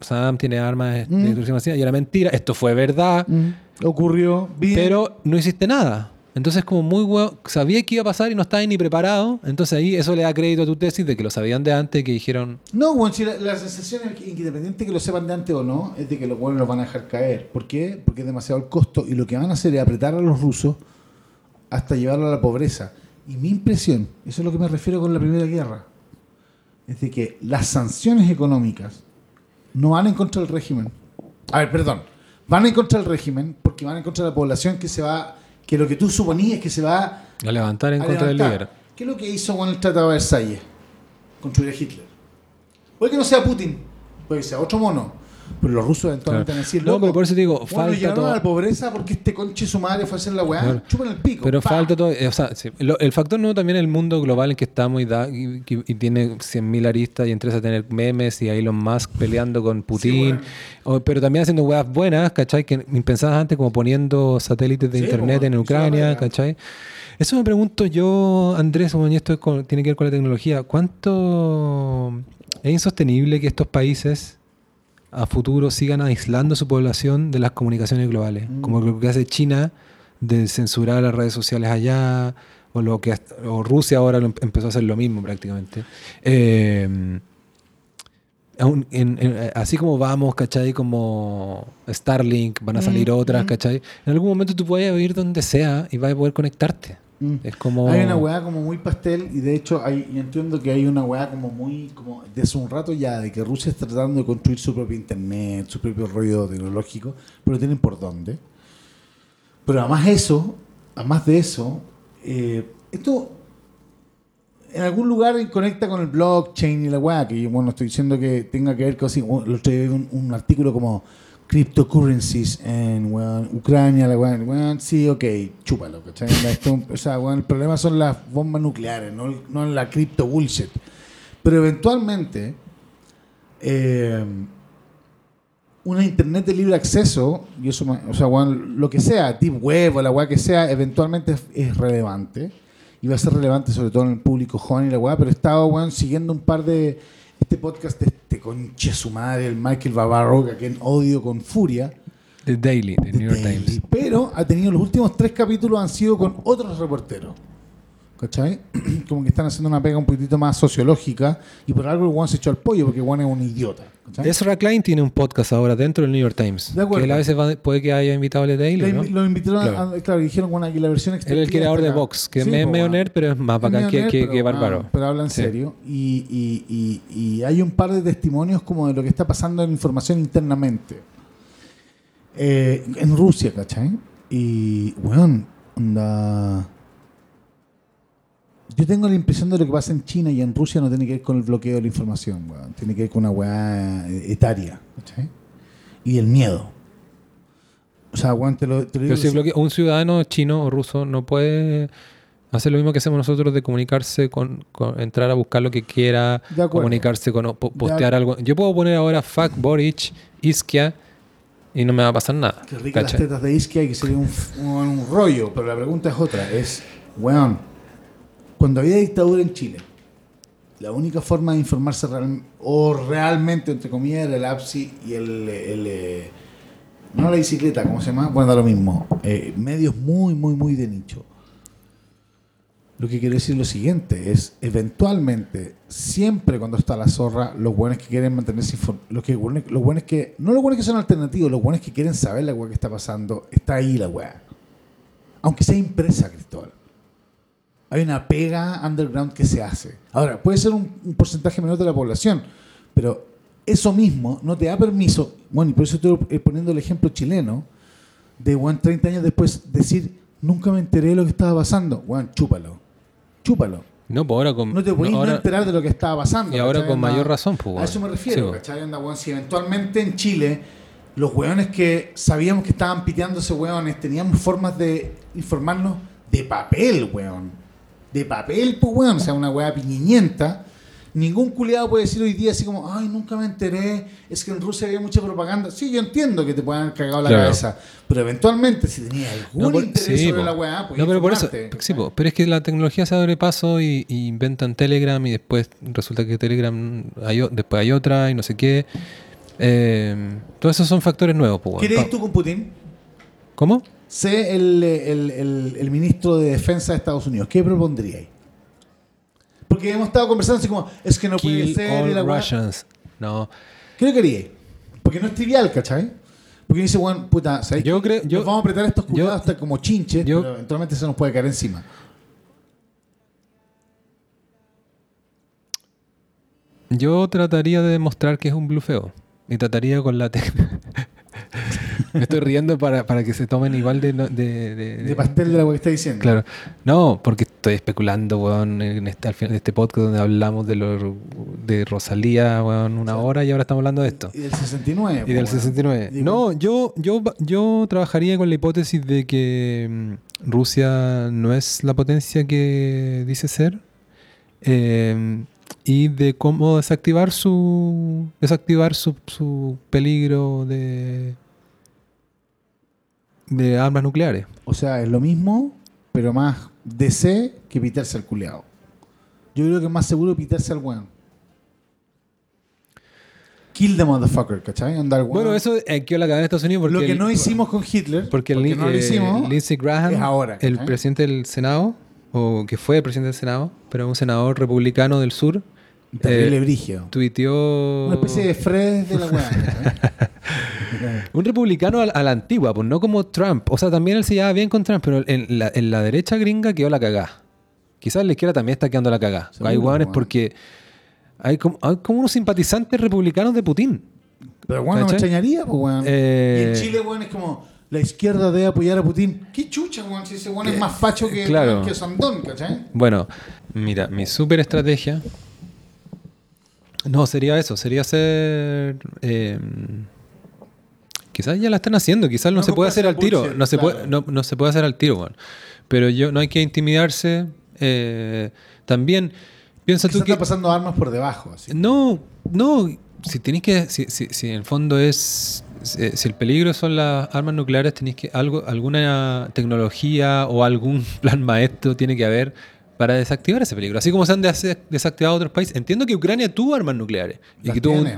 Saddam tiene armas de destrucción masiva, y era mentira, esto fue verdad, Mm, Ocurrió, bien. pero no hiciste nada. Entonces como muy huevo, sabía que iba a pasar y no estaba ni preparado, entonces ahí eso le da crédito a tu tesis de que lo sabían de antes, que dijeron, No, bueno, si la, la sensación es que independiente que lo sepan de antes o no, es de que los buenos los van a dejar caer. ¿Por qué? Porque es demasiado el costo y lo que van a hacer es apretar a los rusos hasta llevarlo a la pobreza. Y mi impresión, eso es lo que me refiero con la Primera Guerra, es de que las sanciones económicas no van en contra del régimen. A ver, perdón, van en contra del régimen porque van en contra de la población que se va, que lo que tú suponías que se va a levantar en a contra del líder. ¿Qué es lo que hizo con el Tratado de Versalles? Construir a Hitler. Puede que no sea Putin, puede que sea otro mono. Pero los rusos eventualmente Claro. van a decir, No, pero por eso te digo, bueno, falta llegaron todo- a la pobreza porque este conche su madre fue a hacer la weá. Claro. Chupan el pico. Pero pa. falta todo, eh, o sea, sí, lo- el factor no también el mundo global en que estamos y, da, y, y- tiene 100.000 aristas y entre a tener memes y a Elon Musk peleando con Putin, o- pero también haciendo weas buenas, ¿cachai? Que impensadas antes como poniendo satélites de Sí, internet po, en Ucrania, ¿cachai? Eso me pregunto yo, Andrés, y esto es tiene que ver con la tecnología, ¿cuánto es insostenible que estos países a futuro sigan aislando su población de las comunicaciones globales? Mm. Como lo que hace China de censurar las redes sociales allá, o lo que o Rusia ahora em- empezó a hacer lo mismo prácticamente. Eh, en- en- así como vamos, ¿cachai? Como Starlink, van a salir Mm, otras, mm. ¿cachai? En algún momento tú puedes ir donde sea y vas a poder conectarte. Mm. Es como... Hay una weá como muy pastel y de hecho hay, yo entiendo que hay una weá como muy, como desde un rato ya, de que Rusia está tratando de construir su propio internet, su propio rollo tecnológico, pero tienen por dónde. Pero además eso, además de eso, eh, esto en algún lugar conecta con el blockchain y la weá, que yo bueno, estoy diciendo que tenga que ver con así, vi un, un artículo como cryptocurrencies en Ucrania, la weón, sí, ok, chúpalo, ¿cachai? O sea, weón, el problema son las bombas nucleares, no, no la cripto bullshit. Pero eventualmente, eh, una internet de libre acceso, y eso, o sea, lo que sea, deep web o la weá que sea, eventualmente es, relevante. Y va a ser relevante sobre todo en el público joven la weá, pero he estado, siguiendo un par de este podcast de este conche su madre, el Michael Babarroga, que en odio con furia. The Daily, The New York Daily. Times. Pero ha tenido los últimos tres capítulos han sido con otros reporteros. ¿Cachai? Como que están haciendo una pega un poquitito más sociológica y por algo el Juan se echó al pollo porque Juan es un idiota. ¿cachai? Ezra Klein tiene un podcast ahora dentro del New York Times. De acuerdo. Que él a veces va- puede que haya invitado a Daily, Le ¿no? Lo invitaron, Claro. a, claro, dijeron bueno, que la versión Él es extendida el creador de. Vox, que Sí, es po, medio nerd, pero es más bacán que, que, que bárbaro. Pero hablan Sí. serio. Y, y- y- y hay un par de testimonios como de lo que está pasando en información internamente. Eh, en Rusia, ¿cachai? Y, weón, onda... Yo tengo la impresión de lo que pasa en China y en Rusia no tiene que ver con el bloqueo de la información, weón. Tiene que ver con una weá eh, etaria. Y el miedo. O sea, weón, te lo, te lo digo Pero si un ciudadano chino o ruso no puede hacer lo mismo que hacemos nosotros de comunicarse con, con- entrar a buscar lo que quiera, comunicarse con postear algo. Yo puedo poner ahora fuck Boric, Iskia y no me va a pasar nada. Qué rica las tetas de Isquia y que sería un, un- un rollo, pero la pregunta es otra, es, weón, cuando había dictadura en Chile, la única forma de informarse real- o realmente, entre comillas, era el APSI y el, eh, no la bicicleta, ¿cómo se llama? Bueno, da lo mismo, eh, medios muy, muy, muy de nicho. Lo que quiere decir lo siguiente es, eventualmente, siempre cuando está la zorra, los buenos que quieren mantenerse los, que, los buenos que, no los buenos que son alternativos, los buenos que quieren saber la weá que está pasando, está ahí la weá. Aunque sea impresa, Cristóbal. Hay una pega underground que se hace. Ahora, puede ser un, un porcentaje menor de la población, pero eso mismo no te da permiso, bueno, y por eso estoy eh, poniendo el ejemplo chileno, de, bueno, 30 años después decir, nunca me enteré de lo que estaba pasando. Bueno, chúpalo. Chúpalo. No, pues ahora con. No te podías no, ahora- enterar de lo que estaba pasando. Y ahora ¿cachai? con mayor razón, pues, A eso me refiero, Sí, ¿cachai? Onda, weón, si eventualmente en Chile los weones que sabíamos que estaban piteándose weones teníamos formas de informarnos de papel, weón. De papel, pues weón. O sea, una weá piñiñenta. Ningún culiado puede decir hoy día así como, ay, nunca me enteré, es que en Rusia había mucha propaganda. Sí, yo entiendo que te puedan haber cagado la Claro. cabeza, pero eventualmente si tenías algún No, por- interés sí, sobre po. la weá, pues No, pero por eso. Sí, pero es que la tecnología se abre paso y, y inventan Telegram y después resulta que Telegram hay, después hay otra y no sé qué. Eh, todos esos son factores nuevos, pues, weón. ¿Qué eres Pa- tú con Putin? ¿Cómo? Sé el, el- el- el ministro de Defensa de Estados Unidos. ¿Qué propondríais? Porque hemos estado conversando así como, es que no puede ser. all la. Russians. No. ¿Qué lo queríais? Porque no es trivial, ¿cachai? Porque dice, bueno, puta, ¿sabéis Yo creo- yo- Nos vamos a apretar estos cuidados hasta como chinches, yo- pero eventualmente se nos puede caer encima. Yo trataría de demostrar que es un blufeo. Y trataría con la técnica. Me estoy riendo para, para que se tomen igual de. de, de- De pastel de weá que está diciendo. Claro. No, porque estoy especulando, weón, en este, al final de este podcast donde hablamos de, lo, de Rosalía, weón, una hora y ahora estamos hablando de esto. Y del 69. Y del po, weón. 69. Digo, No, yo, yo, yo trabajaría con la hipótesis de que mm, Rusia no es la potencia que dice ser. eh, y de cómo desactivar su desactivar su, su peligro de de armas nucleares. O sea, es lo mismo, pero más DC que pitarse al culeado. Yo creo que es más seguro pitarse al weón. Kill the motherfucker, ¿cachai? Andar weón. Bueno, eso eh, quedó la cadena de Estados Unidos porque lo que el- no hicimos con Hitler, porque, el no lo eh, hicimos, Lindsey Graham, es ahora, el presidente del Senado, o que fue presidente del Senado, pero un senador republicano del sur, terrible eh, tuiteó... Una especie de Fred de la weá. Un republicano a, a la antigua, pues no como Trump. O sea, también él se llevaba bien con Trump, pero en la, en la derecha gringa quedó la cagá. Quizás en la izquierda también está quedando la cagá. Hay weón. porque hay como, hay como unos simpatizantes republicanos de Putin. Pero bueno, me ¿Cachai? extrañaría, pues weón. Eh, Y en Chile, weón, es como la izquierda debe apoyar a Putin. ¿Qué chucha, weón? Si ese weón es más facho que, claro. que Sandón, ¿cachai? Bueno, mira, mi super estrategia. No, sería eso, sería eh, quizás ya la están haciendo, quizás no, No se puede hacer al tiro. bullshit, no, se claro. puede, no, no se puede hacer al tiro, weón. Pero yo no hay que intimidarse. eh, también piensa Que tú que. está pasando armas por debajo. Así. No, no. Si tenéis que. Si, si, si en el fondo es. Si, si el peligro son las armas nucleares, tenéis que. algo Alguna tecnología o algún plan maestro tiene que haber para desactivar ese peligro. Así como se han des- desactivado otros países. Entiendo que Ucrania tuvo armas nucleares. Y que tuvo un-.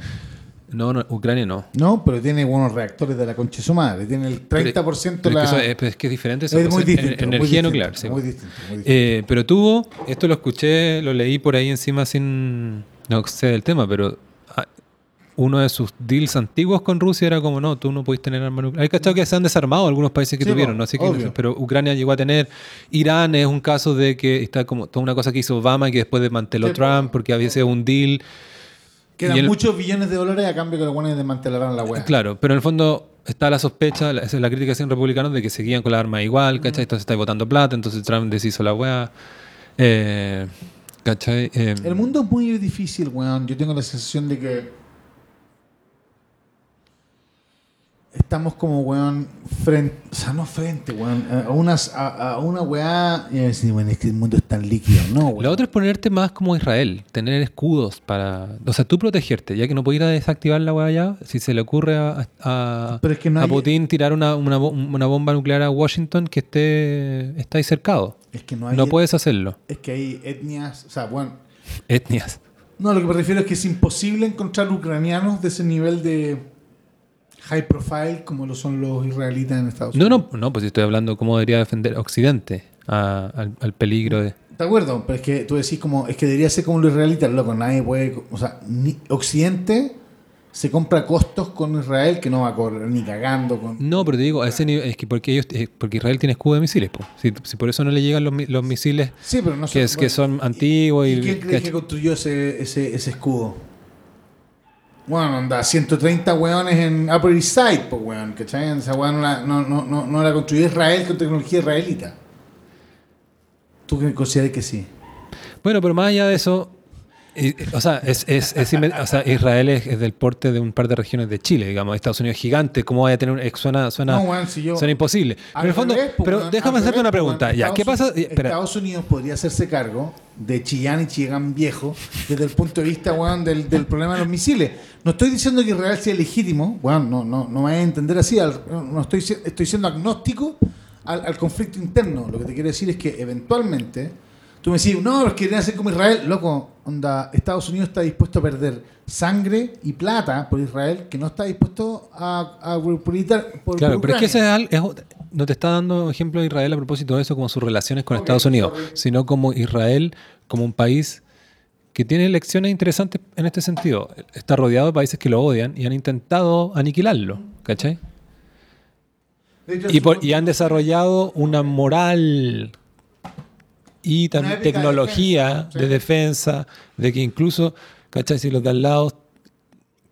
No, no, Ucrania no. No, pero tiene buenos reactores de la concha de su madre. Tiene el 30% Pero la... es, que eso es, pero es que es diferente. eso, Es muy distinto. muy Energía distinto, nuclear, sí. Muy distinto. muy distinto. Eh, pero tuvo, esto lo escuché, lo leí por ahí encima sin, no sé del tema, pero ah, uno de sus deals antiguos con Rusia era como, no, tú no puedes tener armas nucleares. Hay cachado que se han desarmado algunos países que Sí, tuvieron, no sé qué, obvio. pero Ucrania llegó a tener, Irán es un caso de que está como toda una cosa que hizo Obama y que después desmanteló Sí. Trump porque había sido un deal. Quedan el- muchos billones de dólares a cambio que los buenos desmantelarán la weá. Claro, pero en el fondo está la sospecha, la, esa es la crítica que hacen republicanos de que seguían con la arma igual, ¿cachai? Entonces está votando plata, entonces Trump deshizo la weá. Eh, ¿Cachai? Eh, El mundo es muy difícil, weón. Yo tengo la sensación de que estamos como, weón, frente, o sea, no frente, weón, a, unas, a, a una weá. Y decir, bueno, es que el mundo es tan líquido, ¿no, weón? Lo otro es ponerte más como Israel, tener escudos para... O sea, tú protegerte, ya que no puedes ir a desactivar la weá ya, si se le ocurre a, a, Pero es que no a hay- Putin tirar una, una bomba nuclear a Washington que esté, está ahí cercado. Es que no hay. No puedes hacerlo. Es que hay etnias, o sea, bueno. Etnias. No, lo que me refiero es que es imposible encontrar ucranianos de ese nivel de high profile como lo son los israelitas en Estados No, Unidos. no, no, pues estoy hablando cómo debería defender Occidente a- al, al peligro de... De acuerdo, pero es que tú decís como, es que debería ser como los israelitas, loco, nadie puede, o sea, ni- Occidente se compra costos con Israel que no va a correr ni cagando con... No, pero te digo, a ese nivel, es que porque ellos, eh, porque Israel tiene escudo de misiles, po. Si, si por eso no le llegan los, los misiles Sí, pero no que, es, que son antiguos y, ¿Y quién crees que construyó ese, ese, ese escudo? Bueno, anda, 130 weones en Upper East Side, pues weón, ¿cachai? Esa weón no la, no, no, no, la construyó Israel con tecnología israelita. ¿Tú qué consideras que sí? Bueno, pero más allá de eso, y- o, sea, es, es- es o sea, Israel es, del porte de un par de regiones de Chile, digamos. Estados Unidos es gigante, ¿cómo vaya a tener un, eh, suena, suena, No, si yo- suena imposible. Pero en fondo, revés, pues, pero déjame hacerte revés, una pues, pregunta. Ya, ¿qué pasa? Espera. Estados Unidos podría hacerse cargo de Chillán y Chillán viejo desde el punto de vista weón, del, del problema de los misiles. No estoy diciendo que Israel sea legítimo, weón, no, no, no me vayas a entender así, no estoy, estoy siendo agnóstico al, al conflicto interno. Lo que te quiero decir es que eventualmente tú me decís, no, es que quieren hacer como Israel, loco, onda, Estados Unidos está dispuesto a perder sangre y plata por Israel que no está dispuesto a, a por, por, Claro, pero es que ese es, es- no te está dando ejemplo de Israel a propósito de eso, como sus relaciones con Estados Unidos, sino como Israel, como un país que tiene lecciones interesantes en este sentido. Está rodeado de países que lo odian y han intentado aniquilarlo, ¿cachai? Por- y han desarrollado una moral y también de tecnología defensa, de defensa, de que incluso, ¿cachai? Si los de al lado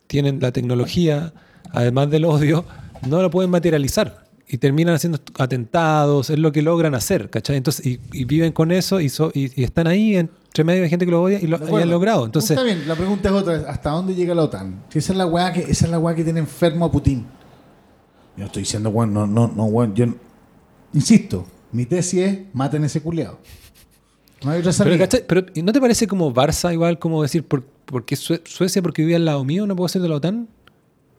tienen la tecnología, además del odio, no lo pueden materializar. Y terminan haciendo atentados, es lo que logran hacer, ¿cachai? Entonces, y, y viven con eso y, so- y, y están ahí entre medio de gente que lo odia y lo han logrado. Entonces, Está bien, la pregunta es otra, ¿hasta dónde llega la OTAN? Si esa es la weá que, esa es la weá que tiene enfermo a Putin. Yo no estoy diciendo, bueno, no, no, no, bueno, yo insisto, mi tesis es maten ese culiado. No hay pero. Pero, ¿y ¿no te parece como Barça igual, como decir, por, porque Sue- Suecia, porque vivía al lado mío, no puedo ser de la OTAN?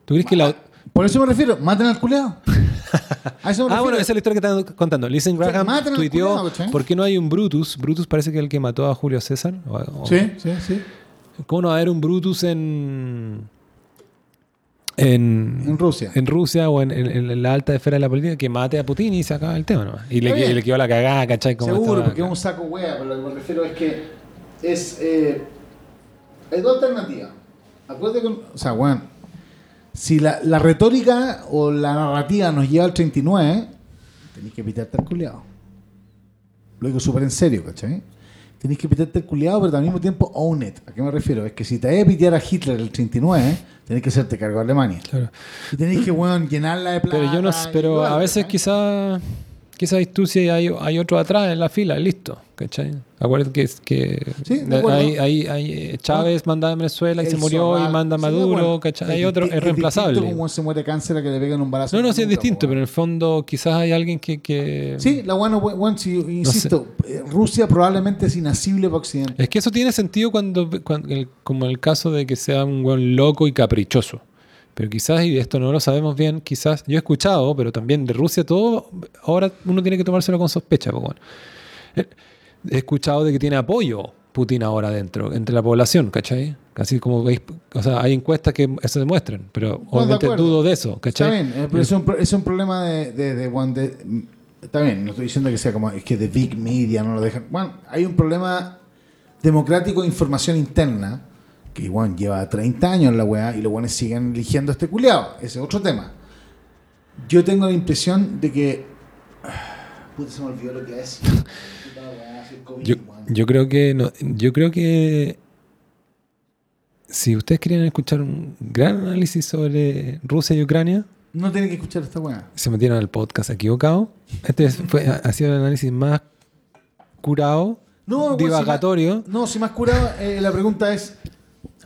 ¿Tú crees que la Por eso me refiero, maten al me Ah, refiero. bueno, esa es la historia que están contando. Listen sea, Graham tuiteó, culiao, ¿cachai? ¿por qué no hay un Brutus? Brutus parece que es el que mató a Julio César. O- o- Sí, sí, sí. ¿Cómo no va a haber un Brutus en... En, En Rusia. en Rusia o en, en- en la alta esfera de la política que mate a Putin y se acaba el tema nomás. Y le, le quedó la cagada, ¿cachai? Como Seguro, porque es un saco wea, pero lo que me refiero es que es. Eh, hay dos alternativas. Acuérdate con. O sea, weón. Si la, la retórica o la narrativa nos lleva al 39, tenéis que pitarte al culiado. Lo digo súper en serio, ¿cachai? Tenéis que pitarte el culiado, pero al mismo tiempo own it. ¿A qué me refiero? Es que si te hay a pitear a Hitler el 39, tenéis que hacerte cargo de Alemania. Claro. Y tenéis que, weón, llenarla de plata. Pero yo no pero igual, a veces quizás quizás tú sí hay, hay otro atrás en la fila, listo, ¿cachai? Acuérdate que, que Sí, hay, hay, hay, eh, Chávez manda a Venezuela y se murió y manda a Maduro. ¿cachai? Hay Es otro, disti- es reemplazable. distinto como se muere cáncer a que le pegan un balazo. No, no, sí es distinto, pero en el fondo quizás hay alguien que... que- Sí, la bueno, bueno, sí, insisto, eh, Rusia probablemente es inasible para Occidente. Es que eso tiene sentido cuando, cuando el- como el caso de que sea un buen loco y caprichoso. Pero quizás, y esto no lo sabemos bien, quizás, yo he escuchado, pero también de Rusia todo, ahora uno tiene que tomárselo con sospecha. pues, bueno. He escuchado de que tiene apoyo Putin ahora dentro, entre la población, ¿cachai? Así como veis, o sea, hay encuestas que eso demuestran, pero de obviamente dudo de eso, Está ¿cachai? bien, eh, pero es un, es un problema de, de, de, bueno, de- Está bien, no estoy diciendo que sea como. Es que de Big Media no lo dejan. Bueno, hay un problema democrático de información interna que, bueno, lleva 30 años en la weá y los buenos siguen eligiendo a este culiado. Ese es otro tema. Yo tengo la impresión de que. Puta, se me olvidó lo que iba COVID, Yo, yo creo que no, yo creo que si ustedes quieren escuchar un gran análisis sobre Rusia y Ucrania, No tienen que escuchar esta weá. se metieron al podcast equivocado. Este fue, ha sido el análisis más curado, No, pues, divagatorio. si más- no, si más curado, eh, la pregunta es.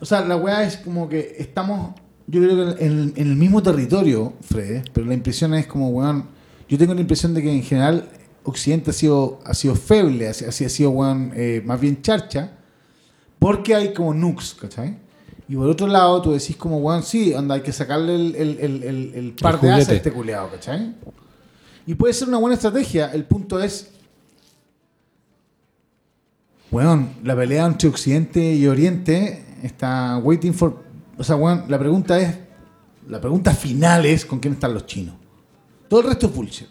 O sea, la weá es como que estamos. Yo creo que en, en el mismo territorio, Fred, pero la impresión es como, weón. Yo tengo la impresión de que en general Occidente ha sido, ha sido feble, así ha sido, weón, eh, más bien charcha, porque hay como nukes, ¿cachai? Y por otro lado, tú decís como, weón, sí, anda, hay que sacarle el, el, el, el- el par de asas a este culeado, ¿cachai? Y puede ser una buena estrategia. El punto es, Weón, la pelea entre Occidente y Oriente está waiting for. O sea, weón, la pregunta es. La pregunta final es con quién están los chinos. Todo el resto es bullshit.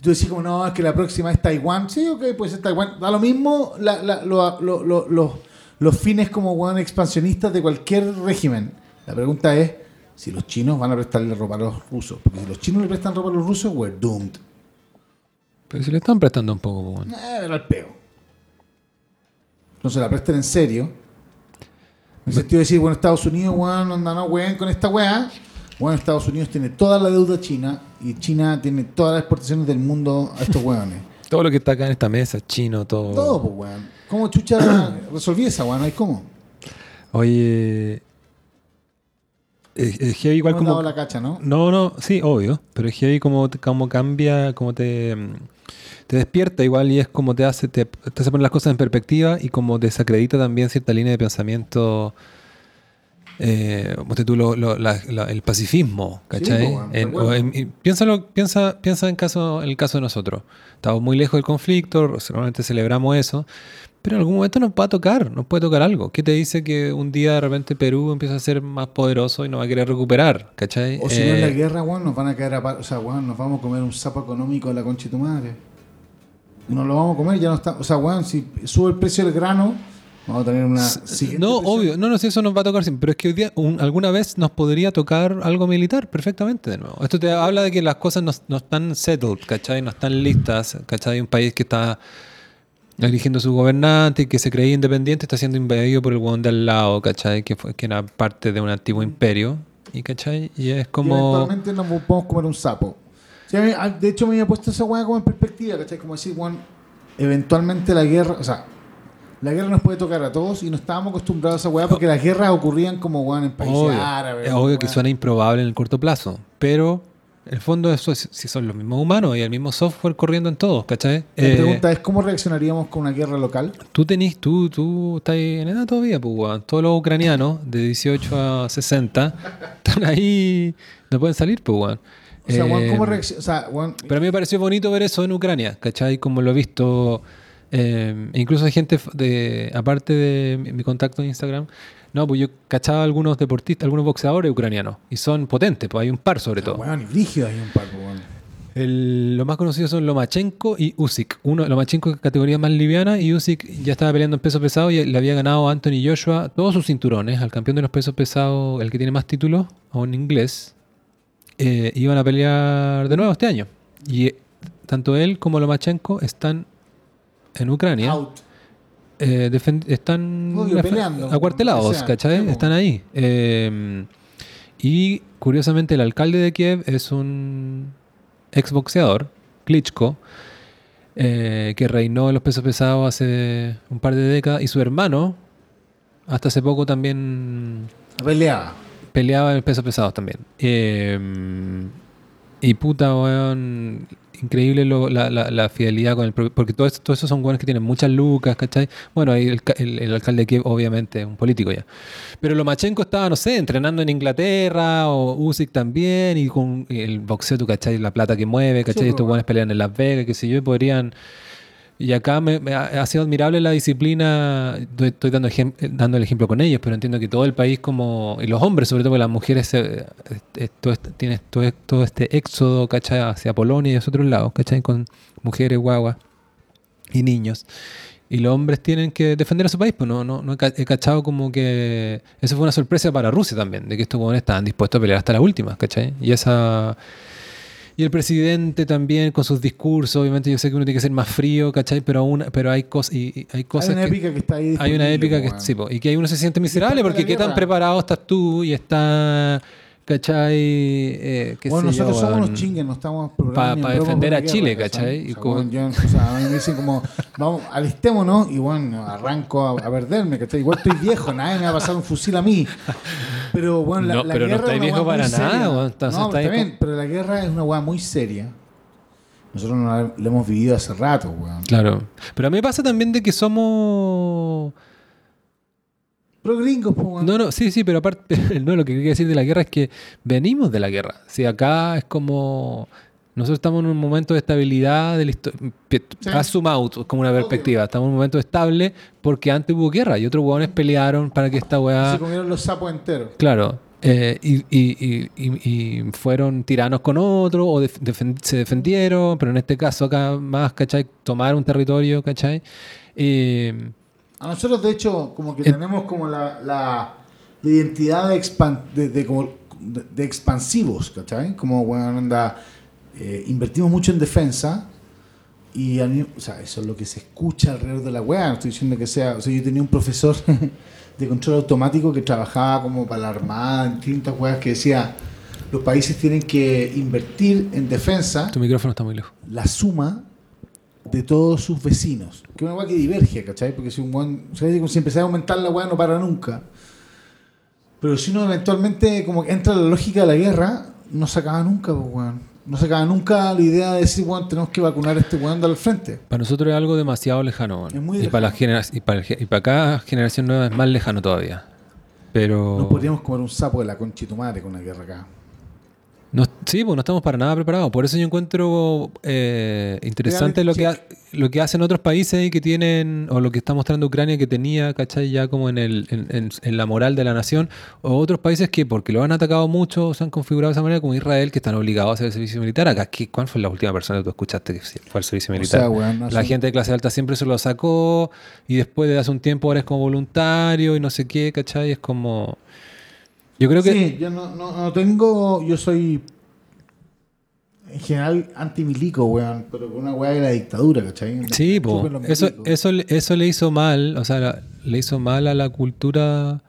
Y tú decís como, no, es que la próxima es Taiwán. Sí, ok, pues es Taiwán. Da lo mismo la- la- lo- lo- lo- los- fines como weón expansionistas de cualquier régimen. La pregunta es si los chinos van a prestarle ropa a los rusos. Porque si los chinos le prestan ropa a los rusos, we're doomed. Pero si le están prestando un poco, po, weón. Eh, pero al peo. No se la presten en serio. En el sentido de decir, bueno, Estados Unidos, weón, anda, no, weón, con esta weá. Bueno, Estados Unidos tiene toda la deuda china y China tiene todas las exportaciones del mundo a estos weones. Todo lo que está acá en esta mesa, chino, todo. Todo, pues, weón. ¿Cómo chucha resolví esa, weón? ¿No hay cómo? Oye. Es, es heavy igual No como. dado la cacha, ¿no? No, no, sí, obvio. Pero es heavy como, como cambia, como te, te despierta igual y es como te hace, te, te hace poner las cosas en perspectiva y como desacredita también cierta línea de pensamiento. Eh, lo- lo- la- la- el pacifismo, ¿cachai? En- o en- y piénsalo, piensa, piensa en, caso, en el caso de nosotros. Estamos muy lejos del conflicto, normalmente celebramos eso, pero en algún momento nos va a tocar, nos puede tocar algo. ¿Qué te dice que un día de repente Perú empieza a ser más poderoso y nos va a querer recuperar? ¿cachai? O si no en la Eh, guerra, weón, nos van a caer a par- O sea, weón, nos vamos a comer un sapo económico de la concha de tu madre. Nos lo vamos a comer, ya no está. O sea, weón, si sube el precio del grano, vamos a tener una. siguiente No, obvio, no, no sé, eso nos va a tocar siempre, pero es que hoy día, un- alguna vez nos podría tocar algo militar perfectamente de nuevo. Esto te habla de que las cosas no, no están settled, ¿cachai? No están listas, ¿cachai? Un país que está eligiendo su gobernante y que se creía independiente está siendo invadido por el hueón de al lado, ¿cachai? Que, fue, que era parte de un antiguo imperio, y ¿cachai? Y es como... eventualmente nos podemos comer un sapo. Sí, de hecho, me había puesto esa weá como en perspectiva, ¿cachai? Como decir, weón, eventualmente la guerra, o sea, la guerra nos puede tocar a todos y no estábamos acostumbrados a esa weá porque las guerras ocurrían como weón en países Obvio, árabes. es obvio que suena improbable en el corto plazo, pero en el fondo eso es- si son los mismos humanos y el mismo software corriendo en todos, ¿cachai? La Eh, pregunta es: ¿cómo reaccionaríamos con una guerra local? Tú tenés, tú, tú estás en edad todavía, pues, weón. Todos los ucranianos de 18 a 60 están ahí, no pueden salir, pues, weón. O sea, Eh, ¿cómo O sea, Pero a mí me pareció bonito ver eso en Ucrania, ¿cachai? Como lo he visto, eh, incluso hay gente, de aparte de mi, contacto en Instagram, no, pues yo cachaba algunos deportistas, algunos boxeadores ucranianos, y son potentes, pues hay un par sobre todo. weón, y brígido hay un par, weón. El- los más conocidos son Lomachenko y Usyk. Uno, Lomachenko categoría más liviana y Usyk ya estaba peleando en peso pesado y le había ganado a Anthony Joshua todos sus cinturones al campeón de los pesos pesados, el que tiene más títulos, aún inglés. eh, iban a pelear de nuevo este año. Y eh, tanto él como Lomachenko están en Ucrania. Eh, están Obvio, peleando, acuartelados, sea, ¿cachai? Están ahí. Eh, y curiosamente el alcalde de Kiev es un exboxeador, Klitschko, eh, que reinó en los pesos pesados hace un par de décadas, y su hermano, hasta hace poco también Peleaba. peleaba en pesos pesados también. Eh, y puta, weón, increíble lo- la, la- la fidelidad con el... Porque todos todo esos son weones que tienen muchas lucas, ¿cachai? Bueno, el, el- el alcalde de Kiev obviamente es un político ya. Pero Lomachenko estaba, no sé, entrenando en Inglaterra, o Usyk también, y con el boxeo, tú, ¿cachai? La plata que mueve, ¿cachai? Sí, Estos pues, weones pelean en Las Vegas, qué sé yo, y podrían... Y acá me, ha, sido admirable la disciplina, estoy, dando, ejem- dando el ejemplo con ellos, pero entiendo que todo el país como, y los hombres, sobre todo porque las mujeres, eh, eh, este, tiene todo, este éxodo, ¿cachai? Hacia Polonia y hacia otros lados, ¿cachai? Con mujeres, guaguas y niños. Y los hombres tienen que defender a su país, pues no, no, no he cachado como que eso fue una sorpresa para Rusia también, de que estos jóvenes estaban dispuestos a pelear hasta la última, ¿cachai? Y esa... Y el presidente también con sus discursos, obviamente yo sé que uno tiene que ser más frío, ¿cachai? Pero aún, pero hay cosas y, y hay cosas Hay una que- épica que está ahí. hay una épica que sí, po, y que uno se siente miserable porque qué tan preparado estás tú y está ¿cachai? Eh, qué Bueno, sé yo, nosotros somos unos chingues, no estamos Pa- programados ni en pa broma defender a Chile, guerra, ¿cachai? O sea, como- weón, yo- o sea, a mí me dicen como, vamos, alistémonos y bueno, arranco a, a perderme, ¿cachai? Igual estoy viejo, nadie me va a pasar un fusil a mí. Pero bueno, la, No, la pero no guerra estáis es una viejo para nada, estás- no, estáis está bien, con- pero la guerra es una weá muy seria. Nosotros no la, la hemos vivido hace rato, weón. Claro. Pero a mí me pasa también de que somos... Pero gringos, weón. No, no, sí, sí, pero aparte, no, lo que quería decir de la guerra es que venimos de la guerra. Si acá es como... Nosotros estamos en un momento de estabilidad de la historia. Es como una perspectiva. Estamos en un momento estable porque antes hubo guerra y otros hueones pelearon para que esta weá... Se comieron los sapos enteros. Claro. eh, y, y- y- y- fueron tiranos con otro o def- se defendieron, pero en este caso acá más, ¿cachai? Tomar un territorio, ¿cachai? Eh, A nosotros, de hecho, como que En- tenemos como la, la, la identidad de, expan- de, de como de, de expansivos, ¿cachai? Como, bueno, anda, eh, invertimos mucho en defensa y, a mí- o sea, eso es lo que se escucha alrededor de la weá. No estoy diciendo que sea, o sea, yo tenía un profesor de control automático que trabajaba como para la Armada, en distintas weas, que decía, los países tienen que invertir en defensa Tu micrófono está muy lejos. la suma de todos sus vecinos. Que es una weá que diverge, ¿cachai? Porque si un sea, si empezás a aumentar la weá no para nunca. Pero si uno eventualmente como que entra en la lógica de la guerra, no se acaba nunca, pues, weón. No se acaba nunca la idea de decir, weón, tenemos que vacunar a este weón al frente. Para nosotros es algo demasiado lejano. weón. Es muy y, para la genera- y, para y para cada generación nueva es más lejano todavía. Pero. No podríamos comer un sapo de la concha de tu madre con una guerra acá. No, sí, pues no estamos para nada preparados. Por eso yo encuentro eh, interesante lo que, ha- lo que hacen otros países y que tienen, o lo que está mostrando Ucrania que tenía, ¿cachai? Ya como en, el, en, en- en la moral de la nación, o otros países que porque lo han atacado mucho, se han configurado de esa manera, como Israel, que están obligados a hacer el servicio militar. Acá, ¿qué- ¿cuál fue la última persona que tú escuchaste que fue al servicio O militar? sea, weón, no la son- gente de clase alta siempre se lo sacó y después de hace un tiempo ahora es como voluntario y no sé qué, ¿cachai? Es como... Yo creo que... Sí, yo no, no, no tengo. Yo soy. En general antimilico, weón. Pero con una weá de la dictadura, ¿cachai? Sí, po. Eso, eso, le- eso le hizo mal, o sea, le hizo mal a la cultura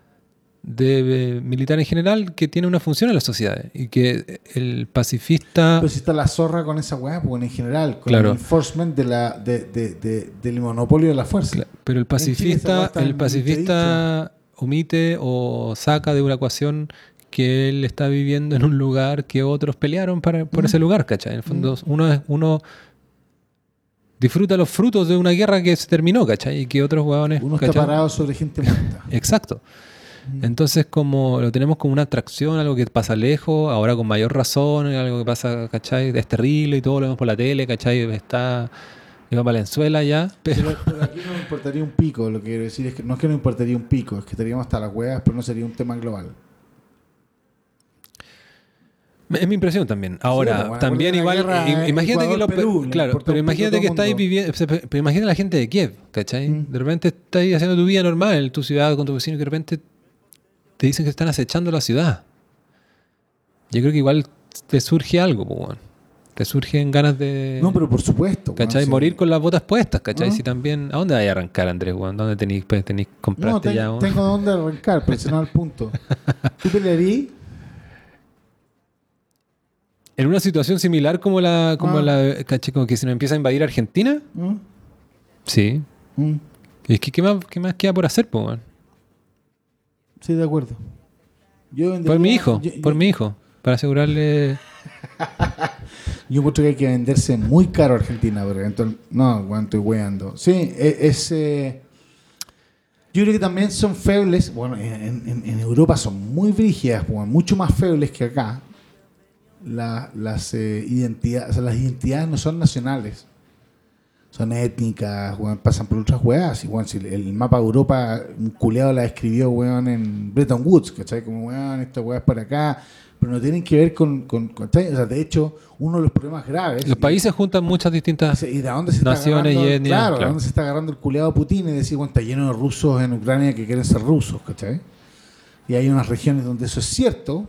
de, eh, militar en general que tiene una función en las sociedades y que el pacifista... Si está la zorra con esa weá, pues en general, con Claro. el enforcement de la, de, de- de- del monopolio de la fuerza. Pero el pacifista, el pacifista omite o saca de una ecuación que él está viviendo en un lugar que otros pelearon para, por ese lugar, ¿cachai? En el fondo, uno, es- uno disfruta los frutos de una guerra que se terminó, ¿cachai? Y que otros huevones... Uno está ¿cachai? parado sobre gente muerta. Exacto. Entonces, como lo tenemos como una atracción, algo que pasa lejos, ahora con mayor razón, algo que pasa, ¿cachai? Es terrible y todo lo vemos por la tele, ¿cachai? Está en Valenzuela ya. Pero, aquí no me importaría un pico. Lo que quiero decir es que no es que no importaría un pico, es que estaríamos hasta las huevas, pero no sería un tema global. es mi impresión también. Ahora, bueno, también igual, guerra imagínate que los... Ecuador-Perú, pe- le Claro, pero imagínate que estáis viviendo... Pero imagínate a la gente de Kiev, ¿cachai? Mm. De repente estáis haciendo tu vida normal en tu ciudad con tu vecino y de repente te dicen que están acechando la ciudad. Yo creo que igual te surge algo, pues, weón. Te surgen ganas de... No, pero por supuesto. ¿Cachai? sí. Morir con las botas puestas, ¿cachai? ¿No? Si también... ¿A dónde vais a arrancar, Andrés, weón? ¿Dónde tenéis, pues, tenéis No, compraste ten- ya? weón? tengo dónde arrancar, pero ese no es el punto. ¿Tú pelearías? En una situación similar como la... Como Ah. la ¿cachai? Como que se nos empieza a invadir Argentina. ¿Mm? Sí. ¿Mm? Es que ¿qué más, qué más queda por hacer, weón? Sí, de acuerdo. Yo Por mi hijo, yo- por mi hijo. Para asegurarle... Yo encuentro que hay que venderse muy caro a Argentina, porque eventual- no, weón, estoy weando. Sí, e- es. eh, yo creo que también son febles. Bueno, en, Europa son muy brígidas, mucho más febles que acá. La- las eh, identidades, las identidades no son nacionales. Son étnicas, pasan por otras weas. Y, weón, si el mapa de Europa, un culeado la escribió, weón, en Bretton Woods, ¿cachai? Como, weón, esta wea es para acá. Pero no tienen que ver con, con, con-. O sea, de hecho, uno de los problemas graves. Los y- países juntan muchas distintas... ¿Y de dónde se está Naciones y etnias, claro, ¿de claro. dónde se está agarrando el culeado Putin y decir, bueno, está lleno de rusos en Ucrania que quieren ser rusos, ¿cachai? Y hay unas regiones donde eso es cierto.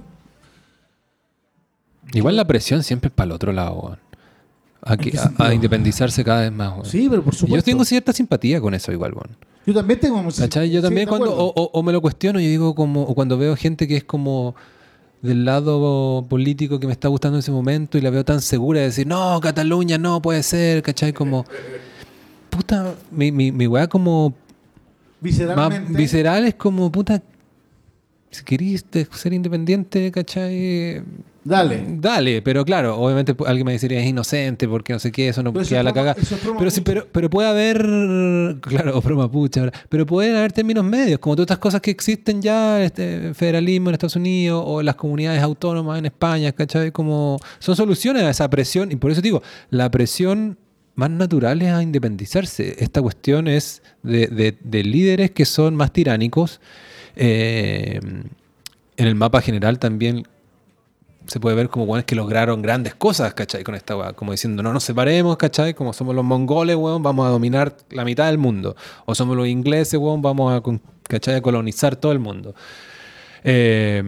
Igual la presión siempre es para el otro lado, weón. A, que- qué a- sentido? a independizarse cada vez más. Sí, pero por supuesto. Yo tengo cierta simpatía con eso igual, weón. Yo también tengo... ¿Cachai? Yo también de cuando acuerdo. o, o- o me lo cuestiono, yo digo como, o cuando veo gente que es como del lado político que me está gustando en ese momento y la veo tan segura de decir, no, Cataluña no puede ser, ¿cachai? Como, puta, mi, mi, mi weá como más Visceralmente... visceral es como, puta, si querís de- ser independiente, ¿cachai? Dale. Dale, pero claro, obviamente alguien me diría es inocente porque no sé qué, eso no Pero queda la pro- caga. eso es pro Pero, sí, pero, pero puede haber, claro, o pro mapuche ahora, pero pueden haber términos medios, como todas estas cosas que existen ya, este federalismo en Estados Unidos o las comunidades autónomas en España, ¿cachai? Como son soluciones a esa presión, y por eso digo, la presión más natural es a independizarse. Esta cuestión es de, de- de líderes que son más tiránicos. eh, en el mapa general también se puede ver como weones que lograron grandes cosas, ¿cachai? Con esta weá, como diciendo, no nos separemos, ¿cachai? Como somos los mongoles, weón, vamos a dominar la mitad del mundo. O somos los ingleses, weón, vamos a, ¿cachai? colonizar todo el mundo. Eh,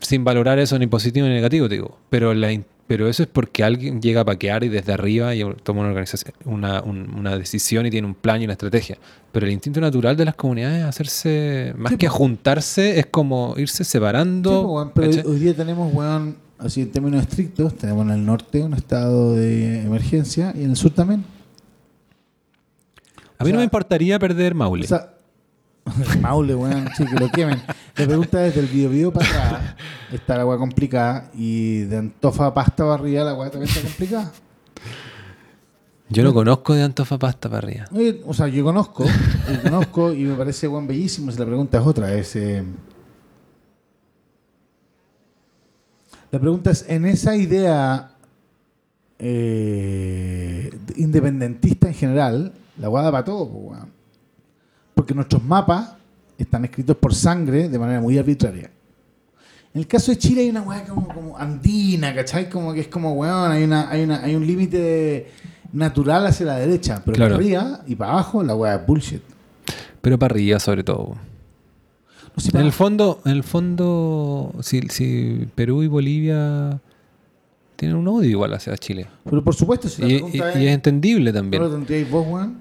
sin valorar eso ni positivo ni negativo, digo. Pero, la pero eso es porque alguien llega a paquear y desde arriba y toma una, organización, una, un- una decisión y tiene un plan y una estrategia. Pero el instinto natural de las comunidades es hacerse, más Sí, que juntarse, es como irse separando. Sí, weón, pero hoy, día tenemos, weón, así en términos estrictos, tenemos en el norte un estado de emergencia y en el sur también. a mí o no sea- me importaría perder Maule. O sea, Maule, weón, sí, que lo quemen. La pregunta es del video video para atrás. Está la weá complicada y de Antofa pasta para arriba la weá también está complicada. Yo no conozco de Antofagasta para arriba. Oye, o sea, yo conozco, yo conozco y me parece weón bellísimo. Si la pregunta es otra, es. eh, la pregunta es: en esa idea eh, independentista en general, la weá da para todo, weón. Porque nuestros mapas están escritos por sangre de manera muy arbitraria. En el caso de Chile hay una weá como, como andina, ¿cachai? Como que es como, weón, hay, una, hay, una, hay un límite natural hacia la derecha, pero Claro. para arriba y para abajo la weá es bullshit. Pero para arriba, sobre todo. No En el fondo, en el fondo, si, si Perú y Bolivia tienen un odio igual hacia Chile. pero por supuesto, si la Y, y- pregunta y es es, entendible ¿no también. tendríais vos, weón?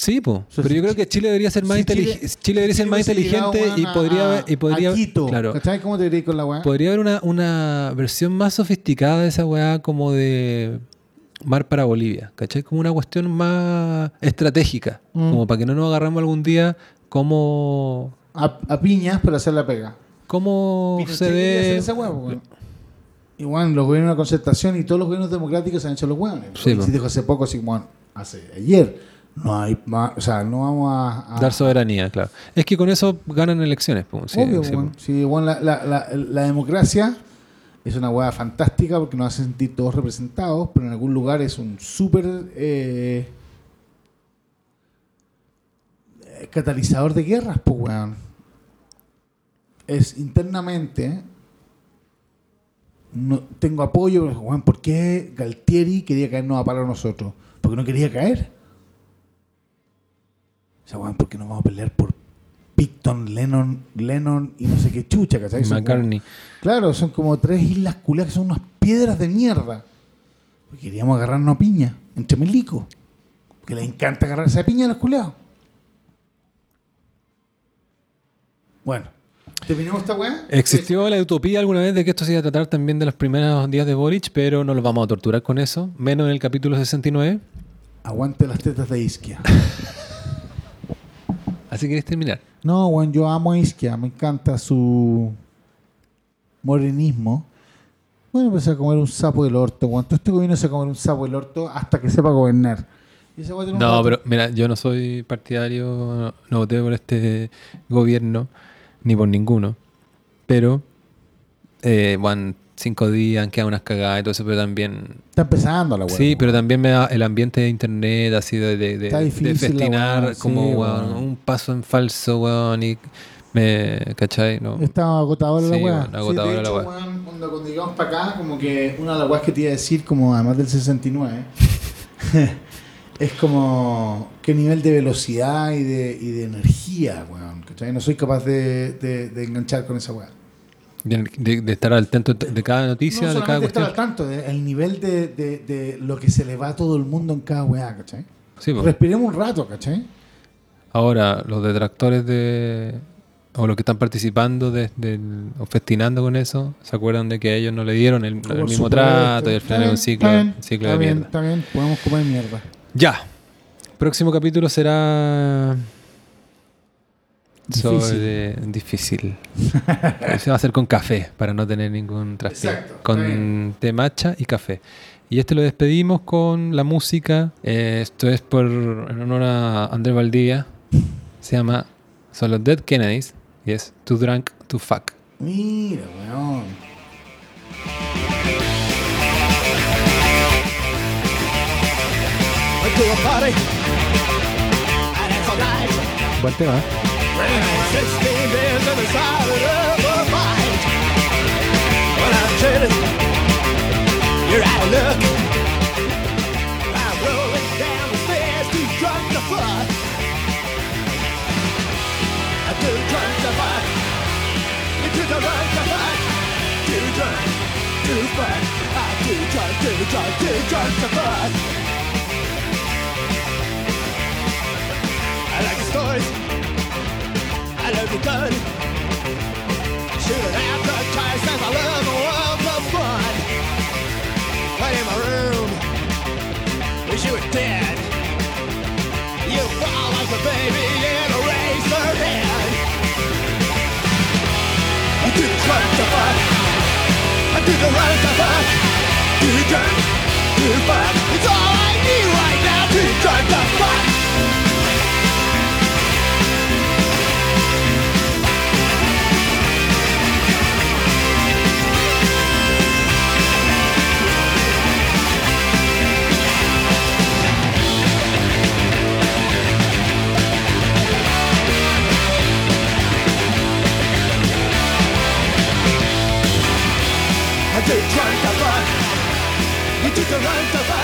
Sí, po. pero yo creo que Chile debería ser más Si inteligente. Chile, debería ser más inteligente y podría a- haber- y podría a Quito, claro. ¿Cómo te con la weá? podría haber una, una versión más sofisticada de esa weá como de mar para Bolivia, ¿cachai? Como una cuestión más estratégica, Mm. como para que no nos agarramos algún día cómo A, a piñas para hacer la pega. cómo Pinochet se ve esa weá, po, weón. Y bueno, los gobiernos de concertación y todos los gobiernos democráticos se han hecho los weones. Sí, po. hace poco, así como bueno, hace ayer, no hay más, o sea, no vamos a, a- dar soberanía, claro. Es que con eso ganan elecciones, sí, Obvio, sí, weón. po. Sí, bueno, la, la- la- la democracia es una hueá fantástica porque nos hace sentir todos representados, pero en algún lugar es un súper eh, eh, catalizador de guerras, pues, weón. Es internamente. No, tengo apoyo, pero, weón, ¿por qué Galtieri quería caernos a palo a nosotros? Porque no quería caer. O sea, weón, ¿por qué no vamos a pelear por Picton, Lennon, Lennon y no sé qué chucha, ¿cachai? Son como- McCartney. Claro, son como tres islas culiadas que son unas piedras de mierda. Porque queríamos agarrarnos a piña, entre milicos. Porque les encanta agarrarse a piña a los culiados. Bueno, ¿terminamos esta weá? Existió la utopía alguna vez de que esto se iba a tratar también de los primeros días de Boric, pero no los vamos a torturar con eso, menos en el capítulo 69. Aguante las tetas de Isquia. Así que querés terminar. No, weón, yo amo a Isquia, me encanta su morenismo. Bueno, pues a comer un sapo del orto, weón. Todo este gobierno se va a comer un sapo del orto hasta que sepa gobernar. Y ese weón tiene un No, rato- pero mira, yo no soy partidario, no, no voté por este gobierno, ni por ninguno. Pero, eh, bueno, cinco días, han quedado unas cagadas y todo eso, pero también... Está empezando la weá. Sí, pero también me da el ambiente de internet, así de, de, de, Está de difícil la festinar, weá, como sí, weón, weón. un paso en falso, weón, y me, ¿cachai? No. Estaba agotadora la weá. agotadora Sí, de la hecho, weá. weón, cuando, cuando llegamos para acá, como que una de las weas que te iba a decir, como además del 69, es como qué nivel de velocidad y de, y de energía, weón. ¿cachai? No soy capaz de, de- de enganchar con esa weá. De, de- de estar al tanto de cada noticia, no de cada solamente estar cuestión. al tanto, de- el nivel de, de- lo que se le va a todo el mundo en cada weá, ¿cachai? Sí. Respiremos un rato, ¿cachai? Ahora, los detractores de. o los que están participando o festinando con eso, ¿se acuerdan de que a ellos no le dieron el, mismo trato y al final es un ciclo, está bien, un ciclo está de bien, mierda? Está bien, podemos comer mierda. Ya. Próximo capítulo será. Difícil. Sobre. Difícil. Se va a hacer con café para no tener ningún traspié. Con té matcha y café. Y este lo despedimos con la música. Eh, esto es por en honor a Andrés Valdivia. Se llama. Son los Dead Kennedys. Y es Too Drunk to Fuck. Mira, weón. Buen tema. 16 days on the side of fight. When I traded look. I'm rolling down the stairs, too drunk to. I'm too drunk to. You're too drunk to. Too drunk. I'm too drunk, too drunk, to. I like stories. I love the gun. Shooting advertised as I love the world of fun. But in my room, wish you were dead. You fall like a baby in a razor head. I'm too drunk to fuck. I'm too drunk to fuck. Too drunk to fuck. It's all I need right now. Too drunk to fuck. I'm too drunk to fuck. You're too drunk to fuck. Too drunk to fuck.